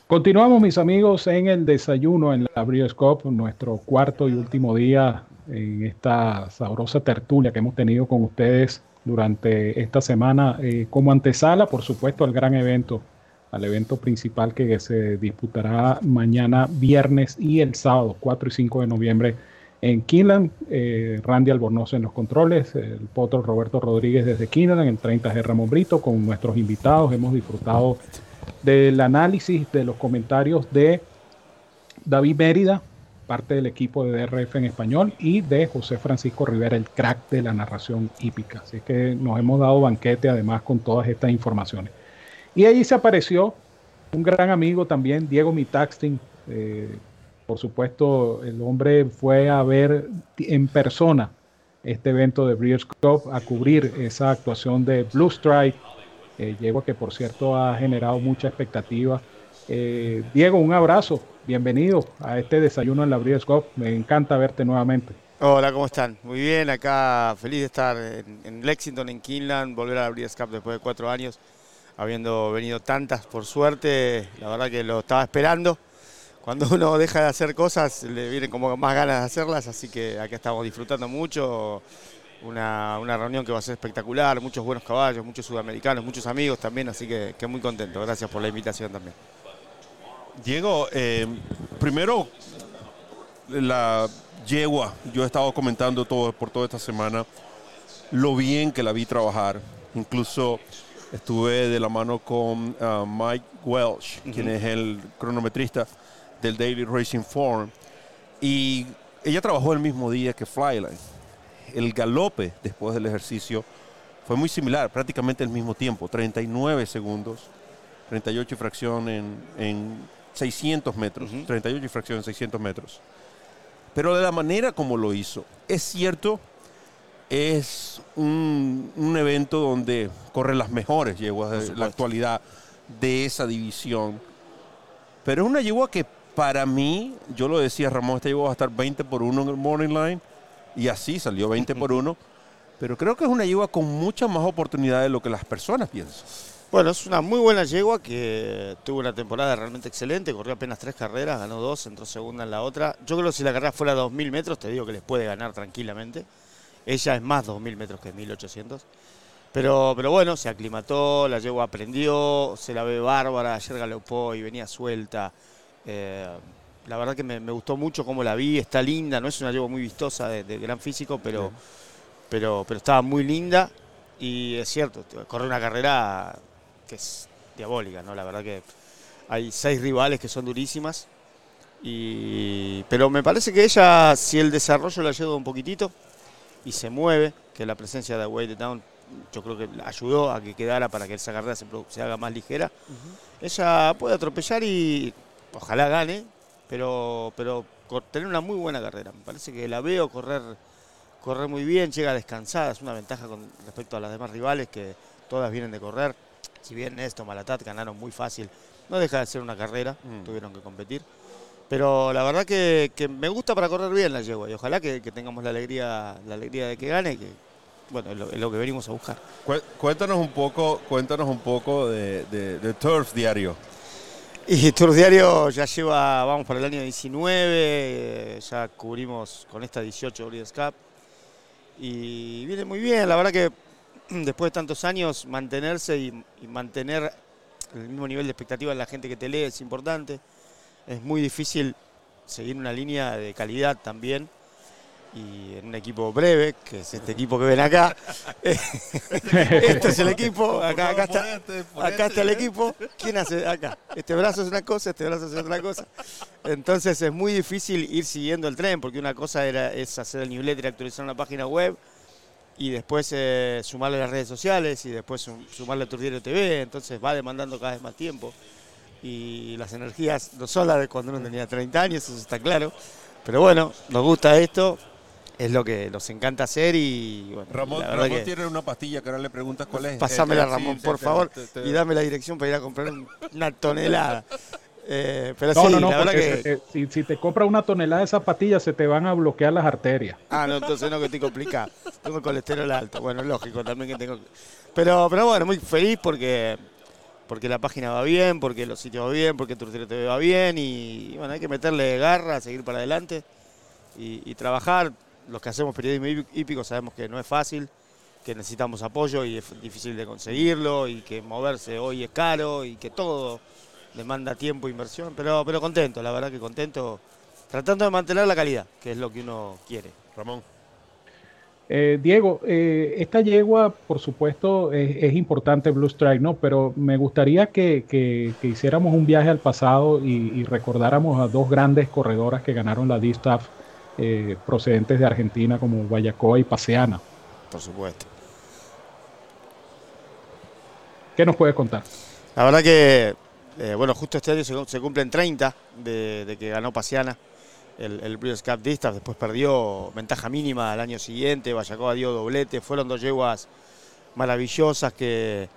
Continuamos, mis amigos, en el desayuno en la Cup, nuestro cuarto y último día en esta sabrosa tertulia que hemos tenido con ustedes durante esta semana, eh, como antesala, por supuesto, al gran evento, al evento principal que se disputará mañana viernes y el sábado, 4 y 5 de noviembre en Kinland. Eh, Randy Albornoz en los controles, el potro Roberto Rodríguez desde en el 30G Ramón Brito, con nuestros invitados. Hemos disfrutado del análisis, de los comentarios de David Mérida, parte del equipo de DRF en español, y de José Francisco Rivera, el crack de la narración hípica. Así que nos hemos dado banquete además con todas estas informaciones. Y allí se apareció un gran amigo también, Diego Mitaxtin. Eh, por supuesto, el hombre fue a ver en persona este evento de Breeders' Cup, a cubrir esa actuación de Blue Strike, eh, que por cierto ha generado mucha expectativa. Eh, Diego, un abrazo, bienvenido a este desayuno en la Breeders' Cup. Me encanta verte nuevamente. Hola, ¿cómo están? Muy bien, acá feliz de estar en, Lexington, en Kinland, volver a la Breeders' después de cuatro años, habiendo venido tantas por suerte, la verdad que lo estaba esperando. Cuando uno deja de hacer cosas, le vienen como más ganas de hacerlas, así que acá estamos disfrutando mucho. Una, una, reunión que va a ser espectacular, muchos buenos caballos, muchos sudamericanos, muchos amigos también, así que, que muy contento. Gracias por la invitación también. Diego, eh, primero la yegua, yo he estado comentando todo por toda esta semana lo bien que la vi trabajar. Incluso estuve de la mano con uh, Mike Welsh, uh -huh. quien es el cronometrista del Daily Racing Form, y ella trabajó el mismo día que Flyline el galope después del ejercicio fue muy similar, prácticamente el mismo tiempo, 39 segundos, 38 y fracción en, en 600 metros, uh -huh. 38 y fracción en 600 metros. Pero de la manera como lo hizo, es cierto, es un, un evento donde corren las mejores yeguas de la actualidad de esa división, pero es una yegua que para mí, yo lo decía Ramón, esta yegua va a estar 20 por 1 en el morning line, y así salió 20 por 1. Pero creo que es una yegua con muchas más oportunidades de lo que las personas piensan. Bueno, es una muy buena yegua que tuvo una temporada realmente excelente, corrió apenas tres carreras, ganó dos, entró segunda en la otra. Yo creo que si la carrera fuera 2.000 metros, te digo que les puede ganar tranquilamente. Ella es más 2.000 metros que 1.800. Pero, pero bueno, se aclimató, la yegua aprendió, se la ve bárbara, ayer galopó y venía suelta. Eh, la verdad que me, me, gustó mucho cómo la vi, está linda, no es una yegua muy vistosa de, de gran físico, pero, pero, pero estaba muy linda. Y es cierto, corre una carrera que es diabólica, ¿no? La verdad que hay seis rivales que son durísimas. Y, pero me parece que ella, si el desarrollo la ayuda un poquitito y se mueve, que la presencia de Way Down yo creo que ayudó a que quedara para que esa carrera se, se haga más ligera. Ella puede atropellar y ojalá gane, pero, pero tener una muy buena carrera. Me parece que la veo correr, correr muy bien, llega descansada, es una ventaja con respecto a las demás rivales que todas vienen de correr. Si bien esto, Malatat ganaron muy fácil, no deja de ser una carrera, Mm. tuvieron que competir. Pero la verdad que, que me gusta para correr bien la yegua y ojalá que, que tengamos la alegría, la alegría de que gane, que bueno, es lo, es lo que venimos a buscar. Cué- Cuéntanos un poco, cuéntanos un poco de, de- de Turf Diario. Y Tour Diario ya lleva, vamos para el año 19, eh, ya cubrimos con esta 18 Breeders' Cup. Y viene muy bien, la verdad que después de tantos años mantenerse y, y mantener el mismo nivel de expectativa en la gente que te lee es importante. Es muy difícil seguir una línea de calidad también. Y en un equipo breve, que es este equipo que ven acá. este es el equipo, acá, acá está, acá está el equipo. ¿Quién hace acá? Este brazo es una cosa, este brazo es otra cosa. Entonces es muy difícil ir siguiendo el tren, porque una cosa era, es hacer el newsletter y actualizar una página web, y después eh, sumarle las redes sociales, y después sum- sumarle a tu diario TV, entonces va demandando cada vez más tiempo. Y las energías no son las de cuando uno tenía 30 años, eso está claro. Pero bueno, nos gusta esto, es lo que nos encanta hacer y bueno, Ramón, la Ramón que- tiene una pastilla que ahora le preguntas cuál es. Pásamela, sí, Ramón, sí, por te- favor, te- te- y dame la dirección para ir a comprar un- una tonelada. Eh, pero No, sí, no, no, la verdad que... se si, si te compras una tonelada de zapatillas se te van a bloquear las arterias. Ah, no, entonces no, que estoy complicado. Tengo el colesterol alto. Bueno, lógico también que tengo... Pero, pero bueno, muy feliz porque, porque la página va bien, porque los sitios va bien, porque Turtero TV va bien y, bueno, hay que meterle garra, seguir para adelante y, y trabajar. Los que hacemos periodismo hí- hípico sabemos que no es fácil, que necesitamos apoyo y es difícil de conseguirlo y que moverse hoy es caro y que todo demanda tiempo e inversión, pero, pero contento, la verdad que contento, tratando de mantener la calidad, que es lo que uno quiere. Ramón. Eh, Diego, eh, esta yegua, por supuesto, es, es importante Blue Strike, ¿no? Pero me gustaría que, que- que hiciéramos un viaje al pasado y, y recordáramos a dos grandes corredoras que ganaron la D-Staff eh, procedentes de Argentina, como Guayacoa y Paseana. Por supuesto. ¿Qué nos puede contar? La verdad que, eh, bueno, justo este año se, se cumplen 30 de, de que ganó Pasiana el, el Breeders' Cup Distaff, después perdió ventaja mínima al año siguiente, Vallacoa dio doblete, fueron dos yeguas maravillosas que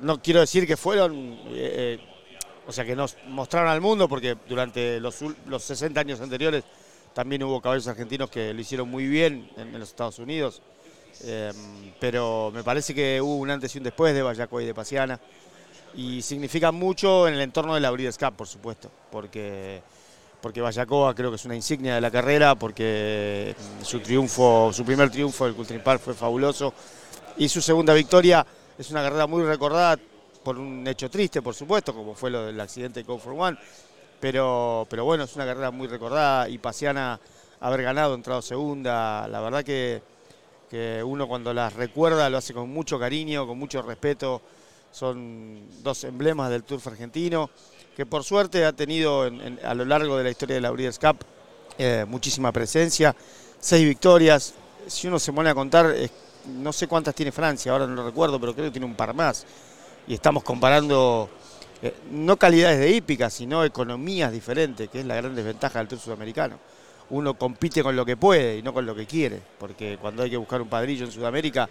no quiero decir que fueron, eh, eh, o sea, que nos mostraron al mundo, porque durante los, los 60 años anteriores también hubo caballos argentinos que lo hicieron muy bien en, los Estados Unidos. Eh, pero me parece que hubo un antes y un después de Vallacoa y de Pasiana y significa mucho en el entorno de la Breeders' Cup, por supuesto, porque, porque Vallacoa creo que es una insignia de la carrera, porque su triunfo, su primer triunfo del Cultural Park fue fabuloso y su segunda victoria es una carrera muy recordada por un hecho triste, por supuesto, como fue lo del accidente de Go for One, pero, pero bueno, es una carrera muy recordada y Pasiana haber ganado, entrado segunda, la verdad que, que uno cuando las recuerda lo hace con mucho cariño, con mucho respeto, son dos emblemas del turf argentino, que por suerte ha tenido en- en- a lo largo de la historia de la Breeders' Cup eh, muchísima presencia, seis victorias, si uno se pone a contar, no sé cuántas tiene Francia, ahora no lo recuerdo, pero creo que tiene un par más, y estamos comparando eh, no calidades de hípica, sino economías diferentes, que es la gran desventaja del turf sudamericano. Uno compite con lo que puede y no con lo que quiere, porque cuando hay que buscar un padrillo en Sudamérica,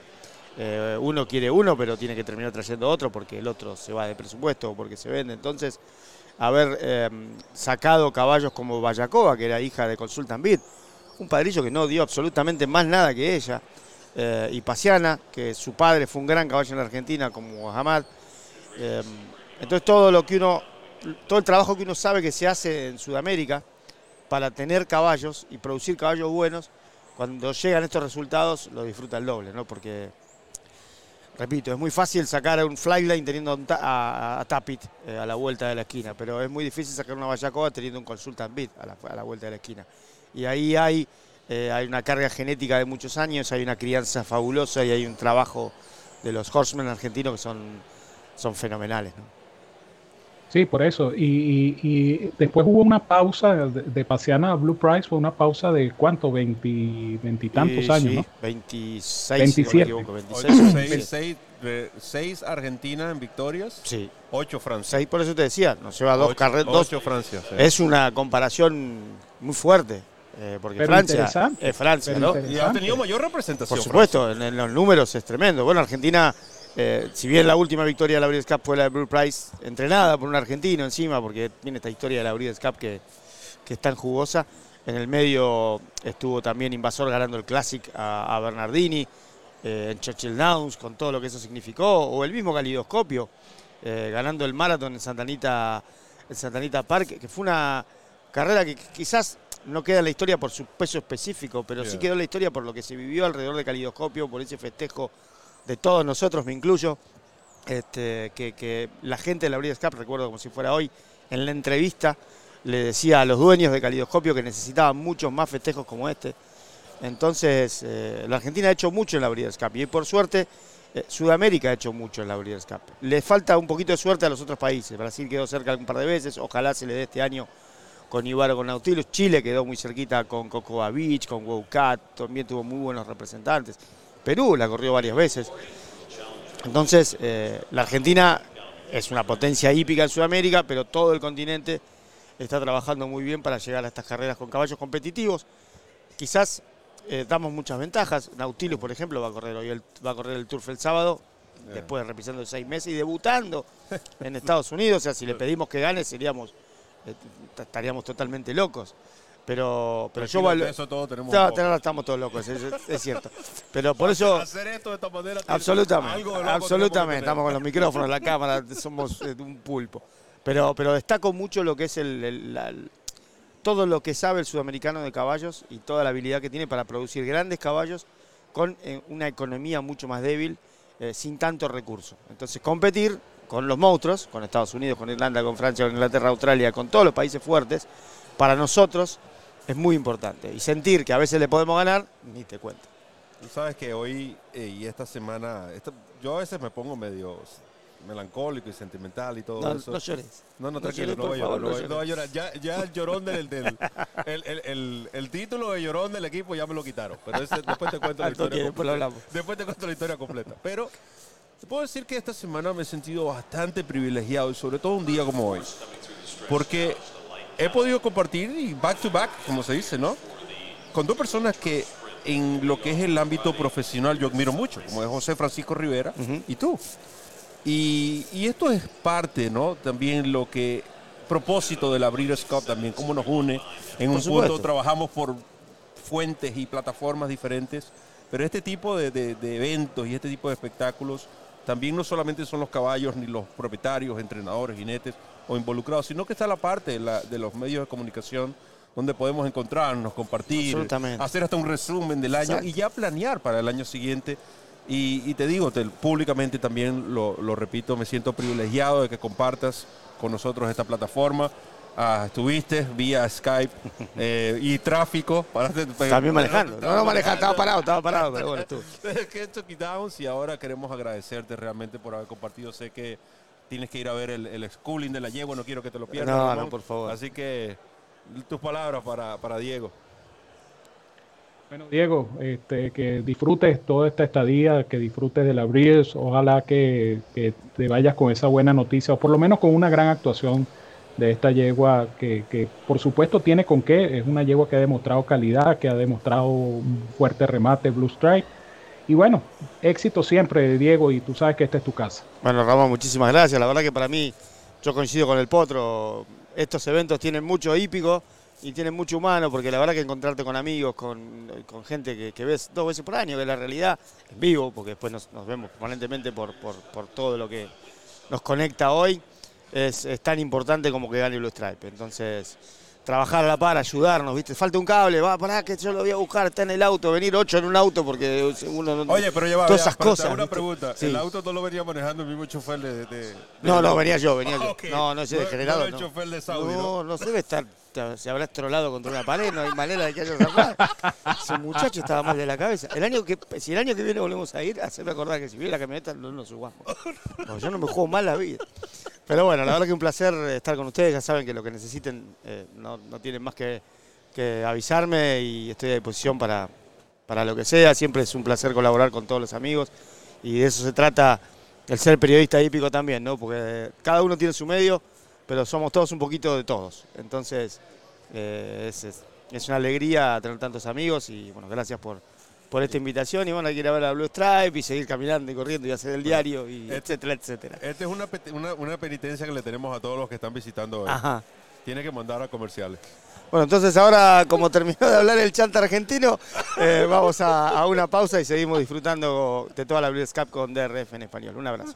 eh, uno quiere uno, pero tiene que terminar trayendo otro porque el otro se va de presupuesto o porque se vende. Entonces, haber eh, sacado caballos como Vallacoa, que era hija de Consultan Beat, un padrillo que no dio absolutamente más nada que ella. Eh, y Pasiana, que su padre fue un gran caballo en la Argentina como Hamad. Entonces todo lo que uno, todo el trabajo que uno sabe que se hace en Sudamérica para tener caballos y producir caballos buenos, cuando llegan estos resultados lo disfruta el doble, ¿no? Porque, repito, es muy fácil sacar un flyline teniendo a, a Tapit eh, a la vuelta de la esquina, pero es muy difícil sacar una Vallacoa teniendo un Consultant Beat a la, a vuelta de la esquina. Y ahí hay, eh, hay una carga genética de muchos años, hay una crianza fabulosa y hay un trabajo de los horsemen argentinos que son, son fenomenales. ¿no? Sí, por eso. Y, y- y después hubo una pausa de, de Pasiana a Blue Price, fue una pausa de cuánto, veintitantos Sí, años, sí, ¿no? 26, si no me 27. equivoco, 26. Ocho, seis, 27. seis, eh, seis Argentina en victorias. Sí. Ocho Francia. Seis, por eso te decía, nos lleva dos carreras. ocho Francia, sí. Es una comparación muy fuerte. eh, porque Pero Francia interesante, es Francia, ¿no? Y ha tenido mayor representación. Por supuesto, en, en los números es tremendo. Bueno, Argentina, eh, si bien la última victoria de la Breeders' Cup fue la de Blue Price, entrenada por un argentino encima, porque tiene esta historia de la Breeders' Cup que, que es tan jugosa. En el medio estuvo también Invasor ganando el Classic a, a Bernardini, eh, en Churchill Downs, con todo lo que eso significó, o el mismo Calidoscopio, eh, ganando el Marathon en Santanita, en Santanita Park, que fue una carrera que quizás no queda en la historia por su peso específico, pero sí quedó en la historia por lo que se vivió alrededor de Calidoscopio, por ese festejo de todos nosotros, me incluyo, este, que, la gente de la Breeders' Cup, recuerdo como si fuera hoy, en la entrevista le decía a los dueños de Calidoscopio que necesitaban muchos más festejos como este. Entonces, eh, la Argentina ha hecho mucho en la Breeders' Cup y por suerte eh, Sudamérica ha hecho mucho en la Breeders' Cup. Le falta un poquito de suerte a los otros países. Brasil quedó cerca un par de veces, ojalá se le dé este año con Ibaro, con Nautilus. Chile quedó muy cerquita con Cocoa Beach, con Wowcat, también tuvo muy buenos representantes. Perú la corrió varias veces. Entonces, eh, la Argentina es una potencia hípica en Sudamérica, pero todo el continente está trabajando muy bien para llegar a estas carreras con caballos competitivos. Quizás eh, damos muchas ventajas. Nautilus, por ejemplo, va a correr hoy el, va a correr el Turf el sábado, después de repisando seis meses y debutando en Estados Unidos. O sea, si le pedimos que gane, seríamos eh, estaríamos totalmente locos. Pero, pero yo Tranquilo, valo- de eso todos tenemos No, estamos todos locos, es, es cierto. Pero por eso. Hacer esto de esta manera. Absolutamente, absolutamente. Estamos con los micrófonos, la cámara, somos eh, un pulpo. Pero, pero destaco mucho lo que es el, el- la- el- todo lo que sabe el sudamericano de caballos y toda la habilidad que tiene para producir grandes caballos con eh, una economía mucho más débil, eh, sin tanto recurso. Entonces, competir con los monstruos, con Estados Unidos, con Irlanda, con Francia, con Inglaterra, Australia, con todos los países fuertes, para nosotros es muy importante. Y sentir que a veces le podemos ganar, ni te cuento. Tú sabes que hoy eh, y esta semana, esta- yo a veces me pongo medio melancólico y sentimental y todo No, eso. no llores. No, no, No tranquilo, llores, no, voy a llorar, no no voy- no a llorar. Ya, ya el llorón del, del- el, el- el- el título de llorón del equipo ya me lo quitaron. Pero ese- después te cuento la historia después lo. Después te cuento la historia completa. Pero te puedo decir que esta semana me he sentido bastante privilegiado y sobre todo un día como hoy. Porque he podido compartir y back to back, como se dice, ¿no? Con dos personas que en lo que es el ámbito profesional yo admiro mucho, como es José Francisco Rivera y tú. Y, y esto es parte, ¿no? También lo que, propósito de la Breeders' Cup también, cómo nos une. En un punto trabajamos por fuentes y plataformas diferentes, pero este tipo de, de- de eventos y este tipo de espectáculos también no solamente son los caballos ni los propietarios, entrenadores, jinetes o involucrados, sino que está la parte de, la- de los medios de comunicación donde podemos encontrarnos, compartir, hacer hasta un resumen del año Exacto. y ya planear para el año siguiente. Y, y te digo, te- públicamente también lo, lo repito, me siento privilegiado de que compartas con nosotros esta plataforma. Ah, estuviste vía Skype eh, y tráfico. paraste- También manejando. No, no manejando, estaba parado, estaba parado, pero bueno, estuvo. que esto quitamos y ahora queremos agradecerte realmente por haber compartido. Sé que tienes que ir a ver el, el schooling de la yegua, no quiero que te lo pierdas. No, Ramón. no, por favor. Así que tus palabras para, para Diego. Bueno, Diego, este, que disfrutes toda esta estadía, que disfrutes de la Breeders. Ojalá que, que te vayas con esa buena noticia, o por lo menos con una gran actuación de esta yegua, que, que por supuesto tiene con qué. Es una yegua que ha demostrado calidad, que ha demostrado un fuerte remate Blue Stripe. Y bueno, éxito siempre, Diego, y tú sabes que esta es tu casa. Bueno, Ramón, muchísimas gracias. La verdad que para mí, yo coincido con el Potro, estos eventos tienen mucho hípico, y tiene mucho humano, porque la verdad que encontrarte con amigos, con, con gente que, ves dos veces por año, que la realidad, en vivo, porque después nos, nos vemos permanentemente por, por, todo lo que nos conecta hoy, es, tan importante como que gane Blue Stripe. Entonces, trabajar a la par, ayudarnos, ¿viste? Falta un cable, va, pará, que yo lo voy a buscar, está en el auto, venir ocho en un auto porque uno no... Oye, pero lleva Todas esas cosas. Una ¿viste? pregunta. Sí. ¿El auto no lo venía manejando el mismo chofer de.? de- No, de- no, venía yo, venía yo. Ok. No, no, No- degenerado. no el No, chofer de Saudi, no, no se debe estar. Se habrá estrolado contra una pared, no hay manera de que haya sacado. Ese muchacho estaba mal de la cabeza. El año que, si el año que viene volvemos a ir, hacerme acordar que si viene la camioneta no nos subamos. Porque yo no me juego mal la vida. Pero bueno, la verdad que un placer estar con ustedes. Ya saben que lo que necesiten eh, no, no tienen más que, que avisarme y estoy a disposición para, para lo que sea. Siempre es un placer colaborar con todos los amigos y de eso se trata el ser periodista hípico también, ¿no? Porque cada uno tiene su medio, pero somos todos un poquito de todos. Entonces, eh, es, es- es una alegría tener tantos amigos y bueno, gracias por, por esta invitación. Y bueno, hay que ir a ver a Blue Stripe y seguir caminando y corriendo y hacer el diario, y etcétera, etcétera. Esta es una, una penitencia que le tenemos a todos los que están visitando hoy. Ajá. Tiene que mandar a comerciales. Bueno, entonces ahora, como terminó de hablar el chanta argentino, eh, vamos a, a una pausa y seguimos disfrutando de toda la Blue Cup con DRF en español. Un abrazo.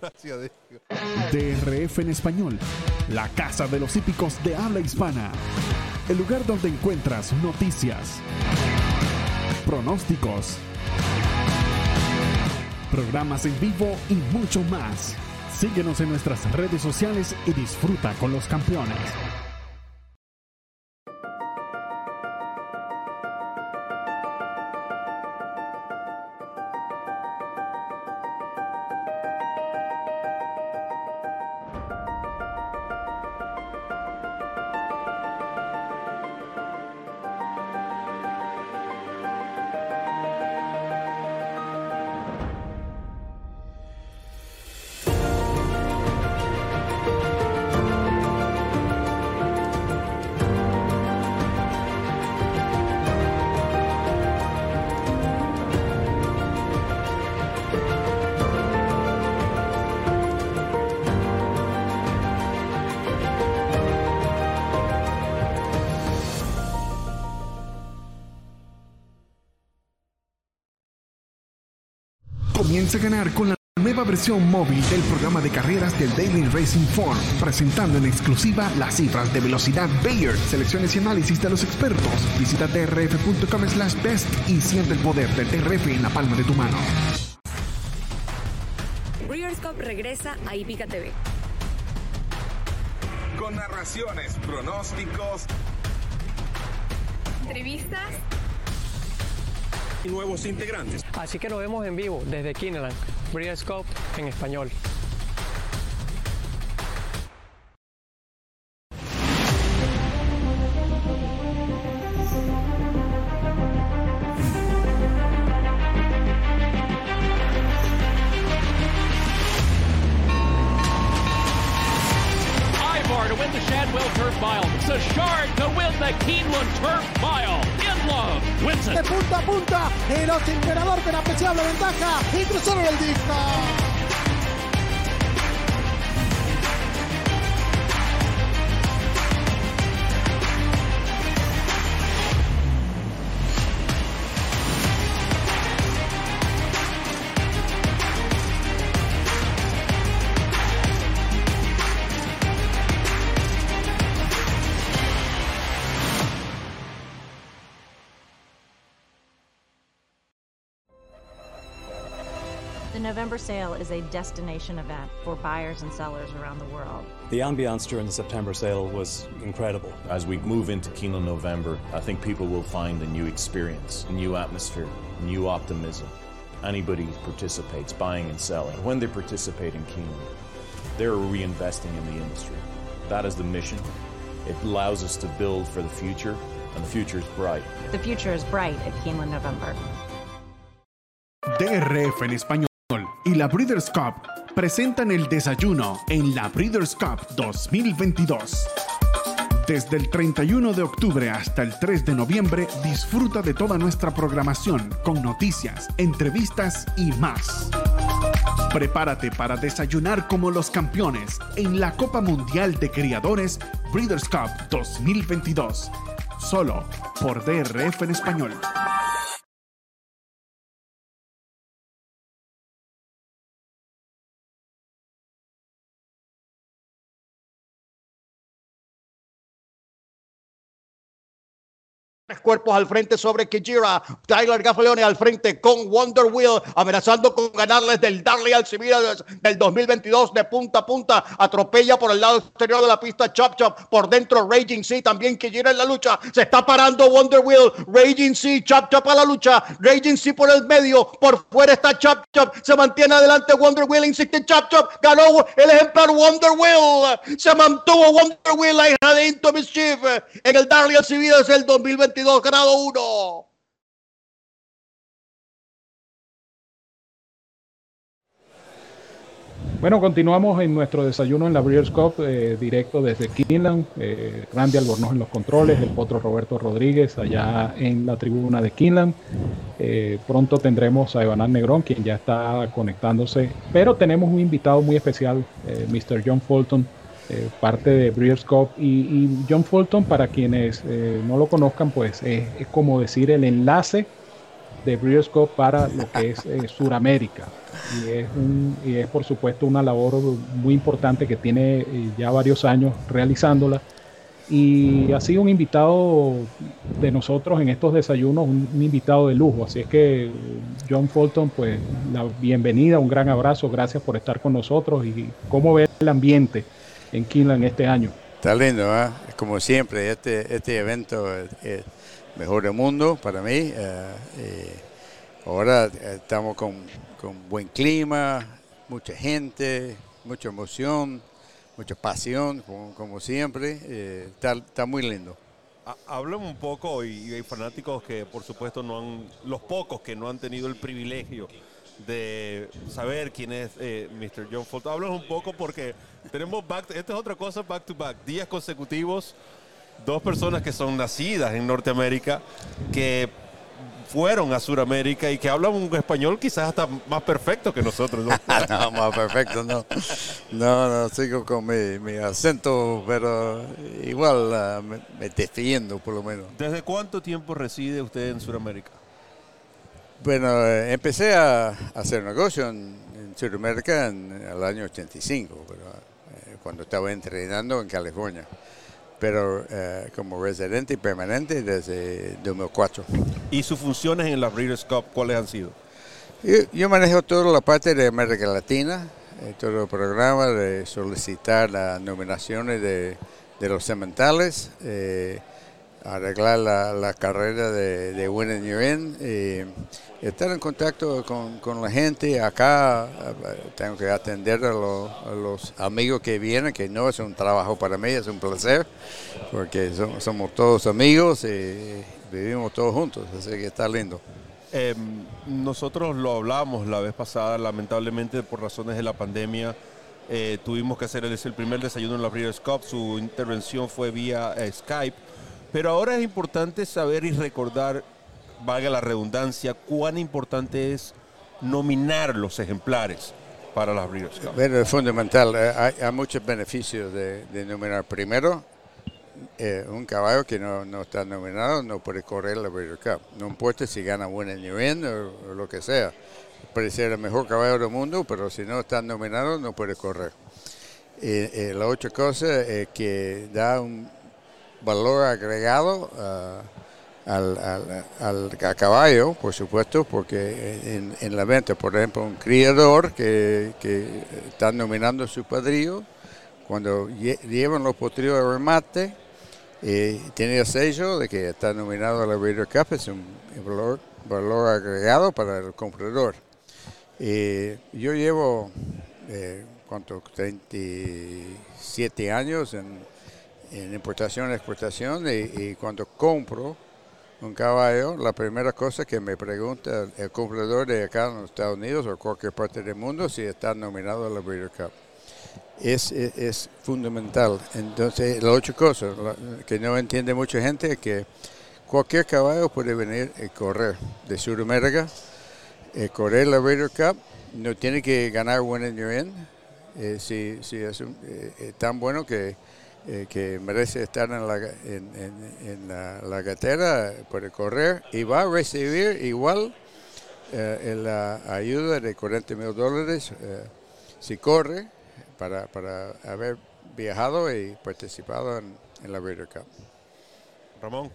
Gracias, Diego. DRF en español, la casa de los hípicos de habla hispana. El lugar donde encuentras noticias, pronósticos, programas en vivo y mucho más. Síguenos en nuestras redes sociales y disfruta con los campeones. Comienza a ganar con la nueva versión móvil del programa de carreras del Daily Racing Form, presentando en exclusiva las cifras de velocidad Bayer, selecciones y análisis de los expertos. Visita drf.com slash best y siente el poder del DRF en la palma de tu mano. Breeders' Cup regresa a Hípica TV. Con narraciones, pronósticos Entrevistas y nuevos integrantes. Así que nos vemos en vivo desde Kineland, Breeders' Cup en español. Sale is a destination event for buyers and sellers around the world. The ambiance during the September sale was incredible. As we move into Keeneland November, I think people will find a new experience, a new atmosphere, new optimism. Anybody who participates, buying and selling, when they participate in Keeneland, they're reinvesting in the industry. That is the mission. It allows us to build for the future, and the future is bright. The future is bright at Keeneland November. DRF en español y la Breeders' Cup presentan el desayuno en la Breeders' Cup 2022. Desde el 31 de octubre hasta el 3 de noviembre, disfruta de toda nuestra programación con noticias, entrevistas y más. Prepárate para desayunar como los campeones en la Copa Mundial de Criadores Breeders' Cup 2022. Solo por DRF en español. Cuerpos al frente sobre Kijira. Tyler Gaffaleone al frente con Wonder Wheel, amenazando con ganarles del Darley Alcibiades del 2022 de punta a punta. Atropella por el lado exterior de la pista Chop Chop. Por dentro Raging Sea, también Kijira en la lucha. Se está parando Wonder Wheel. Raging Sea, Chop Chop a la lucha. Raging Sea por el medio. Por fuera está Chop Chop. Se mantiene adelante Wonder Wheel. Insiste Chop Chop. Ganó el ejemplar Wonder Wheel. Se mantuvo Wonder Wheel, la hija de Into Mischief, en el Darley Alcibiades del 2022. 22 grado 1. Bueno, continuamos en nuestro desayuno en la Breeders' Cup, eh, directo desde Kinland. Eh, Randy Albornoz en los controles, el potro Roberto Rodríguez allá en la tribuna de Kinland. Eh, pronto tendremos a Evanán Negrón, quien ya está conectándose. Pero tenemos un invitado muy especial, eh, Mr. John Fulton, eh, parte de Breeders'. Y, John Fulton, para quienes eh, no lo conozcan, pues es, es como decir el enlace de Breeders' para lo que es eh, Suramérica. Y es, y es, por supuesto, una labor muy importante que tiene eh, ya varios años realizándola. Y ha sido un invitado de nosotros en estos desayunos, un, invitado de lujo. Así es que, eh, John Fulton, pues la bienvenida, un gran abrazo, gracias por estar con nosotros. ¿Y cómo ve el ambiente en Kinland este año? Está lindo, ¿eh? como siempre, este, este evento es, mejor del mundo para mí. eh, eh, ahora eh, estamos con, con buen clima, mucha gente, mucha emoción, mucha pasión, como, como siempre. eh, está, está muy lindo. Ha- Háblame un poco, y, hay fanáticos que por supuesto no han, los pocos que no han tenido el privilegio de saber quién es eh, Mr. John Fulton. Háblame un poco porque tenemos back, esta es otra cosa, back to back, días consecutivos, dos personas que son nacidas en Norteamérica, que fueron a Sudamérica y que hablan un español quizás hasta más perfecto que nosotros. ¿no? no, más perfecto, no. No, no, sigo con mi, mi acento, pero igual ah, me, me defiendo por lo menos. ¿Desde cuánto tiempo reside usted en Sudamérica? Bueno, eh, empecé a hacer negocio en, en Sudamérica en el año 85, pero, cuando estaba entrenando en California. Pero eh, como residente permanente desde 2004. ¿Y sus funciones en la Breeders' Cup cuáles han sido? Yo, yo manejo toda la parte de América Latina, eh, todo el programa de solicitar las nominaciones de, de los cementales, eh, arreglar la, carrera de, de Win and You're In, eh, estar en contacto con, con la gente. Acá eh, tengo que atender a, lo- a los amigos que vienen, que no es un trabajo para mí, es un placer, porque so- somos todos amigos y vivimos todos juntos, así que está lindo. Eh, nosotros lo hablamos la vez pasada, lamentablemente por razones de la pandemia eh, tuvimos que hacer el, primer desayuno en la Breeders' Cup, su intervención fue vía eh, Skype, pero ahora es importante saber y recordar, valga la redundancia, cuán importante es nominar los ejemplares para las Breeders' Cup. Bueno, es fundamental. Eh, Hay, muchos beneficios de, nominar. Primero, eh, un caballo que no, no está nominado no puede correr la Breeders' Cup. No importa si gana Win and New o, o lo que sea. Puede ser el mejor caballo del mundo, pero si no está nominado no puede correr. Eh, eh, la otra cosa es que da un valor agregado ah, al, al- al- caballo, por supuesto, porque en, en la venta, por ejemplo, un criador que, que está nominando a su padrillo, cuando lle- llevan los potrillos de remate, eh, tiene el sello de que está nominado a la Breeders' Cup, es un valor, valor agregado para el comprador. Eh, yo llevo, eh, ¿cuánto? 37 años en, en importación exportación y, cuando compro un caballo, la primera cosa que me pregunta el comprador de acá en Estados Unidos o cualquier parte del mundo si está nominado a la Breeders' Cup. Es, es, fundamental. Entonces, la otra cosa la- que no entiende mucha gente es que cualquier caballo puede venir y correr de Sudamérica eh, correr la Raider Cup no tiene que ganar One in Your End. Eh, si, si es eh, eh, tan bueno que, eh, que merece estar en la, en, en- en la, la gatera, puede correr y va a recibir igual eh, la ayuda de 40 mil dólares eh, si corre para, para haber viajado y participado en, en la Raider Cup. Ramón.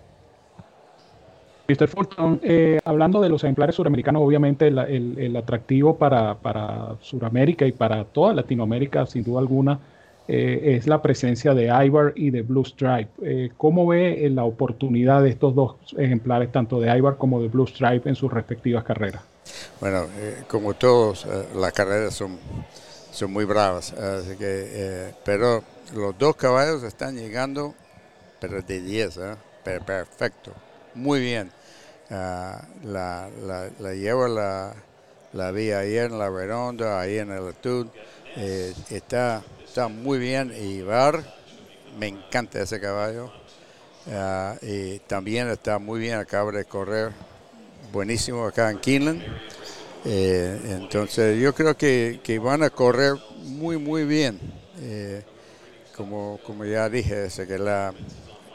Mr. Fulton, eh, hablando de los ejemplares suramericanos, obviamente la- el, el atractivo para, para Suramérica y para toda Latinoamérica, sin duda alguna, eh, es la presencia de Ivar y de Blue Stripe. Eh, ¿Cómo ve eh, la oportunidad de estos dos ejemplares, tanto de Ivar como de Blue Stripe, en sus respectivas carreras? Bueno, eh, como todos, las carreras son, son muy bravas, así que, pero los dos caballos están llegando, pero de 10, ¿eh? Per- perfecto, muy bien. Ah, la, la, la llevo, la, la vi ayer en la redonda, ahí en el Atud, está, está muy bien y Bar, me encanta ese caballo. Ah, y también está muy bien, acaba de correr buenísimo acá en Keeneland. Eh, entonces yo creo que, que van a correr muy muy bien. Eh, como, como ya dije, ese que la,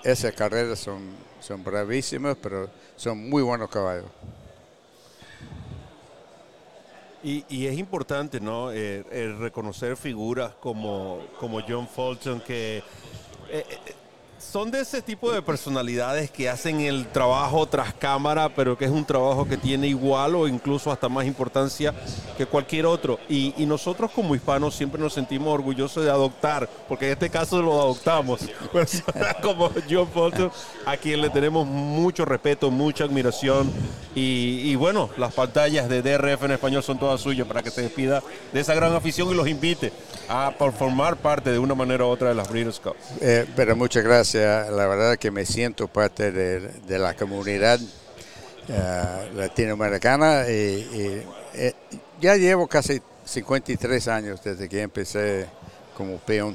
esas carreras son, son bravísimas, pero son muy buenos caballos. Y, y es importante, ¿no? Eh, el reconocer figuras como, como John Fulton, que eh, eh, son de ese tipo de personalidades que hacen el trabajo tras cámara, pero que es un trabajo que tiene igual o incluso hasta más importancia que cualquier otro. Y, nosotros como hispanos siempre nos sentimos orgullosos de adoptar, porque en este caso lo adoptamos. Personas como John Fulton, a quien le tenemos mucho respeto, mucha admiración. Y, bueno, las pantallas de DRF en español son todas suyas para que se despida de esa gran afición y los invite a formar parte de una manera u otra de las Breeders' Cup. Eh, pero muchas gracias. La verdad que me siento parte de, la comunidad eh, latinoamericana y, eh, ya llevo casi 53 años desde que empecé como peón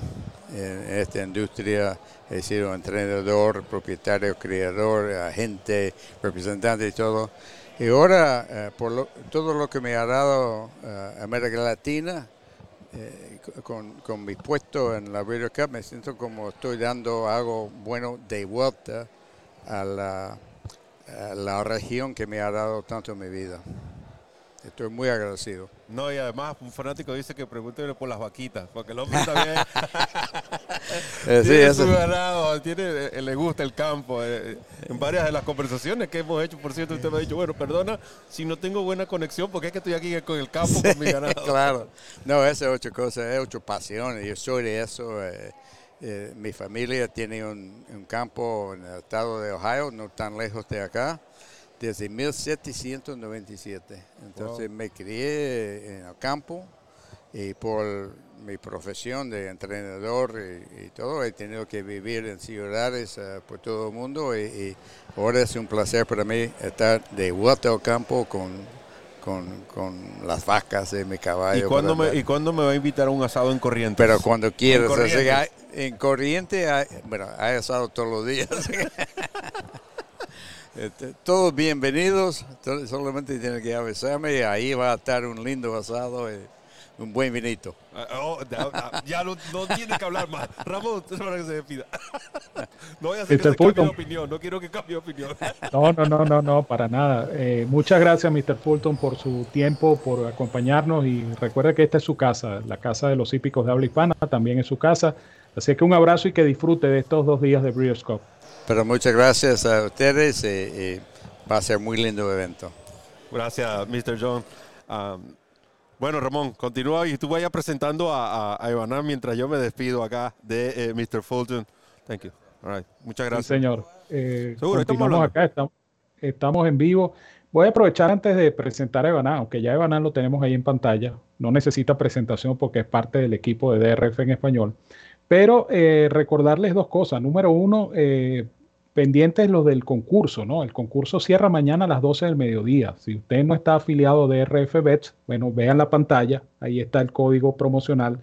en esta industria. He sido entrenador, propietario, criador, agente, representante y todo. Y ahora, eh, por lo- todo lo que me ha dado América Latina, eh, con, con mi puesto en la Breeders' Cup, me siento como estoy dando algo bueno de vuelta a la, a la región que me ha dado tanto en mi vida. Estoy muy agradecido. No, y además un fanático dice que pregúntele por las vaquitas, porque el hombre también Eh, sí, tiene eso. su ganado, tiene, eh, le gusta el campo. eh, en varias de las conversaciones que hemos hecho, por cierto, usted me ha dicho, bueno, perdona si no tengo buena conexión, porque es que estoy aquí con el campo, con mi ganado. claro. No, esa es otra cosa, es otra pasión. Yo soy de eso. eh, eh, mi familia tiene un, un campo en el estado de Ohio, no tan lejos de acá, desde 1797. Entonces me crié en el campo y por mi profesión de entrenador y, y todo, he tenido que vivir en ciudades eh, por todo el mundo y, y ahora es un placer para mí estar de vuelta al campo con, con, con las vacas de mi caballo. ¿Y cuándo, me, ¿Y cuándo me va a invitar a un asado en Corrientes? pero cuando quieras, En así que hay- Corrientes. en Corriente, hay, bueno, hay asado todos los días. Este, todos bienvenidos, solamente tienen que avisarme y ahí va a estar un lindo asado y un buen vinito. Ah, oh, ya ah, ya no, no tiene que hablar más. Ramón, usted es para que se despida. No voy a hacer que Mr. cambie de opinión, no quiero que cambie de opinión. No, no, no, no, no, para nada. Eh, muchas gracias, Mr. Fulton, por su tiempo, por acompañarnos y recuerda que esta es su casa, la casa de los hípicos de habla hispana, también es su casa. Así que un abrazo y que disfrute de estos dos días de Breeders' Cup. Pero muchas gracias a ustedes y, y va a ser muy lindo evento. Gracias, Mr. John. Um, bueno, Ramón, continúa y tú vayas presentando a, a, a Ivana mientras yo me despido acá de eh, Mr. Fulton. Thank you. All right. Muchas Sí, gracias. señor. Eh, Seguro, estamos acá, estamos, estamos en vivo. Voy a aprovechar antes de presentar a Evaná, aunque ya Evaná lo tenemos ahí en pantalla. No necesita presentación porque es parte del equipo de DRF en español. Pero eh, recordarles dos cosas. Número uno, eh, pendientes los del concurso, ¿no? El concurso cierra mañana a las 12 del mediodía. Si usted no está afiliado a DRF Bets, bueno, vean la pantalla. Ahí está el código promocional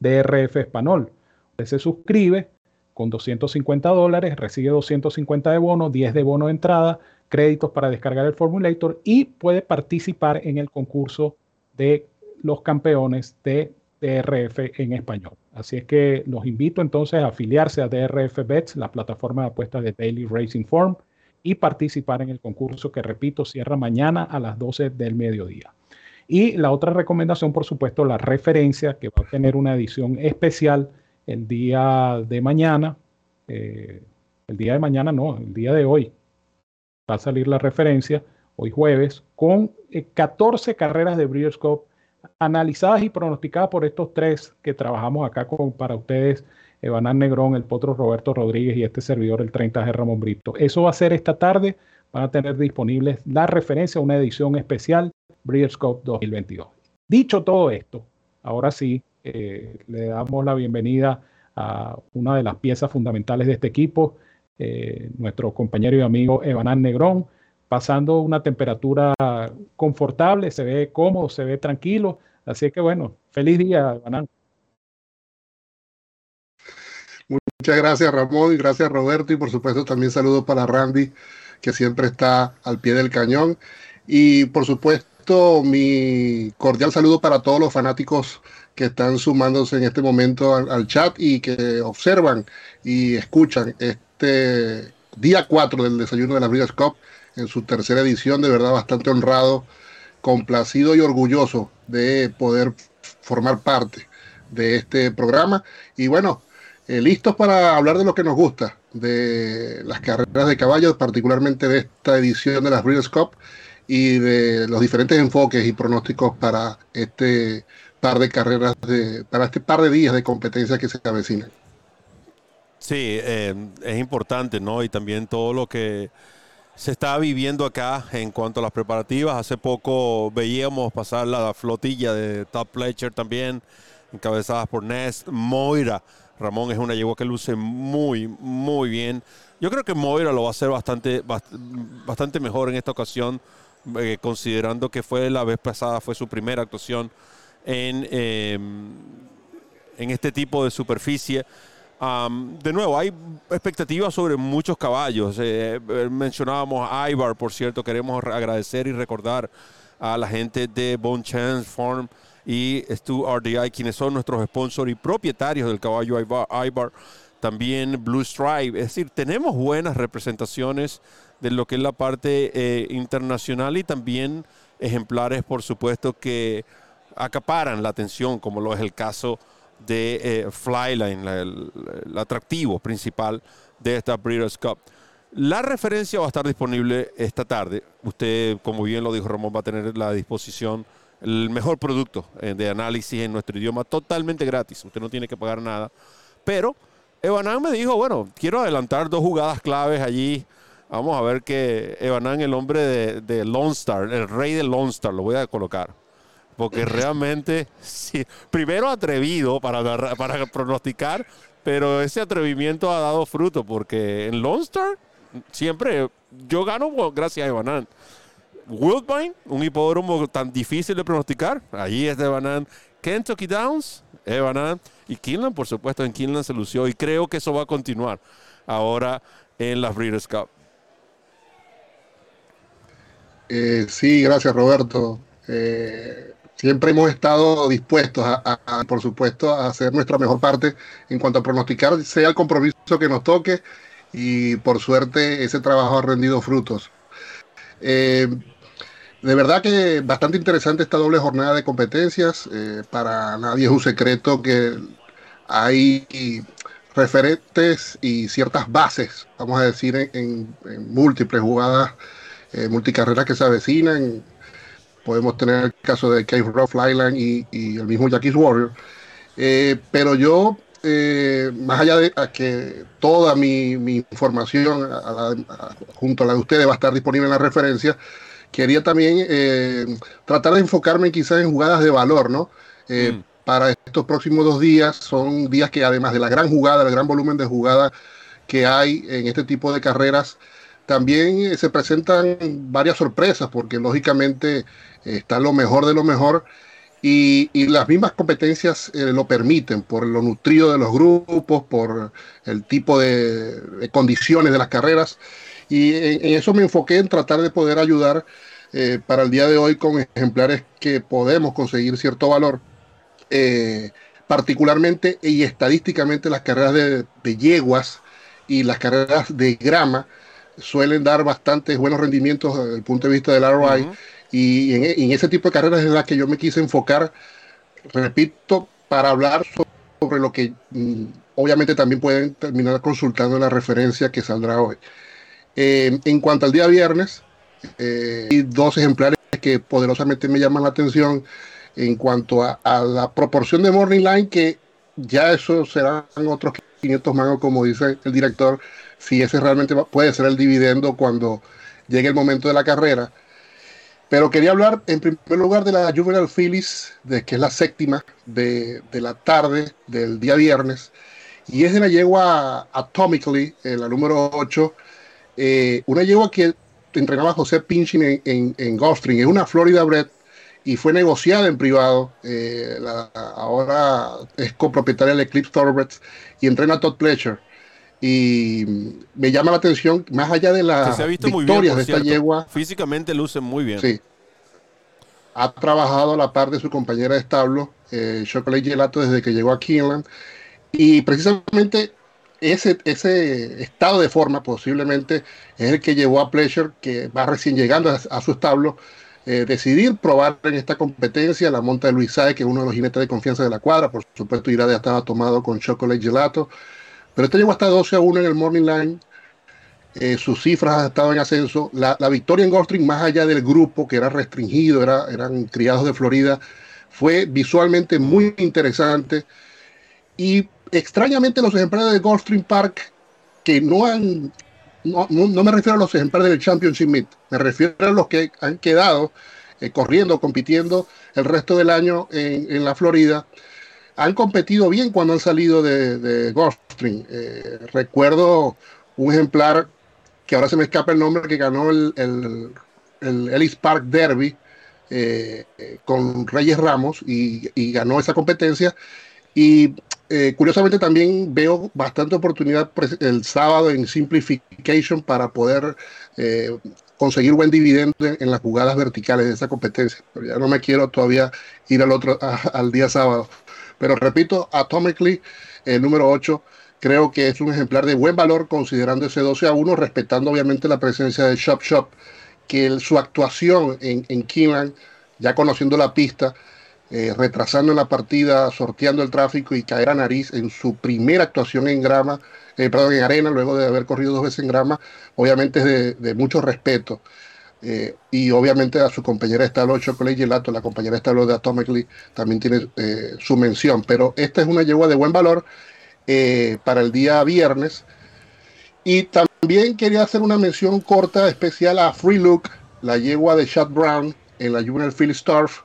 DRF Español. Usted se suscribe con 250 dólares, recibe 250 de bono, 10 de bono de entrada, créditos para descargar el Formulator y puede participar en el concurso de los campeones de DRF en español. Así es que los invito entonces a afiliarse a DRF Bets, la plataforma de apuestas de Daily Racing Form, y participar en el concurso que, repito, cierra mañana a las 12 del mediodía. Y la otra recomendación, por supuesto, la referencia, que va a tener una edición especial el día de mañana. Eh, el día de mañana no, el día de hoy. Va a salir la referencia, hoy jueves, con 14 eh, carreras de Breeders' Cup analizadas y pronosticadas por estos tres que trabajamos acá con, para ustedes, Evanán Negrón, el Potro Roberto Rodríguez y este servidor, el 30G Ramón Brito. Eso va a ser esta tarde. Van a tener disponibles la referencia a una edición especial Breeders' Cup 2022. Dicho todo esto, ahora sí, eh, le damos la bienvenida a una de las piezas fundamentales de este equipo, eh, nuestro compañero y amigo Evanán Negrón, pasando una temperatura confortable, se ve cómodo, se ve tranquilo. Así que bueno, feliz día, Evanán. Muchas gracias Ramón y gracias Roberto y por supuesto también saludos para Randy que siempre está al pie del cañón y por supuesto mi cordial saludo para todos los fanáticos que están sumándose en este momento al, chat y que observan y escuchan este día 4 del desayuno de la Breeders' Cup en su tercera edición, de verdad bastante honrado, complacido y orgulloso de poder formar parte de este programa. Y bueno, eh, listos para hablar de lo que nos gusta, de las carreras de caballos, particularmente de esta edición de las Breeders' Cup y de los diferentes enfoques y pronósticos para este par de carreras, de, para este par de días de competencia que se avecinan. Sí, eh, es importante, ¿no? Y también todo lo que se está viviendo acá en cuanto a las preparativas. Hace poco veíamos pasar la flotilla de Top Fletcher también, encabezadas por Nest, Moira Ramón es una yegua que luce muy, muy bien. Yo creo que Moira lo va a hacer bastante, bastante mejor en esta ocasión, eh, considerando que fue la vez pasada, fue su primera actuación en, em, en este tipo de superficie. De nuevo, hay expectativas sobre muchos caballos. Eh, eh, mencionábamos a Ibar, por cierto, queremos agradecer y recordar a la gente de Bone Chance Farm y Stu RDI, quienes son nuestros sponsors y propietarios del caballo Ibar. También Blue Stripe. Es decir, tenemos buenas representaciones de lo que es la parte eh, internacional y también ejemplares, por supuesto, que acaparan la atención, como lo es el caso de eh, Flyline, el, atractivo principal de esta Breeders' Cup. La referencia va a estar disponible esta tarde. Usted, como bien lo dijo Ramón, va a tener la disposición el mejor producto eh, de análisis en nuestro idioma totalmente gratis. Usted no tiene que pagar nada. Pero Evanán me dijo, bueno, quiero adelantar dos jugadas claves allí. Vamos a ver que Evanán, el hombre de, Lone Star, el rey de Lone Star, lo voy a colocar. Porque realmente, sí, primero atrevido para, para pronosticar, pero ese atrevimiento ha dado fruto porque en Lone Star siempre yo gano gracias a Evanán. Woodbine, un hipódromo tan difícil de pronosticar. Allí es de Banan. Kentucky Downs, Evanan. Y Kinlan, por supuesto, en Kinlan se lució. Y creo que eso va a continuar ahora en las Breeders' Cup. Eh, sí, gracias Roberto. Eh, siempre hemos estado dispuestos a, por supuesto, a hacer nuestra mejor parte en cuanto a pronosticar, sea el compromiso que nos toque y por suerte ese trabajo ha rendido frutos. Eh, de verdad que bastante interesante esta doble jornada de competencias. Eh, para nadie es un secreto que hay referentes y ciertas bases, vamos a decir, en, múltiples jugadas, eh, multicarreras que se avecinan. Podemos tener el caso de Cave Rock, Flyland y, y, el mismo Jackie's Warrior. Eh, pero yo, más allá de que toda mi, información junto a la de ustedes va a estar disponible en la referencia, quería también eh, tratar de enfocarme quizás en jugadas de valor, ¿no? Eh, mm. Para estos próximos dos días son días que además de la gran jugada, el gran volumen de jugada que hay en este tipo de carreras, también eh, se presentan varias sorpresas porque lógicamente está lo mejor de lo mejor y, las mismas competencias lo permiten por lo nutrido de los grupos, por el tipo de condiciones de las carreras Y en, eso me enfoqué en tratar de poder ayudar eh, para el día de hoy con ejemplares que podemos conseguir cierto valor. Eh, particularmente y estadísticamente las carreras de, de, yeguas y las carreras de grama suelen dar bastantes buenos rendimientos desde el punto de vista del ROI. Uh -huh. Y en, en, ese tipo de carreras es la que yo me quise enfocar, repito, para hablar sobre lo que mm, obviamente también pueden terminar consultando la referencia que saldrá hoy. Eh, en cuanto al día viernes, eh, hay dos ejemplares que poderosamente me llaman la atención en cuanto a, a, la proporción de Morning Line, que ya eso serán otros 500 mangos, como dice el director, si ese realmente puede ser el dividendo cuando llegue el momento de la carrera. Pero quería hablar en primer lugar de la Juvenile Phillies, de, que es la séptima de, de la tarde del día viernes, y es de la yegua Atomically, eh, la número 8, eh, una yegua que entrenaba José Pinchin en, en, Gulfstream, es una Florida Bred y fue negociada en privado. Eh, ahora es copropietaria del Eclipse Thoroughbreds y entrena a Todd Pletcher. Y me llama la atención, más allá de las victorias de esta yegua. Físicamente luce muy bien. Sí. Ha trabajado a la par de su compañera de establo, eh, Chocolate Gelato, desde que llegó a Keeneland. Y precisamente ese, ese estado de forma posiblemente es el que llevó a Pleasure, que va recién llegando a, a su establo, eh, decidir probar en esta competencia la monta de Luis Saez, que es uno de los jinetes de confianza de la cuadra. Por supuesto, ya estaba tomado con Chocolate Gelato. Pero este llegó hasta 12 a 1 en el Morning Line. Eh, sus cifras han estado en ascenso. La, victoria en Gulfstream, más allá del grupo que era restringido, era, eran criados de Florida, fue visualmente muy interesante. Y extrañamente los ejemplares de Gulfstream Park, que no han, no, me refiero a los ejemplares del Championship Meet, me refiero a los que han quedado eh, corriendo, compitiendo el resto del año en, en, la Florida, han competido bien cuando han salido de, de Gulfstream. Eh, recuerdo un ejemplar que ahora se me escapa el nombre, que ganó el, el, el Ellis Park Derby eh, con Reyes Ramos y, ganó esa competencia. Y eh, curiosamente también veo bastante oportunidad el sábado en Simplification para poder eh, conseguir buen dividendo en, las jugadas verticales de esa competencia. Pero ya no me quiero todavía ir al otro al día sábado. Pero repito, Atomically, el número 8, creo que es un ejemplar de buen valor considerando ese 12 a 1, respetando obviamente la presencia de Shop Shop, que su actuación en, en ya conociendo la pista, eh, retrasando la partida, sorteando el tráfico y caer a nariz en su primera actuación en grama, eh, perdón, en arena, luego de haber corrido dos veces en grama, obviamente es de mucho respeto. Eh, y obviamente a su compañera establo Chocolate Gelato, la compañera establo de Atomically, también tiene eh, su mención. Pero esta es una yegua de buen valor eh, para el día viernes. Y también quería hacer una mención corta especial a Free Look, la yegua de Chad Brown en la Juvenile Philly Starf.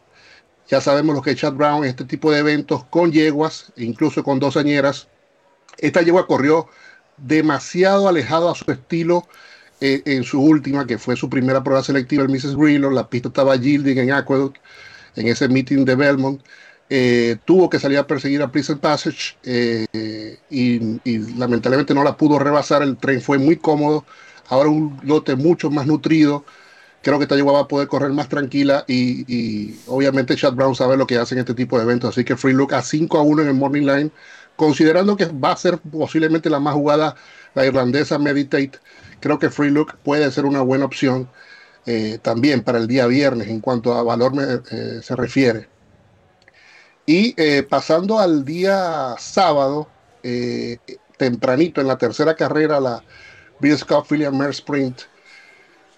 Ya sabemos lo que es Chad Brown en este tipo de eventos con yeguas, incluso con dos. Esta yegua corrió demasiado alejado a su estilo eh, en su última, que fue su primera prueba selectiva, el Mrs. Grillo. La pista estaba yielding en Aqueduct, en ese meeting de Belmont. Eh, tuvo que salir a perseguir a Pleasant Passage eh, y, lamentablemente no la pudo rebasar. El tren fue muy cómodo. Ahora un lote mucho más nutrido. Creo que yegua va a poder correr más tranquila y, obviamente Chad Brown sabe lo que hace en este tipo de eventos. Así que Free Look a 5 a 1 en el Morning Line, considerando que va a ser posiblemente la más jugada la irlandesa Meditate. Creo que Free Look puede ser una buena opción eh, también para el día viernes en cuanto a valor me, eh, se refiere. Y eh, pasando al día sábado, tempranito en la tercera carrera, la Breeders' Cup William Mare Sprint,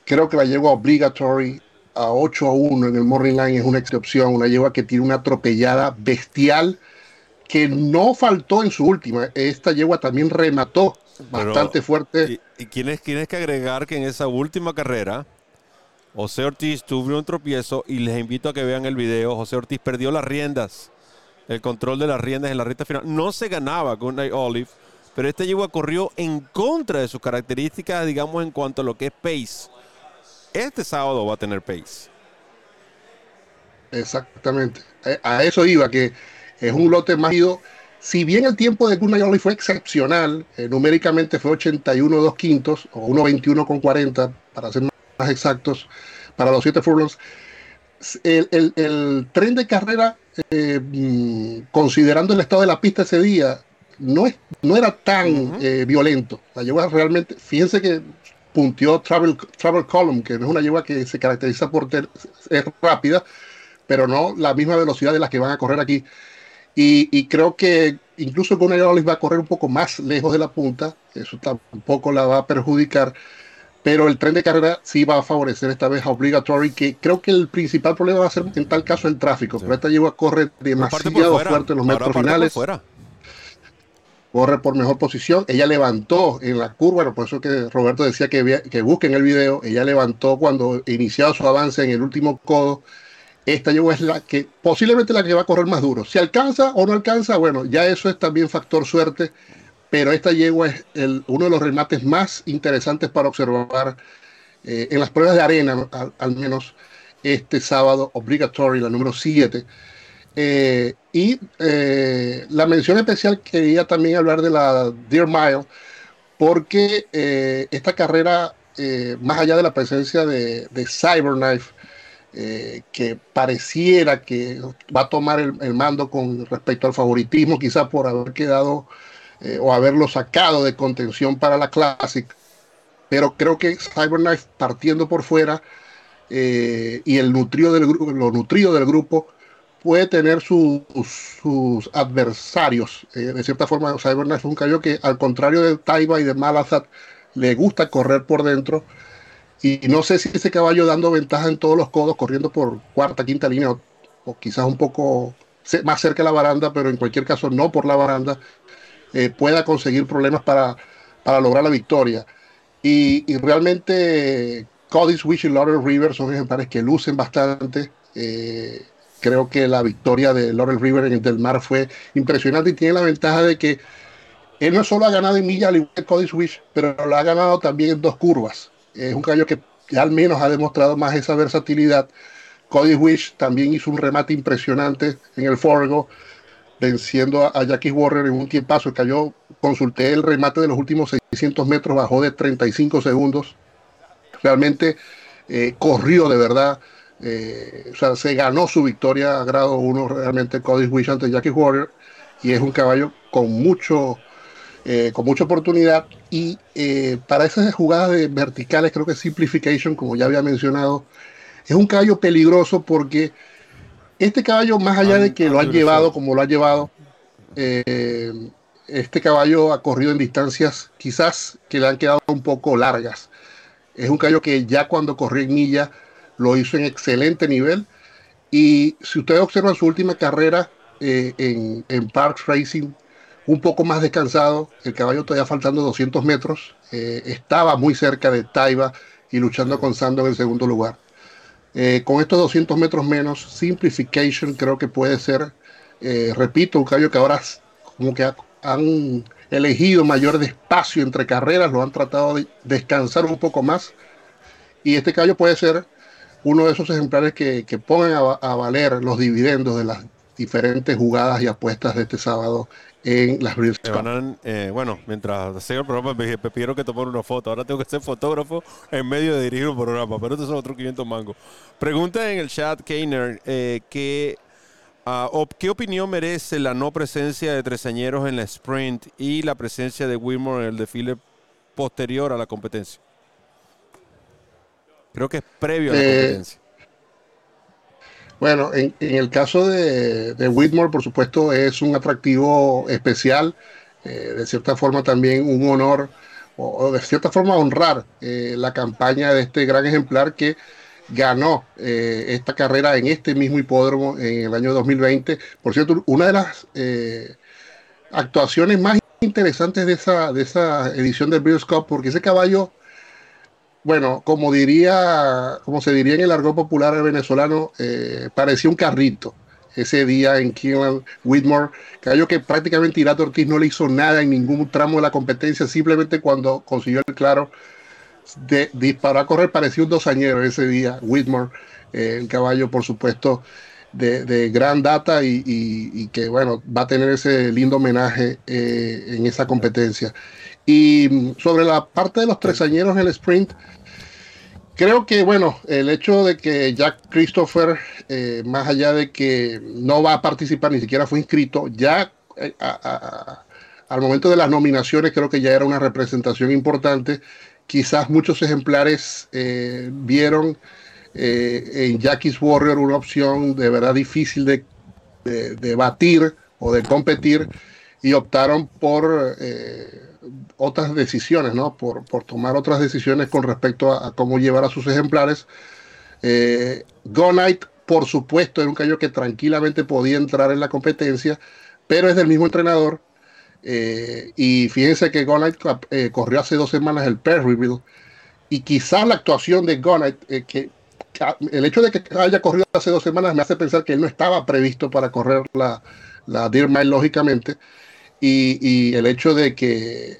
creo que la yegua obligatory a 8 a 1 en el Morning Line es una excepción, una yegua que tiene una atropellada bestial que no faltó en su última. Esta yegua también remató bastante Pero, fuerte. Y, y tienes, que agregar que en esa última carrera, José Ortiz tuvo un tropiezo y les invito a que vean el video. José Ortiz perdió las riendas, el control de las riendas en la recta final. No se ganaba con Olive, pero este yegua corrió en contra de sus características, digamos, en cuanto a lo que es pace. Este sábado va a tener pace. Exactamente. A eso iba, que es un lote más ido Si bien el tiempo de Gunnar Oli fue excepcional, eh, numéricamente fue 81 2 quintos o 1.21 con 40, para ser más exactos, para los 7 furlongs, el, el, el, tren de carrera, eh, mm, considerando el estado de la pista ese día, no, es, no era tan uh -huh. eh, violento. La yegua realmente, fíjense que punteó Travel, Travel Column, que no es una yegua que se caracteriza por ser rápida, pero no la misma velocidad de las que van a correr aquí. Y, y creo que incluso con ella va a correr un poco más lejos de la punta, eso tampoco la va a perjudicar, pero el tren de carrera sí va a favorecer esta vez a Obligatory, que creo que el principal problema va a ser en tal caso el tráfico, sí. pero esta yegua corre demasiado fuerte en los metros finales. Corre por mejor posición. Ella levantó en la curva, bueno, por eso que Roberto decía que, que busquen el video. Ella levantó cuando iniciaba su avance en el último codo esta yegua es la que posiblemente la que va a correr más duro. Si alcanza o no alcanza, bueno, ya eso es también factor suerte, pero esta yegua es uno de los remates más interesantes para observar eh, en las pruebas de arena, al, al, menos este sábado, obligatory, la número 7. Eh, y eh, la mención especial quería también hablar de la Deer Mile, porque eh, esta carrera, más allá de la presencia de, de Cyberknife, eh, que pareciera que va a tomar el, mando con respecto al favoritismo, quizás por haber quedado eh, o haberlo sacado de contención para la Classic. Pero creo que Cyberknife partiendo por fuera eh, y el nutrido del, lo nutrido del grupo puede tener su, sus adversarios. de cierta forma, Cyberknife es un caballo que, al contrario de Taiba y de Malazat, le gusta correr por dentro y no sé si ese caballo dando ventaja en todos los codos, corriendo por cuarta, quinta línea, o, quizás un poco más cerca de la baranda, pero en cualquier caso no por la baranda, eh, pueda conseguir problemas para, para lograr la victoria. Y, realmente Cody Swish y Laurel River son ejemplares que lucen bastante. Eh, creo que la victoria de Laurel River en el Del Mar fue impresionante y tiene la ventaja de que él no solo ha ganado en milla al igual que Cody Swish, pero lo ha ganado también en dos curvas es un caballo que al menos ha demostrado más esa versatilidad. Cody Wish también hizo un remate impresionante en el Forgo, venciendo a, Jackie Warner en un tiempazo. Cayó, consulté el remate de los últimos 600 metros, bajó de 35 segundos. Realmente eh, corrió de verdad. Eh, o sea, se ganó su victoria a grado 1 realmente Cody Wish ante Jackie Warner. Y es un caballo con mucho eh, con mucha oportunidad. Y eh, para esas jugadas de verticales creo que Simplification, como ya había mencionado, es un caballo peligroso porque este caballo, más allá de que lo han llevado como lo ha llevado, eh, este caballo ha corrido en distancias quizás que le han quedado un poco largas. Es un caballo que ya cuando corrió en milla lo hizo en excelente nivel. Y si ustedes observan su última carrera en, en Parks Racing, un poco más descansado, el caballo todavía faltando 200 metros, eh, estaba muy cerca de Taiba y luchando con Sando en el segundo lugar. Eh, con estos 200 metros menos, Simplification creo que puede ser, eh, repito, un caballo que ahora como que ha, han elegido mayor espacio entre carreras, lo han tratado de descansar un poco más y este caballo puede ser uno de esos ejemplares que, que pongan a, a valer los dividendos de las diferentes jugadas y apuestas de este sábado en las Breeders' Cup. Eh, bueno, mientras sigo el programa me pidieron que tomara una foto. Ahora tengo que ser fotógrafo en medio de dirigir un programa, pero estos son otros 500 mangos. Pregunta en el chat, Keiner, eh, que, uh, ¿qué opinión merece la no presencia de tresañeros en la sprint y la presencia de Wilmore en el desfile posterior a la competencia? Creo que es previo a la Eh, competencia. Bueno, en, en el caso de, Whitmore, por supuesto, es un atractivo especial, eh, de cierta forma también un honor, o, de cierta forma honrar eh, la campaña de este gran ejemplar que ganó eh, esta carrera en este mismo hipódromo en el año 2020. Por cierto, una de las actuaciones más interesantes de esa, de esa edición del Breeders' Cup, porque ese caballo bueno, como diría, como se diría en el argot popular venezolano, eh, parecía un carrito ese día en Keeneland Whitmore, caballo que prácticamente Irato Ortiz no le hizo nada en ningún tramo de la competencia, simplemente cuando consiguió el claro de disparar a correr, parecía un dosañero ese día, Whitmore, eh, el caballo por supuesto de, de gran data y que bueno, va a tener ese lindo homenaje eh, en esa competencia. Y sobre la parte de los tresañeros en el sprint, creo que bueno, el hecho de que Jack Christopher, eh, más allá de que no va a participar, ni siquiera fue inscrito, ya eh, al momento de las nominaciones creo que ya era una representación importante. Quizás muchos ejemplares eh, vieron eh, en Jackie's Warrior una opción de verdad difícil de, de- de batir o de competir y optaron por otras decisiones, ¿no? Por, por tomar otras decisiones con respecto a, a cómo llevar a sus ejemplares. Eh, Go Knight, por supuesto, era un caballo que tranquilamente podía entrar en la competencia, pero es del mismo entrenador. Eh, y fíjense que Go Knight eh, corrió hace dos semanas el Perryville y quizás la actuación de Go Knight, eh, que el hecho de que haya corrido hace dos semanas me hace pensar que él no estaba previsto para correr la, la Deer Mile, lógicamente, y, el hecho de que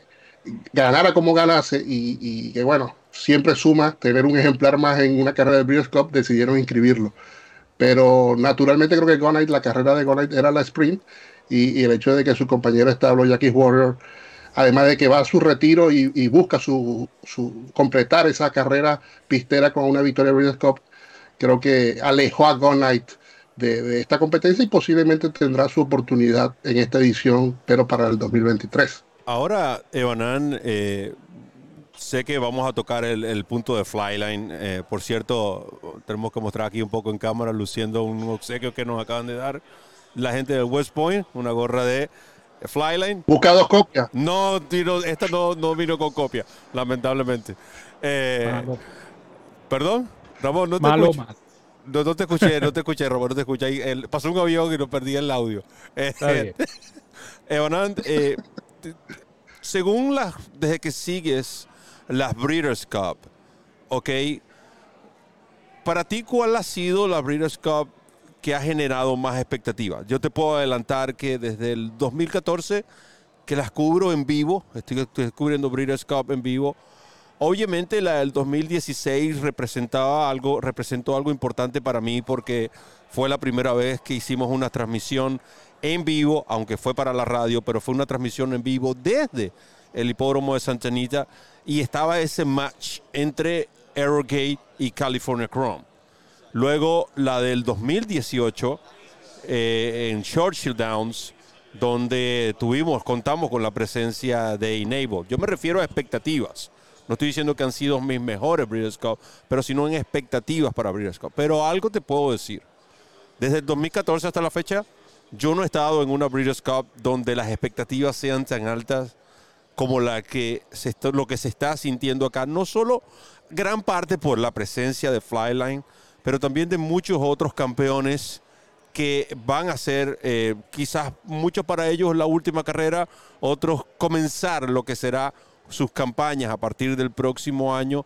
ganara como ganase y, que bueno, siempre suma tener un ejemplar más en una carrera de Breeders' Cup, decidieron inscribirlo. Pero naturalmente creo que Go Knight, la carrera de Go Knight era la sprint y, el hecho de que su compañero establo, Jackie Warrior, además de que va a su retiro y, busca su, completar esa carrera pistera con una victoria Breeders' Cup, creo que alejó a Go Knight de, de esta competencia y posiblemente tendrá su oportunidad en esta edición, pero para el 2023. Ahora, Evanan, eh, sé que vamos a tocar el, el punto de Flyline. Eh, por cierto, tenemos que mostrar aquí un poco en cámara, luciendo un obsequio que nos acaban de dar la gente de West Point, una gorra de Flyline. Busca dos copias. No, tiro- esta no, no vino con copia, lamentablemente. Eh, Malo. ¿Perdón? Ramón, no te Malo, escuché. malo. No, no te escuché, no te escuché, Ramón, no te escuché. Ahí, el- pasó un avión y no perdí el audio. Eh, Está bien. Eh, t- según las, desde que sigues las Breeders' Cup, ¿ok? Para ti, ¿cuál ha sido la Breeders' Cup que ha generado más expectativas? Yo te puedo adelantar que desde el 2014, que las cubro en vivo, estoy, estoy cubriendo Breeders' Cup en vivo, Obviamente la del 2016 representaba algo, representó algo importante para mí porque fue la primera vez que hicimos una transmisión en vivo, aunque fue para la radio, pero fue una transmisión en vivo desde el hipódromo de Santa Anita y estaba ese match entre Aerogate y California Chrome. Luego la del 2018 eh, en Churchill Downs, donde tuvimos, contamos con la presencia de Enable. Yo me refiero a expectativas. No estoy diciendo que han sido mis mejores Breeders' Cup, pero sino en expectativas para Breeders' Cup. Pero algo te puedo decir. Desde el 2014 hasta la fecha, yo no he estado en una Breeders' Cup donde las expectativas sean tan altas como la que se está- lo que se está sintiendo acá. No solo gran parte por la presencia de Flyline, pero también de muchos otros campeones que van a ser eh, quizás muchos para ellos la última carrera, otros comenzar lo que será sus campañas a partir del próximo año.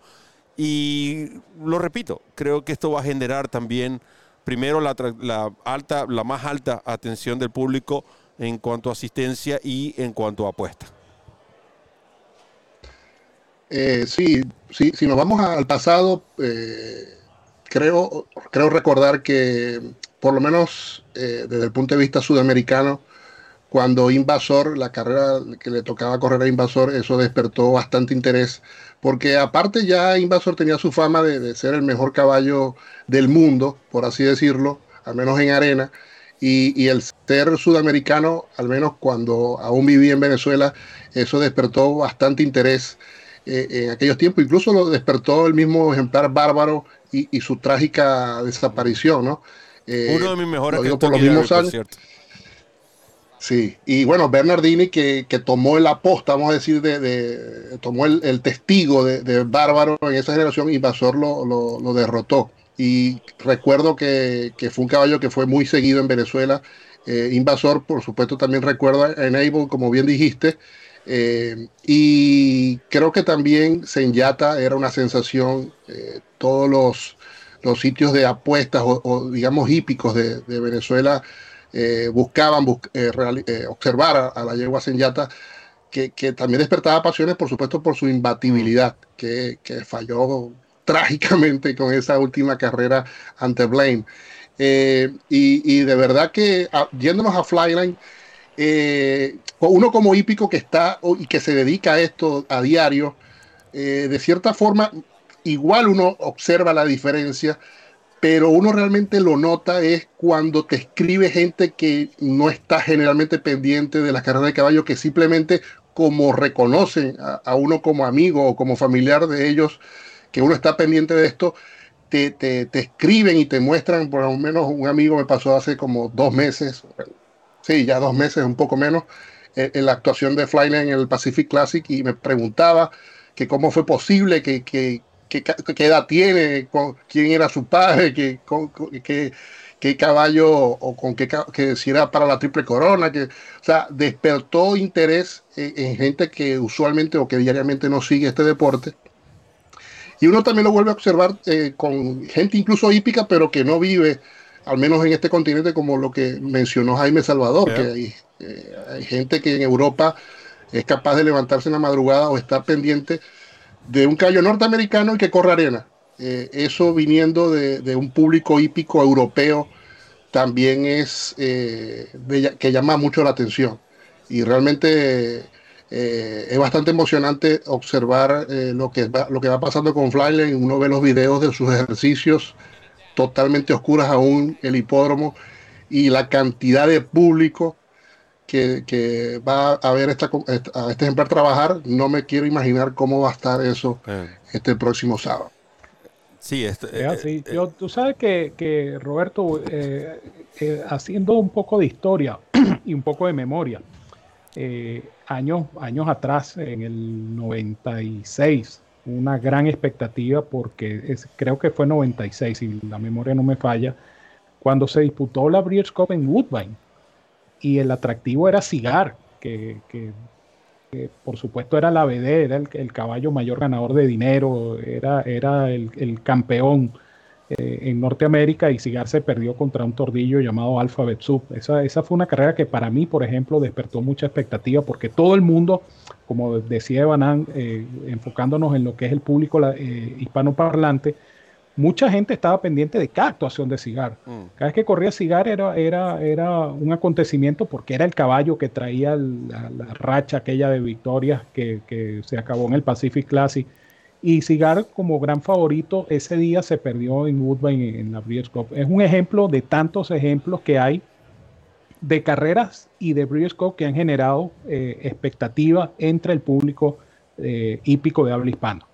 Y lo repito, creo que esto va a generar también, primero, la, la alta, la más alta atención del público en cuanto a asistencia y en cuanto a apuesta. Eh, sí, sí, si nos vamos al pasado, eh, creo, creo recordar que por lo menos eh, desde el punto de vista sudamericano, cuando Invasor, la carrera que le tocaba correr a Invasor, eso despertó bastante interés, porque aparte ya Invasor tenía su fama de, de ser el mejor caballo del mundo, por así decirlo, al menos en arena, y, y el ser sudamericano, al menos cuando aún vivía en Venezuela, eso despertó bastante interés eh, en aquellos tiempos, incluso lo despertó el mismo ejemplar bárbaro y, y su trágica desaparición, ¿no? Eh, Uno de mis mejores lo digo por los mismos por años. cierto. Sí, y bueno, Bernardini que, que tomó el aposta, vamos a decir, de, de- tomó el, el testigo de, de Bárbaro en esa generación, Invasor lo, lo, derrotó. Y recuerdo que, que fue un caballo que fue muy seguido en Venezuela. Eh, Invasor, por supuesto, también recuerdo a Enable, como bien dijiste. Eh, y creo que también Senyata era una sensación. eh, todos los, los sitios de apuestas o, o, digamos hípicos de, de Venezuela eh, buscaban bus- eh, eh, observar a, la yegua Senyata, que, también despertaba pasiones, por supuesto, por su imbatibilidad, que, falló trágicamente con esa última carrera ante Blaine. Eh, y, de verdad que yéndonos a Flyline, eh, uno como hípico que está y que se dedica a esto a diario, de cierta forma, igual uno observa la diferencia, pero uno realmente lo nota es cuando te escribe gente que no está generalmente pendiente de las carreras de caballo, que simplemente como reconocen a, uno como amigo o como familiar de ellos, que uno está pendiente de esto, te, te, te, escriben y te muestran, por lo menos un amigo me pasó hace como dos meses, sí, ya dos meses, un poco menos, en, en la actuación de Flyline en el Pacific Classic y me preguntaba que cómo fue posible, que, que, que edad tiene, con, quién era su padre, con, que, qué caballo o con qué que si era para la triple corona, que, o sea, despertó interés en, en gente que usualmente o que diariamente no sigue este deporte y uno también lo vuelve a observar eh, con gente incluso hípica, pero que no vive, al menos en este continente, como lo que mencionó Jaime Salvador, yeah. que hay, eh, hay, gente que en Europa es capaz de levantarse en la madrugada o estar pendiente de un caballo norteamericano y que corre arena. Eh, eso viniendo de, de, un público hípico europeo también es eh, que llama mucho la atención. Y realmente eh, es bastante emocionante observar lo, que va, lo que va pasando con Flyline. Uno ve los videos de sus ejercicios totalmente oscuras aún, el hipódromo y la cantidad de público que, que va a ver esta, a este ejemplar trabajar. No me quiero imaginar cómo va a estar eso eh. este próximo sábado. Sí, este, eh, Yo, tú sabes que, que Roberto, haciendo un poco de historia y un poco de memoria, eh, años, años atrás, en el 96, una gran expectativa porque es, creo que fue 96, si la memoria no me falla, cuando se disputó la Breeders' Cup en Woodbine. Y el atractivo era Cigar, que, que, por supuesto era la BD, era el, el, caballo mayor ganador de dinero, era, era el, el campeón eh, en Norteamérica y Cigar se perdió contra un tordillo llamado Alphabet Sub. Esa, esa fue una carrera que para mí, por ejemplo, despertó mucha expectativa porque todo el mundo, como decía Evanán, eh, enfocándonos en lo que es el público la, eh, hispanoparlante, mucha gente estaba pendiente de cada actuación de Cigar. Mm. Cada vez que corría Cigar era, era, era un acontecimiento porque era el caballo que traía la, la racha aquella de victorias que, que se acabó en el Pacific Classic y Cigar como gran favorito ese día se perdió en Woodbine en la Breeders' Cup. Es un ejemplo de tantos ejemplos que hay de carreras y de Breeders' Cup que han generado eh, expectativa entre el público eh, hípico de habla hispana.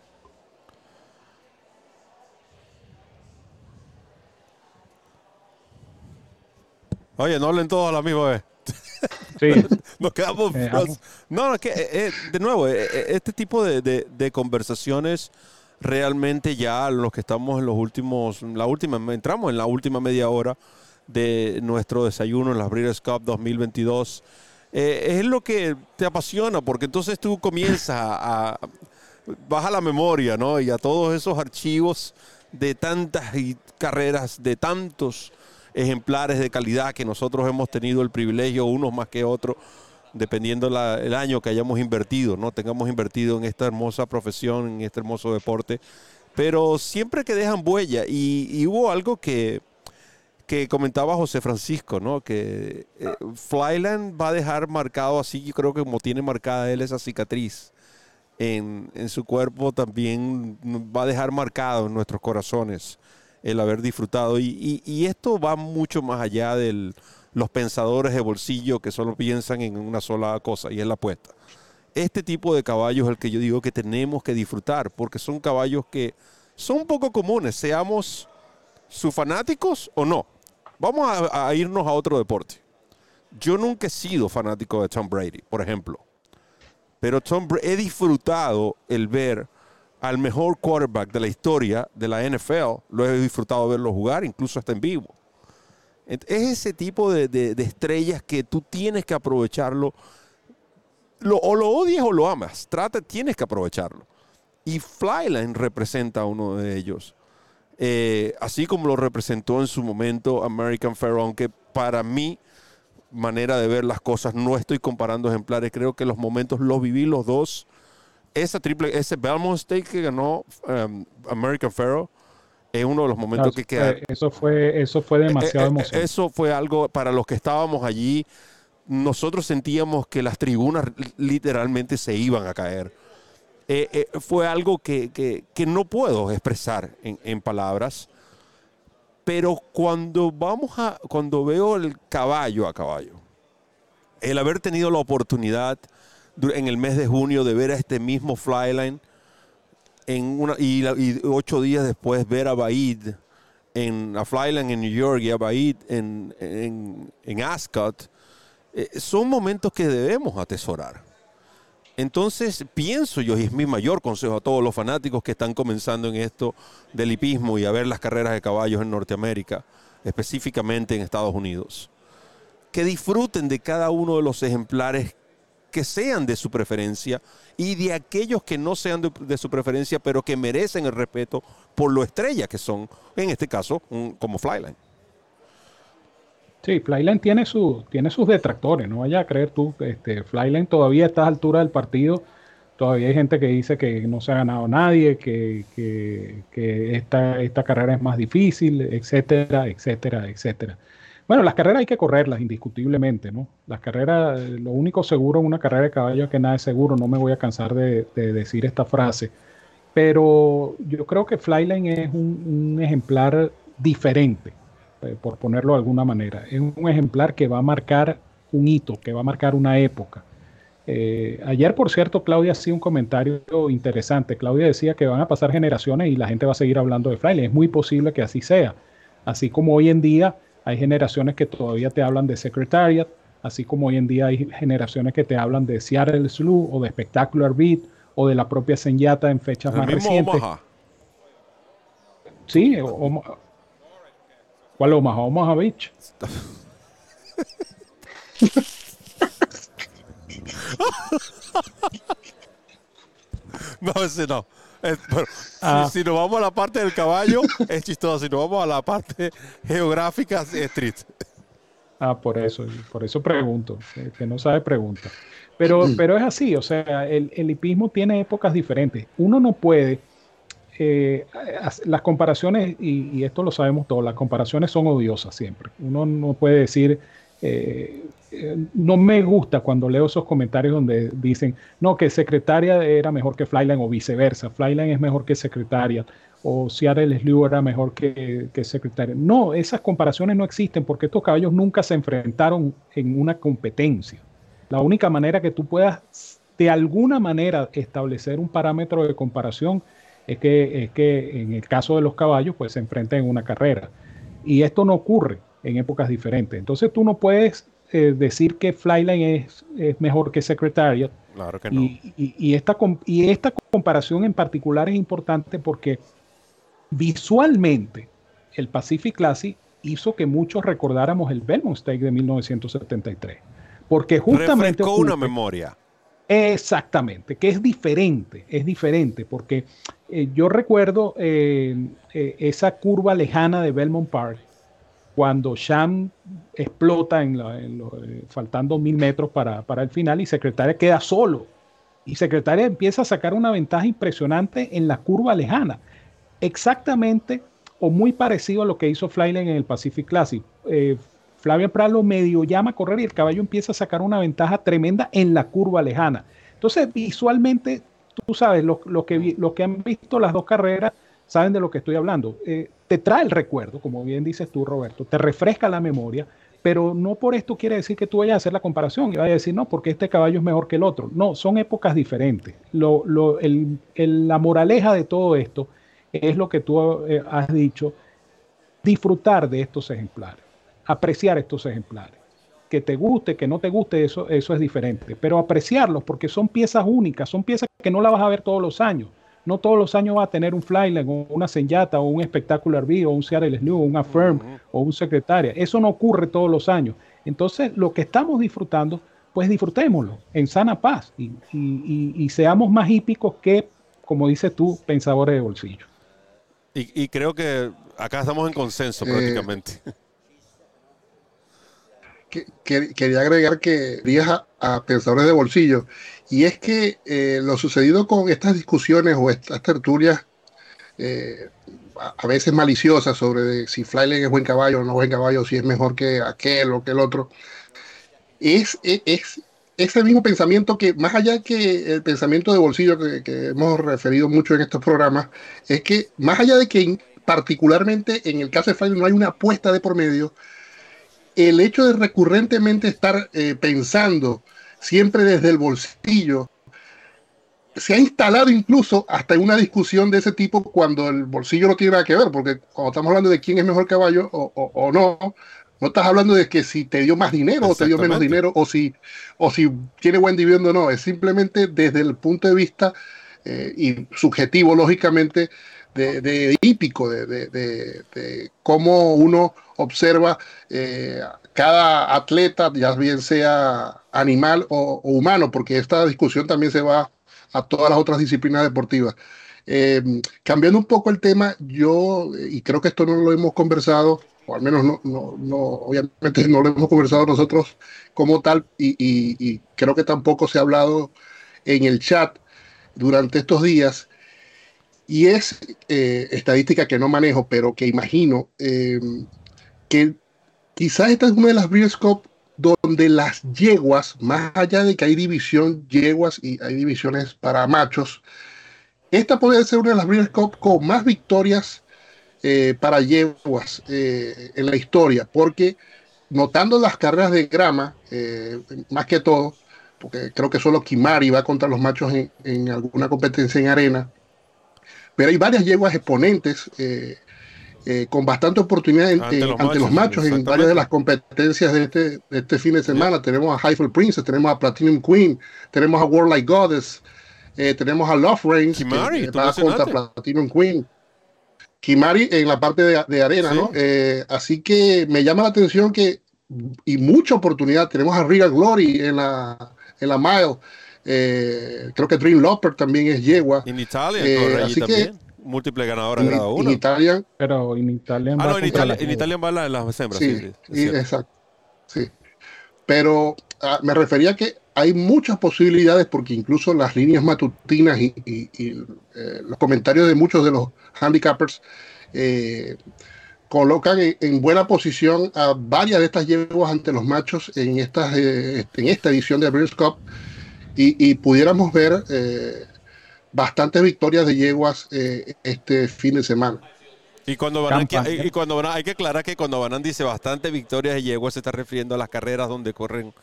Oye, no hablen todos a la misma vez. Sí. Nos quedamos. Eh, no, no, es que, eh, eh, de nuevo, eh, este tipo de, de, de, conversaciones realmente ya los que estamos en los últimos, la última, entramos en la última media hora de nuestro desayuno en las Breeders' Cup 2022. es lo que te apasiona, porque entonces tú comienzas a, a baja la memoria, ¿no? Y a todos esos archivos de tantas carreras, de tantos ejemplares de calidad que nosotros hemos tenido el privilegio, unos más que otros, dependiendo la, el año que hayamos invertido, ¿no? Tengamos invertido en esta hermosa profesión, en este hermoso deporte, pero siempre que dejan huella. Y, hubo algo que, que comentaba José Francisco, ¿no? Que eh, Flyland va a dejar marcado así, yo creo que como tiene marcada él esa cicatriz en, en su cuerpo, también va a dejar marcado en nuestros corazones el haber disfrutado. Y, esto va mucho más allá de los pensadores de bolsillo que solo piensan en una sola cosa y es la apuesta. Este tipo de caballos es el que yo digo que tenemos que disfrutar porque son caballos que son poco comunes, seamos sus fanáticos o no. Vamos a, irnos a otro deporte. Yo nunca he sido fanático de Tom Brady, por ejemplo. Pero Tom he disfrutado el ver al mejor quarterback de la historia de la NFL. Lo he disfrutado verlo jugar, incluso hasta en vivo. Es ese tipo de, de, estrellas que tú tienes que aprovecharlo. Lo, o lo odias o lo amas. Trata, tienes que aprovecharlo. Y Flyline representa a uno de ellos. Eh, así como lo representó en su momento American Pharaoh, aunque para mí, manera de ver las cosas, no estoy comparando ejemplares. Creo que los momentos los viví los dos esa triple, ese Belmont Stake que ganó um, American Pharaoh Es uno de los momentos Claro, que queda. Eso fue, eso fue demasiado Eh, eh, emocionante. Eso fue algo para los que estábamos allí. Nosotros sentíamos que las tribunas li- literalmente se iban a caer. Eh, eh, fue algo que, que- que no puedo expresar en, en palabras. Pero cuando vamos a, cuando veo el caballo a caballo, el haber tenido la oportunidad en el mes de junio de ver a este mismo Flyline en una, y, ocho días después ver a Baid en a Flyline en New York y a Baid en, en, en Ascot, eh, son momentos que debemos atesorar. Entonces pienso yo, y es mi mayor consejo a todos los fanáticos que están comenzando en esto del hipismo y a ver las carreras de caballos en Norteamérica, específicamente en Estados Unidos, que disfruten de cada uno de los ejemplares que sean de su preferencia y de aquellos que no sean de, su preferencia, pero que merecen el respeto por lo estrella que son, en este caso, como Flyline. Sí, Flyline tiene, su, tiene sus detractores, no vaya a creer tú, este, Flyline todavía a estas alturas del partido, todavía hay gente que dice que no se ha ganado nadie, que, que- que esta, esta carrera es más difícil, etcétera, etcétera, etcétera. Bueno, las carreras hay que correrlas indiscutiblemente, ¿no? Las carreras, lo único seguro en una carrera de caballo es que nada es seguro, no me voy a cansar de, de decir esta frase, pero yo creo que Flyline es un, un ejemplar diferente eh, por ponerlo de alguna manera. Es un ejemplar que va a marcar un hito, que va a marcar una época. Eh, ayer, por cierto, Claudia hacía un comentario interesante. Claudia decía que van a pasar generaciones y la gente va a seguir hablando de Flyline. Es muy posible que así sea. Así como hoy en día hay generaciones que todavía te hablan de Secretariat, así como hoy en día hay generaciones que te hablan de Seattle Slew o de Spectacular Beat o de la propia Senyata en fechas El más mismo recientes. Omaha. Sí, Oma- ¿cuál Omaha? Omaha Beach. No, ese no. Es- bueno, Ah. si, si nos vamos a la parte del caballo, es chistoso. Si nos vamos a la parte geográfica, es street. Ah, por eso, por eso pregunto. El que no sabe, pregunta. Pero, pero es así, o sea, el, el hipismo tiene épocas diferentes. Uno no puede. eh, las comparaciones, y, y esto lo sabemos todos, las comparaciones son odiosas siempre. Uno no puede decir. eh, no me gusta cuando leo esos comentarios donde dicen, no, que Secretaria era mejor que Flyline o viceversa, Flyline es mejor que Secretaria o Seattle Slew era mejor que, que Secretaria. No, esas comparaciones no existen porque estos caballos nunca se enfrentaron en una competencia. La única manera que tú puedas de alguna manera establecer un parámetro de comparación es que, es que en el caso de los caballos pues se enfrenten en una carrera. Y esto no ocurre en épocas diferentes. Entonces tú no puedes eh, decir que Flyline es, es mejor que Secretariat. Claro que no. Y, y- y esta, y esta comparación en particular es importante porque visualmente el Pacific Classic hizo que muchos recordáramos el Belmont Stake de 1973. Porque justamente... Refrescó una memoria. Exactamente, que es diferente, es diferente, porque eh, yo recuerdo eh, eh, esa curva lejana de Belmont Park, cuando Sham explota en lo- eh, faltando mil metros para, el final y Secretaria queda solo. Y Secretaria empieza a sacar una ventaja impresionante en la curva lejana. Exactamente o muy parecido a lo que hizo Flyline en el Pacific Classic. Eh, Flavia Prado medio llama a correr y el caballo empieza a sacar una ventaja tremenda en la curva lejana. Entonces, visualmente, tú sabes, lo los que han visto las dos carreras saben de lo que estoy hablando. Eh, te trae el recuerdo, como bien dices tú, Roberto, te refresca la memoria, pero no por esto quiere decir que tú vayas a hacer la comparación y vayas a decir, no, porque este caballo es mejor que el otro. No, son épocas diferentes. Lo, lo- la moraleja de todo esto es lo que tú eh, has dicho, disfrutar de estos ejemplares, apreciar estos ejemplares. Que te guste, que no te guste, eso, eso es diferente, pero apreciarlos porque son piezas únicas, son piezas que no las vas a ver todos los años. No todos los años va a tener un Flyline o una Senyata o un Spectacular B o un Seattle Slew o un Affirm o un Secretaria. Eso no ocurre todos los años. Entonces, lo que estamos disfrutando, pues disfrutémoslo en sana paz y, y- y- y seamos más hípicos que, como dices tú, pensadores de bolsillo. Y, y creo que acá estamos en consenso Eh, prácticamente. que- que- quería agregar que dirías a, a pensadores de bolsillo, y es que eh, lo sucedido con estas discusiones o estas tertulias eh, a, veces maliciosas sobre si Flyline es buen caballo o no buen caballo, si es mejor que aquel o que el otro, es, es, es ese mismo pensamiento que, más allá que el pensamiento de bolsillo que, hemos referido mucho en estos programas, es que más allá de que en- particularmente en el caso de Flyline no hay una apuesta de por medio, el hecho de recurrentemente estar eh, pensando siempre desde el bolsillo. Se ha instalado incluso hasta en una discusión de ese tipo cuando el bolsillo no tiene nada que ver, porque cuando estamos hablando de quién es mejor caballo o, o- o no, no estás hablando de que si te dio más dinero o te dio menos dinero o si, o si tiene buen dividendo o no, es simplemente desde el punto de vista eh, y subjetivo, lógicamente, de, de hípico, de, de- de- de cómo uno observa eh, cada atleta, ya bien sea animal o, o humano, porque esta discusión también se va a todas las otras disciplinas deportivas. Eh, cambiando un poco el tema, yo, y creo que esto no lo hemos conversado, o al menos no, no, no obviamente no lo hemos conversado nosotros como tal, y, y- y creo que tampoco se ha hablado en el chat durante estos días, y es eh, estadística que no manejo, pero que imagino eh, que quizás esta es una de las Breeders' Cup donde las yeguas, más allá de que hay división yeguas y hay divisiones para machos, esta puede ser una de las Breeders' Cup con más victorias eh, para yeguas eh, en la historia, porque notando las carreras de grama, eh, más que todo, porque creo que solo Kimari va contra los machos en, alguna competencia en arena, pero hay varias yeguas exponentes eh, con bastante oportunidad en- Ante en- los ante los machos, en varias de las competencias de este, de este fin de semana. Tenemos a Highfield Princess, tenemos a Platinum Queen, tenemos a World Like Goddess, eh, tenemos a Love Reigns, que, Kimari, eh, va contra Platinum Queen. Kimari en la parte de, de arena, Sí. ¿no? Eh, así que me llama la atención que, y mucha oportunidad, tenemos a Regal Glory en la, en la mile. Creo que Dream Loper también es yegua. En Italia así que- también. Múltiple ganadora En, grado en 1. Italia, Pero en Italia Ah, va no, en Italia, la en. Italia van las, las hembras, Sí, sí, exacto. Sí. Pero ah, me refería a que hay muchas posibilidades porque incluso las líneas matutinas y, y- y, eh, los comentarios de muchos de los handicappers eh, colocan en, en buena posición a varias de estas yeguas ante los machos en, estas, eh, en esta edición de Breeders' Cup y, y pudiéramos ver eh, bastantes victorias de yeguas eh, este fin de semana. Y cuando Banan, y cuando Banan- hay que aclarar que cuando Banan dice bastante victorias de yegua se está refiriendo a las carreras donde corren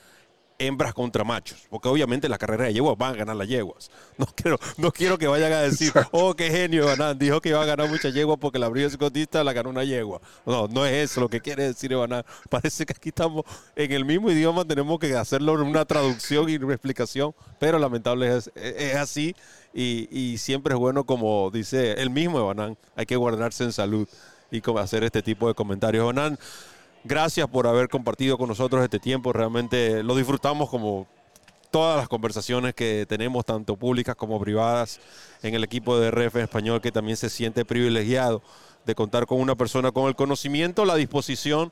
hembras contra machos, porque obviamente las carreras de yeguas van a ganar las yeguas. No quiero, no quiero que vayan a decir, oh, qué genio Banan, dijo que iba a ganar muchas yeguas porque la Brida Escotista la ganó una yegua. No, no es eso lo que quiere decir Banan. Parece que aquí estamos en el mismo idioma, tenemos que hacerlo en una traducción y una explicación, pero lamentable es, es así y, siempre es bueno, como dice el mismo Banan, hay que guardarse en salud y hacer este tipo de comentarios. Banan, gracias por haber compartido con nosotros este tiempo. Realmente lo disfrutamos como todas las conversaciones que tenemos, tanto públicas como privadas, en el equipo de RF Español, que también se siente privilegiado de contar con una persona con el conocimiento, la disposición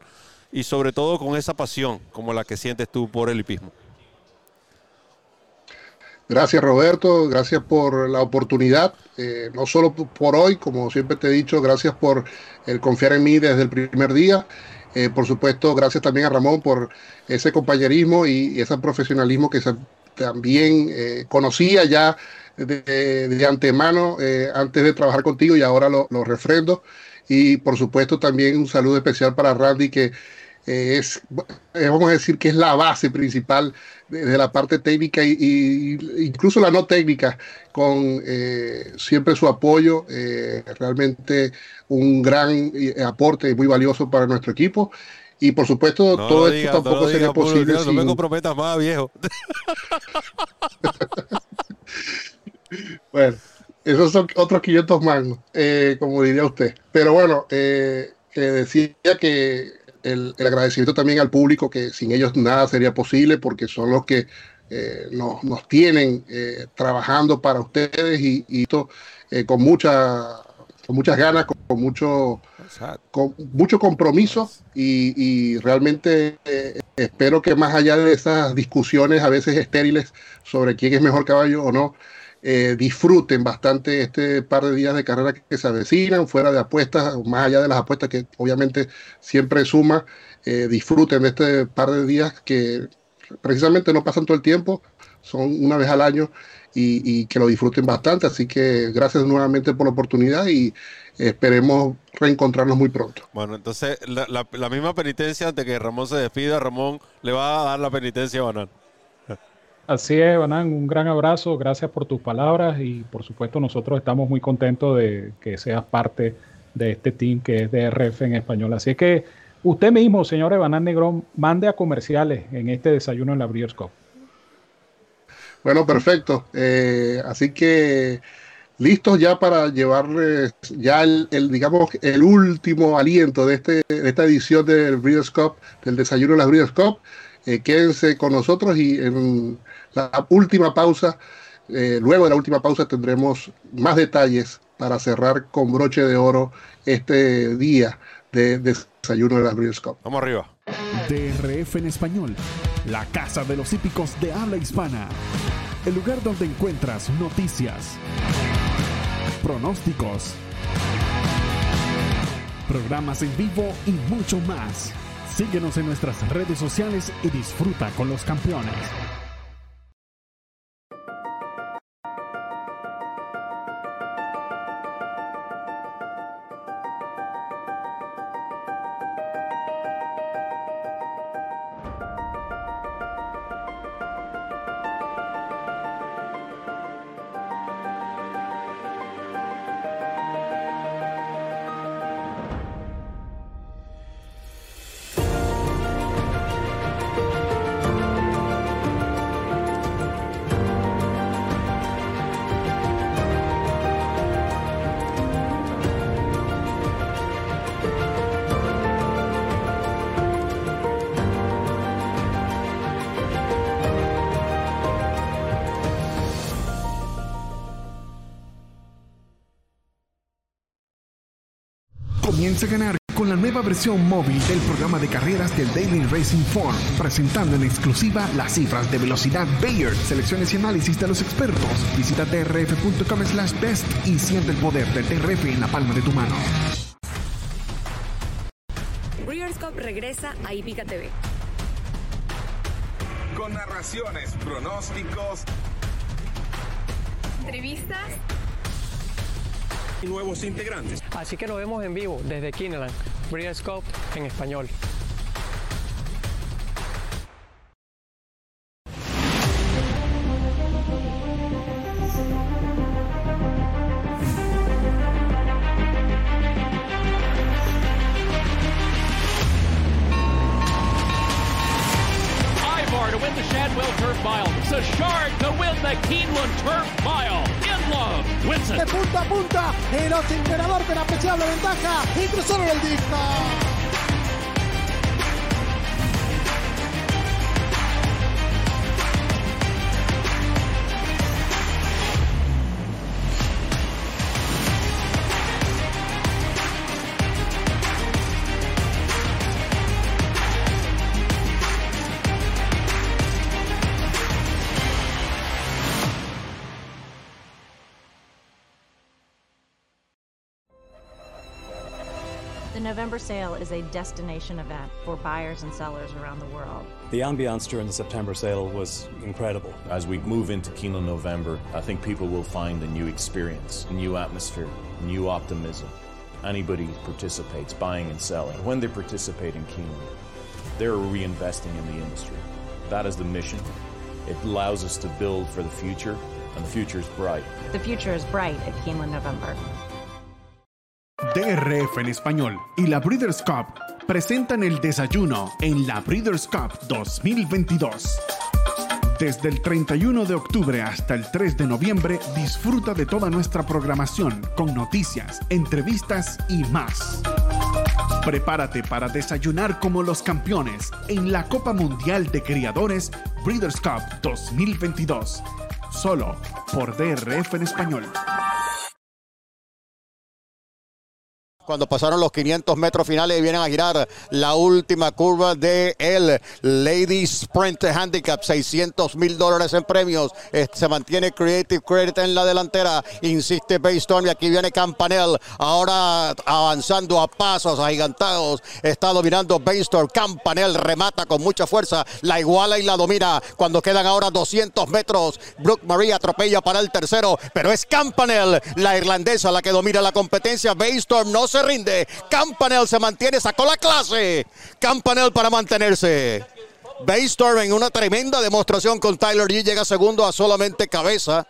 y sobre todo con esa pasión como la que sientes tú por el hipismo. Gracias Roberto, gracias por la oportunidad, eh, no solo por hoy, como siempre te he dicho, gracias por el confiar en mí desde el primer día. Eh, por supuesto, gracias también a Ramón por ese compañerismo y, ese profesionalismo que se- también eh, conocía ya de, de antemano antes de trabajar contigo y ahora lo refrendo. Y por supuesto también un saludo especial para Randy que eh, es, eh, vamos a decir que es la base principal de, de la parte técnica y, y incluso la no técnica, con eh, siempre su apoyo, eh, realmente un gran eh, aporte muy valioso para nuestro equipo. Y por supuesto, No todo lo esto no tampoco lo sería Pablo, posible no me sin, comprometas más, viejo. Bueno, esos son otros 500 mangos, eh, como diría usted. Pero bueno, decía que el, el agradecimiento también al público, que sin ellos nada sería posible, porque son los que eh, nos, nos tienen eh, trabajando para ustedes y, y esto eh, con, mucha, con muchas ganas, con, con mucho, con mucho compromiso y, y realmente eh, espero que más allá de esas discusiones a veces estériles sobre quién es mejor caballo o no, eh, disfruten bastante este par de días de carrera que se avecinan, fuera de apuestas, más allá de las apuestas que obviamente siempre suma, eh, disfruten de este par de días que precisamente no pasan todo el tiempo, son una vez al año y, que lo disfruten bastante. Así que gracias nuevamente por la oportunidad y esperemos reencontrarnos muy pronto. Bueno, entonces la, la- la misma penitencia antes que Ramón se despida, Ramón le va a dar la penitencia a Banán. Así es, Banán, un gran abrazo, gracias por tus palabras y por supuesto nosotros estamos muy contentos de que seas parte de este team que es DRF en español. Así es que usted mismo, señor Banán Negrón, mande a comerciales en este desayuno en la Breeders'. Bueno, perfecto. Eh, así que listos ya para llevarles ya el, digamos, el último aliento de, este, de esta edición del Breeders' Cup, del desayuno de la Breeders'. Eh, quédense con nosotros y en la última pausa, eh, luego de la última pausa tendremos más detalles para cerrar con broche de oro este día de desayuno de la Breeders' Cup. Vamos arriba. DRF en español, la casa de los hípicos de habla hispana. El lugar donde encuentras noticias, pronósticos, programas en vivo y mucho más. Síguenos en nuestras redes sociales y disfruta con los campeones. Comienza a ganar con la nueva versión móvil del programa de carreras del Daily Racing Form, presentando en exclusiva las cifras de velocidad Bayer, selecciones y análisis de los expertos. Visita drf.com slash best y siente el poder del DRF en la palma de tu mano. Breeders' Cup regresa a Hípica TV. Con narraciones, pronósticos Entrevistas y nuevos integrantes. Así que nos vemos en vivo desde Kineland, Breeders' Cup en español. Sale is a destination event for buyers and sellers around the world. The ambiance during the September sale was incredible. As we move into Keeneland November, I think people will find a new experience, a new atmosphere, new optimism. Anybody who participates, buying and selling. When they participate in Keeneland, they're reinvesting in the industry. That is the mission. It allows us to build for the future, and the future is bright. The future is bright at Keeneland November. DRF en español y la Breeders' Cup presentan el desayuno en la Breeders' Cup 2022. Desde el 31 de octubre hasta el 3 de noviembre, disfruta de toda nuestra programación con noticias, entrevistas y más. Prepárate para desayunar como los campeones en la Copa Mundial de Criadores Breeders' Cup 2022. Solo por DRF en español. Cuando pasaron los 500 metros finales y vienen a girar la última curva de el Lady Sprint Handicap, 600 mil dólares en premios. Se mantiene Creative Credit en la delantera, insiste Baystorm y aquí viene Campanel, ahora avanzando a pasos agigantados, está dominando Baystorm, Campanel remata con mucha fuerza, la iguala y la domina cuando quedan ahora 200 metros. Brooke Marie atropella para el tercero, pero es Campanel, la irlandesa, la que domina la competencia. Baystorm no se rinde. Campanel se mantiene, sacó la clase. Campanel para mantenerse. Baystorm en una tremenda demostración con Tyler G llega segundo a solamente cabeza.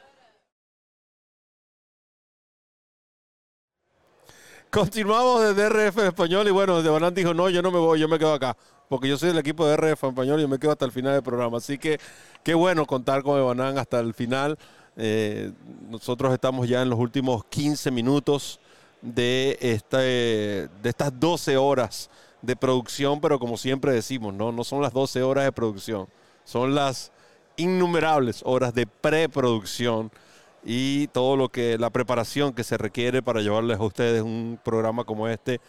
Continuamos desde DRF Español y bueno, de Banán dijo, no, yo no me voy, yo me quedo acá. Porque yo soy del equipo de DRF Español y yo me quedo hasta el final del programa. Así que qué bueno contar con Ebanán hasta el final. Eh, nosotros estamos ya en los últimos 15 minutos de, este, de estas 12 horas de producción, pero como siempre decimos, ¿no? no son las 12 horas de producción, son las innumerables horas de preproducción y todo lo que la preparación que se requiere para llevarles a ustedes un programa como este,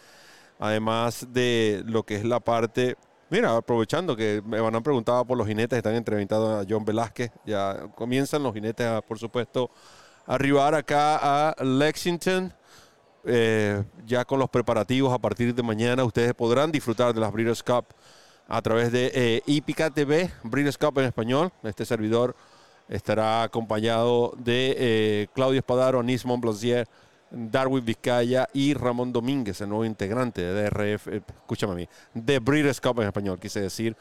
además de lo que es la parte Mira, aprovechando que me van a preguntar por los jinetes, están entrevistando a John Velázquez. Ya comienzan los jinetes, a, por supuesto, a arribar acá a Lexington. Eh, ya con los preparativos a partir de mañana, ustedes podrán disfrutar de las Breeders' Cup a través de eh, Hípica TV, Breeders' Cup en español. Este servidor estará acompañado de eh, Claudio Espadaro, Nis Montplaisir, Darwin Vizcaya y Ramón Domínguez, el nuevo integrante de DRF, eh, escúchame a mí, de Breeders' Cup en español, quise decir.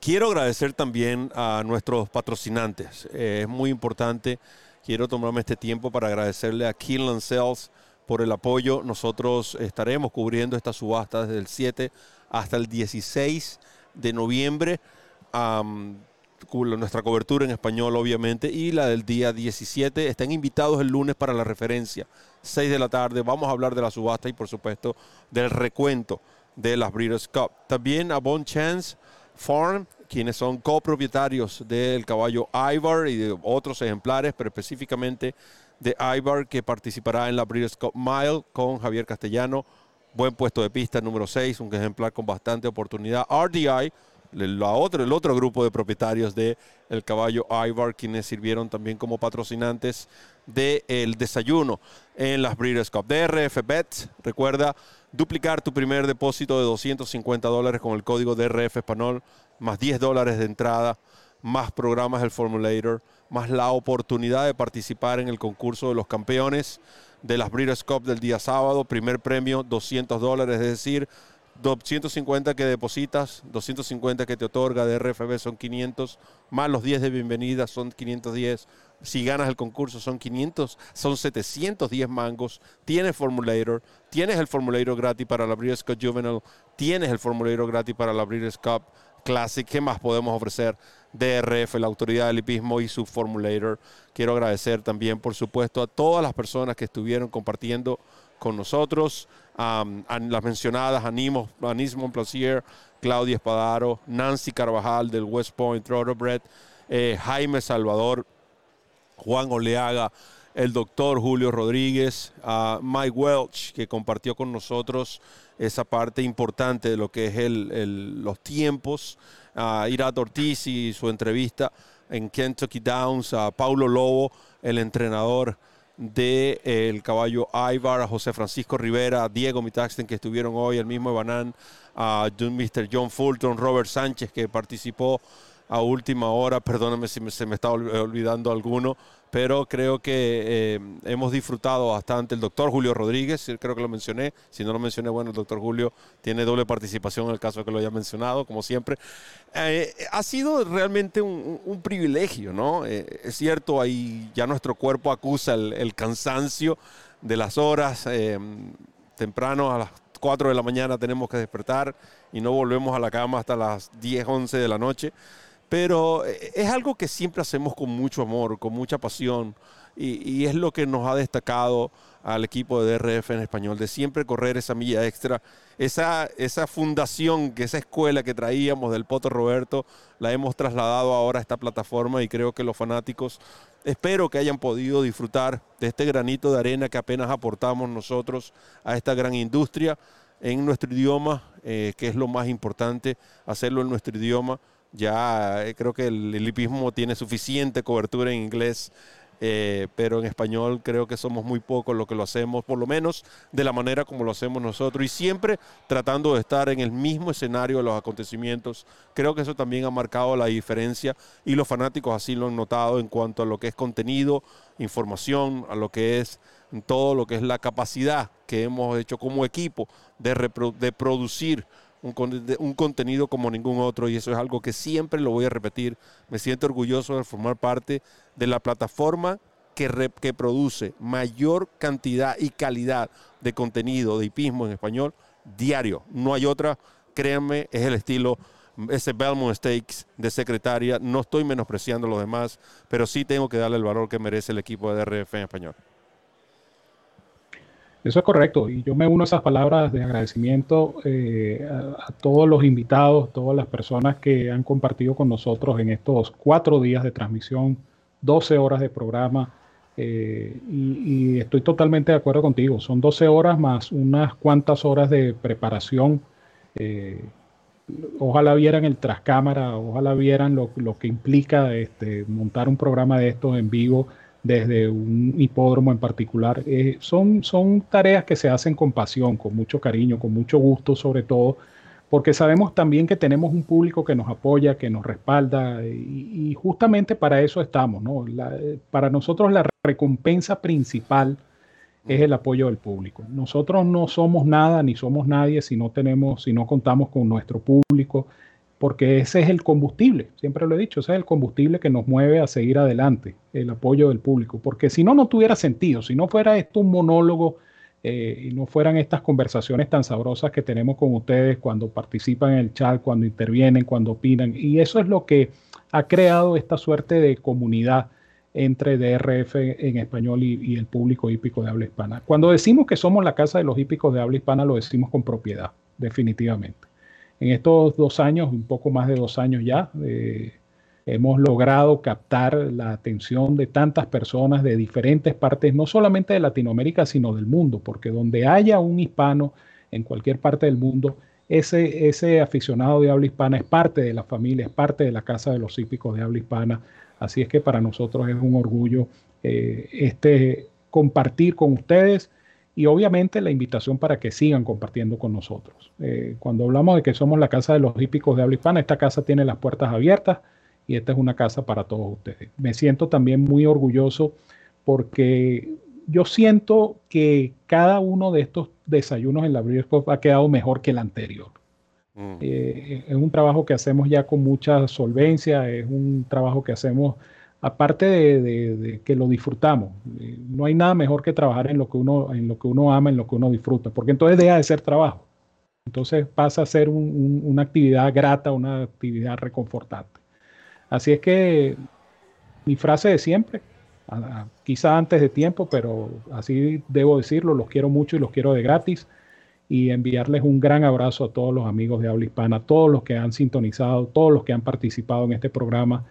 Quiero agradecer también a nuestros patrocinantes. Es muy importante. Quiero tomarme este tiempo para agradecerle a Kinlan Sales por el apoyo. Nosotros estaremos cubriendo esta subasta desde el 7 hasta el 16 de noviembre. Nuestra cobertura en español, obviamente, y la del día 17. Están invitados el lunes para la referencia, 6 de la tarde. Vamos a hablar de la subasta y, por supuesto, del recuento de las Breeders' Cup. También a Bon Chance Farm, quienes son copropietarios del caballo Ivar y de otros ejemplares, pero específicamente de Ivar, que participará en la Breeders' Cup Mile con Javier Castellano. Buen puesto de pista, número 6, un ejemplar con bastante oportunidad. RDI la otro, el otro grupo de propietarios del el caballo Ivar, quienes sirvieron también como patrocinantes del desayuno en las Breeders' Cup. DRF Bets, recuerda duplicar tu primer depósito de 250 dólares con el código DRF Español, más 10 dólares de entrada, más programas del Formulator, más la oportunidad de participar en el concurso de los campeones de las Breeders' Cup del día sábado. Primer premio, 200 dólares, es decir, 250 que depositas, 250 que te otorga de RFB son 500, más los 10 de bienvenida son 510. Si ganas el concurso son 500, son 710 mangos. Tienes Formulator, tienes el Formulator gratis para la Breeders' Cup Juvenile, tienes el Formulator gratis para la Breeders' Cup Classic. ¿Qué más podemos ofrecer? DRF, la autoridad del hipismo y su Formulator. Quiero agradecer también, por supuesto, a todas las personas que estuvieron compartiendo con nosotros a las mencionadas Animo, Anis Placier, Claudia Espadaro, Nancy Carvajal del West Point Thoroughbred, eh, Jaime Salvador, Juan Oleaga, el doctor Julio Rodríguez, Mike Welch, que compartió con nosotros esa parte importante de lo que es el, los tiempos, a Irat Ortiz y su entrevista en Kentucky Downs, a Paulo Lobo, el entrenador del de, el caballo Ivar, a José Francisco Rivera, a Diego Mitaxten que estuvieron hoy, el mismo Ebanán, a Mr. John Fulton, Robert Sánchez que participó a última hora, perdóname si se me está olvidando alguno, pero creo que eh, hemos disfrutado bastante. El doctor Julio Rodríguez, creo que lo mencioné, si no lo mencioné, bueno, el doctor Julio tiene doble participación en el caso que lo haya mencionado, como siempre. Eh, ha sido realmente un, privilegio, ¿no? Eh, es cierto, ahí ya nuestro cuerpo acusa el, cansancio de las horas, temprano a las 4 de la mañana tenemos que despertar y no volvemos a la cama hasta las 10, 11 de la noche pero eh, es algo que siempre hacemos con mucho amor, con mucha pasión. y, es lo que nos ha destacado al equipo de DRF en español, de siempre correr esa milla extra. Esa, esa fundación, que esa escuela que traíamos del Poto Roberto, la hemos trasladado ahora a esta plataforma y creo que los fanáticos espero que hayan podido disfrutar de este granito de arena que apenas aportamos nosotros a esta gran industria en nuestro idioma, eh, que es lo más importante, hacerlo en nuestro idioma. Ya eh, creo que el, el hipismo tiene suficiente cobertura en inglés eh, pero en español creo que somos muy pocos los que lo hacemos, por lo menos de la manera como lo hacemos nosotros y siempre tratando de estar en el mismo escenario de los acontecimientos. Creo que eso también ha marcado la diferencia y los fanáticos así lo han notado en cuanto a lo que es contenido, información, a lo que es todo lo que es la capacidad que hemos hecho como equipo de, de producir un, contenido como ningún otro y eso es algo que siempre lo voy a repetir. Me siento orgulloso de formar parte de la plataforma que, que produce mayor cantidad y calidad de contenido de hipismo en español diario. No hay otra, créanme, es el estilo ese Belmont Stakes de secretaria. No estoy menospreciando a los demás, pero sí tengo que darle el valor que merece el equipo de DRF en español. Eso es correcto y yo me uno a esas palabras de agradecimiento eh, a, todos los invitados, todas las personas que han compartido con nosotros en estos cuatro días de transmisión, 12 horas de programa eh, y, y, estoy totalmente de acuerdo contigo. Son 12 horas más unas cuantas horas de preparación. Eh, ojalá vieran el trascámara, ojalá vieran lo, lo que implica este, montar un programa de estos en vivo desde un hipódromo en particular. Eh, son, son tareas que se hacen con pasión, con mucho cariño, con mucho gusto sobre todo, porque sabemos también que tenemos un público que nos apoya, que nos respalda y, justamente para eso estamos. ¿no? La, para nosotros la recompensa principal es el apoyo del público. Nosotros no somos nada ni somos nadie si no tenemos, si no contamos con nuestro público, porque ese es el combustible, siempre lo he dicho, ese es el combustible que nos mueve a seguir adelante, el apoyo del público, porque si no, no tuviera sentido, si no fuera esto un monólogo eh, y no fueran estas conversaciones tan sabrosas que tenemos con ustedes cuando participan en el chat, cuando intervienen, cuando opinan, y eso es lo que ha creado esta suerte de comunidad entre DRF en español y, y el público hípico de habla hispana. Cuando decimos que somos la casa de los hípicos de habla hispana, lo decimos con propiedad, definitivamente. En estos dos años, un poco más de dos años ya, eh, hemos logrado captar la atención de tantas personas de diferentes partes, no solamente de Latinoamérica, sino del mundo, porque donde haya un hispano en cualquier parte del mundo, ese, ese aficionado de habla hispana es parte de la familia, es parte de la casa de los hípicos de habla hispana. Así es que para nosotros es un orgullo eh, este, compartir con ustedes y obviamente la invitación para que sigan compartiendo con nosotros. Eh, cuando hablamos de que somos la casa de los hípicos de habla hispana, esta casa tiene las puertas abiertas y esta es una casa para todos ustedes. Me siento también muy orgulloso porque yo siento que cada uno de estos desayunos en la Breeders' ha quedado mejor que el anterior. Mm. Eh, es un trabajo que hacemos ya con mucha solvencia, es un trabajo que hacemos aparte de, que lo disfrutamos. Eh, no hay nada mejor que trabajar en lo que uno, en lo que uno ama, en lo que uno disfruta, porque entonces deja de ser trabajo. Entonces pasa a ser un, un, una actividad grata, una actividad reconfortante. Así es que mi frase de siempre, quizá antes de tiempo, pero así debo decirlo, los quiero mucho y los quiero de gratis y enviarles un gran abrazo a todos los amigos de habla hispana, todos los que han sintonizado, todos los que han participado en este programa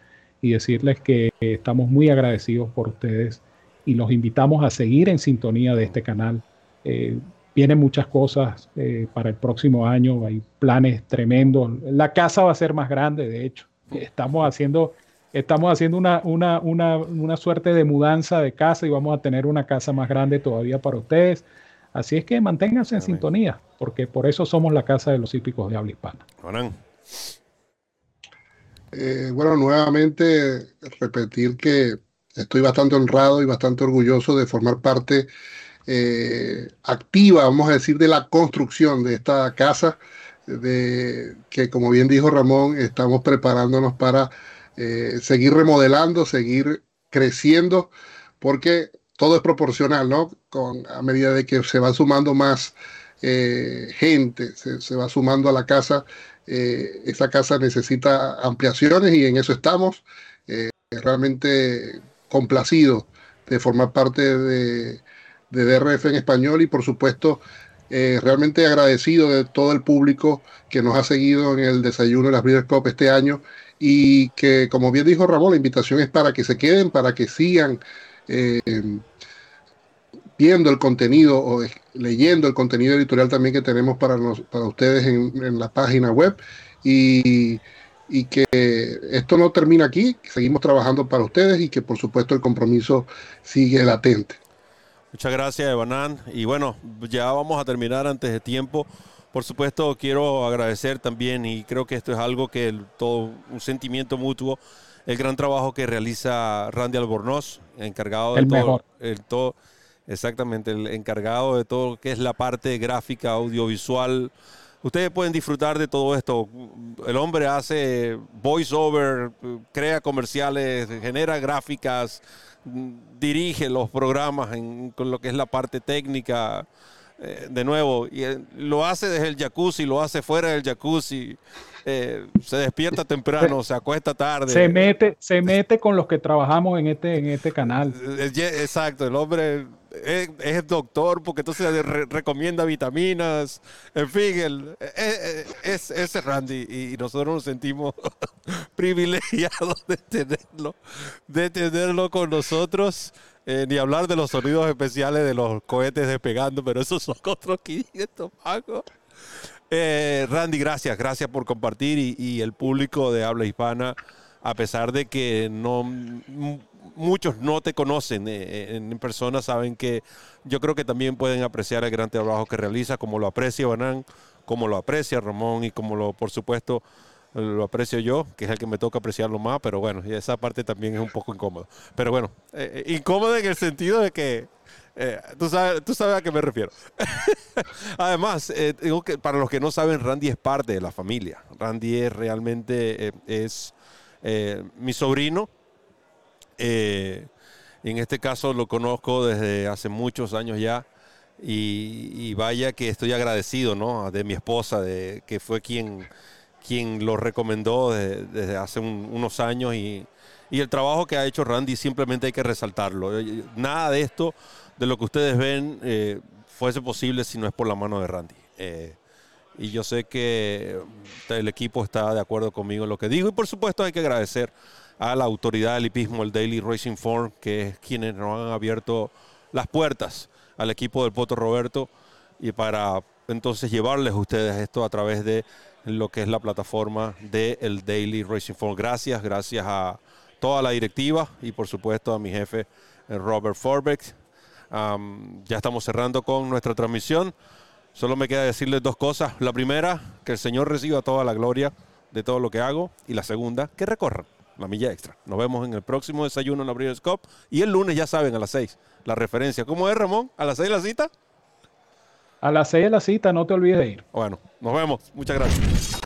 y decirles que estamos muy agradecidos por ustedes y los invitamos a seguir en sintonía de este canal. Eh, vienen muchas cosas eh, para el próximo año, hay planes tremendos. La casa va a ser más grande, de hecho. Estamos haciendo, estamos haciendo una, una, una, una suerte de mudanza de casa y vamos a tener una casa más grande todavía para ustedes. Así es que manténganse en Amén. sintonía, porque por eso somos la casa de los hípicos de habla hispana. Amén. Eh, bueno, nuevamente repetir que estoy bastante honrado y bastante orgulloso de formar parte eh, activa, vamos a decir, de la construcción de esta casa, de que como bien dijo Ramón, estamos preparándonos para eh, seguir remodelando, seguir creciendo, porque todo es proporcional, ¿no? Con, a medida de que se va sumando más gente, se, va sumando a la casa, eh, esa casa necesita ampliaciones y en eso estamos. Eh, realmente complacido de formar parte de, de DRF en español y por supuesto eh, realmente agradecido de todo el público que nos ha seguido en el desayuno de las Breeders' Cup este año y que como bien dijo Ramón, la invitación es para que se queden, para que sigan eh, viendo el contenido o leyendo el contenido editorial también que tenemos para, nos, para ustedes en, en la página web y y que esto no termina aquí, seguimos trabajando para ustedes y que por supuesto el compromiso sigue latente. Muchas gracias, Evanán. Y bueno, ya vamos a terminar antes de tiempo. Por supuesto, quiero agradecer también, y creo que esto es algo que el, todo un sentimiento mutuo, el gran trabajo que realiza Randy Albornoz, encargado de El todo, mejor. el todo, exactamente, el encargado de todo lo que es la parte gráfica, audiovisual. Ustedes pueden disfrutar de todo esto. El hombre hace voiceover, crea comerciales, genera gráficas, dirige los programas en, con lo que es la parte técnica. Eh, de nuevo, y eh, lo hace desde el jacuzzi, lo hace fuera del jacuzzi. Eh, se despierta temprano, se acuesta tarde. Se mete, se mete con los que trabajamos en este, en este canal. Eh, Exacto, el hombre es, es doctor porque entonces re- recomienda vitaminas, en fin, el- eh, eh, es, es Randy y nosotros nos sentimos privilegiados de tenerlo, de tenerlo con nosotros. Eh, ni hablar de los sonidos especiales de los cohetes despegando, pero esos son otros 500 pagos. Eh, Randy, gracias, gracias por compartir y, el público de habla hispana, a pesar de que no muchos no te conocen eh, en persona, saben que yo creo que también pueden apreciar el gran trabajo que realiza, como lo aprecia Banán, como lo aprecia Ramón y como lo, por supuesto, lo aprecio yo, que es el que me toca apreciarlo más, pero bueno, esa parte también es un poco incómoda. Pero bueno, eh, eh, incómoda en el sentido de que eh, tú, sabes, tú sabes a qué me refiero. Además, eh, digo que para los que no saben, Randy es parte de la familia. Randy es realmente eh, es eh, mi sobrino. Eh, en este caso lo conozco desde hace muchos años ya. Y, y vaya que estoy agradecido, ¿no? De mi esposa, de, que fue quien, quien lo recomendó de- desde hace un- unos años. Y, y el trabajo que ha hecho Randy simplemente hay que resaltarlo. Nada de esto, de lo que ustedes ven, eh, fuese posible si no es por la mano de Randy. Eh, y yo sé que el equipo está de acuerdo conmigo en lo que digo. Y por supuesto hay que agradecer a la autoridad del hipismo, el Daily Racing Form, que es quienes nos han abierto las puertas al equipo del Poto Roberto y para entonces llevarles a ustedes esto a través de lo que es la plataforma del Daily Racing Form. Gracias, gracias a toda la directiva y por supuesto a mi jefe eh, Robert Forbeck. Ya estamos cerrando con nuestra transmisión. Solo me queda decirles dos cosas. La primera, que el Señor reciba toda la gloria de todo lo que hago. Y la segunda, que recorran la milla extra. Nos vemos en el próximo desayuno en la Breeders' Cup. Y el lunes, ya saben, a las 6, la referencia. ¿Cómo es, Ramón? ¿A las 6 la cita? A las 6 de la cita, no te olvides de ir. Bueno, nos vemos. Muchas gracias.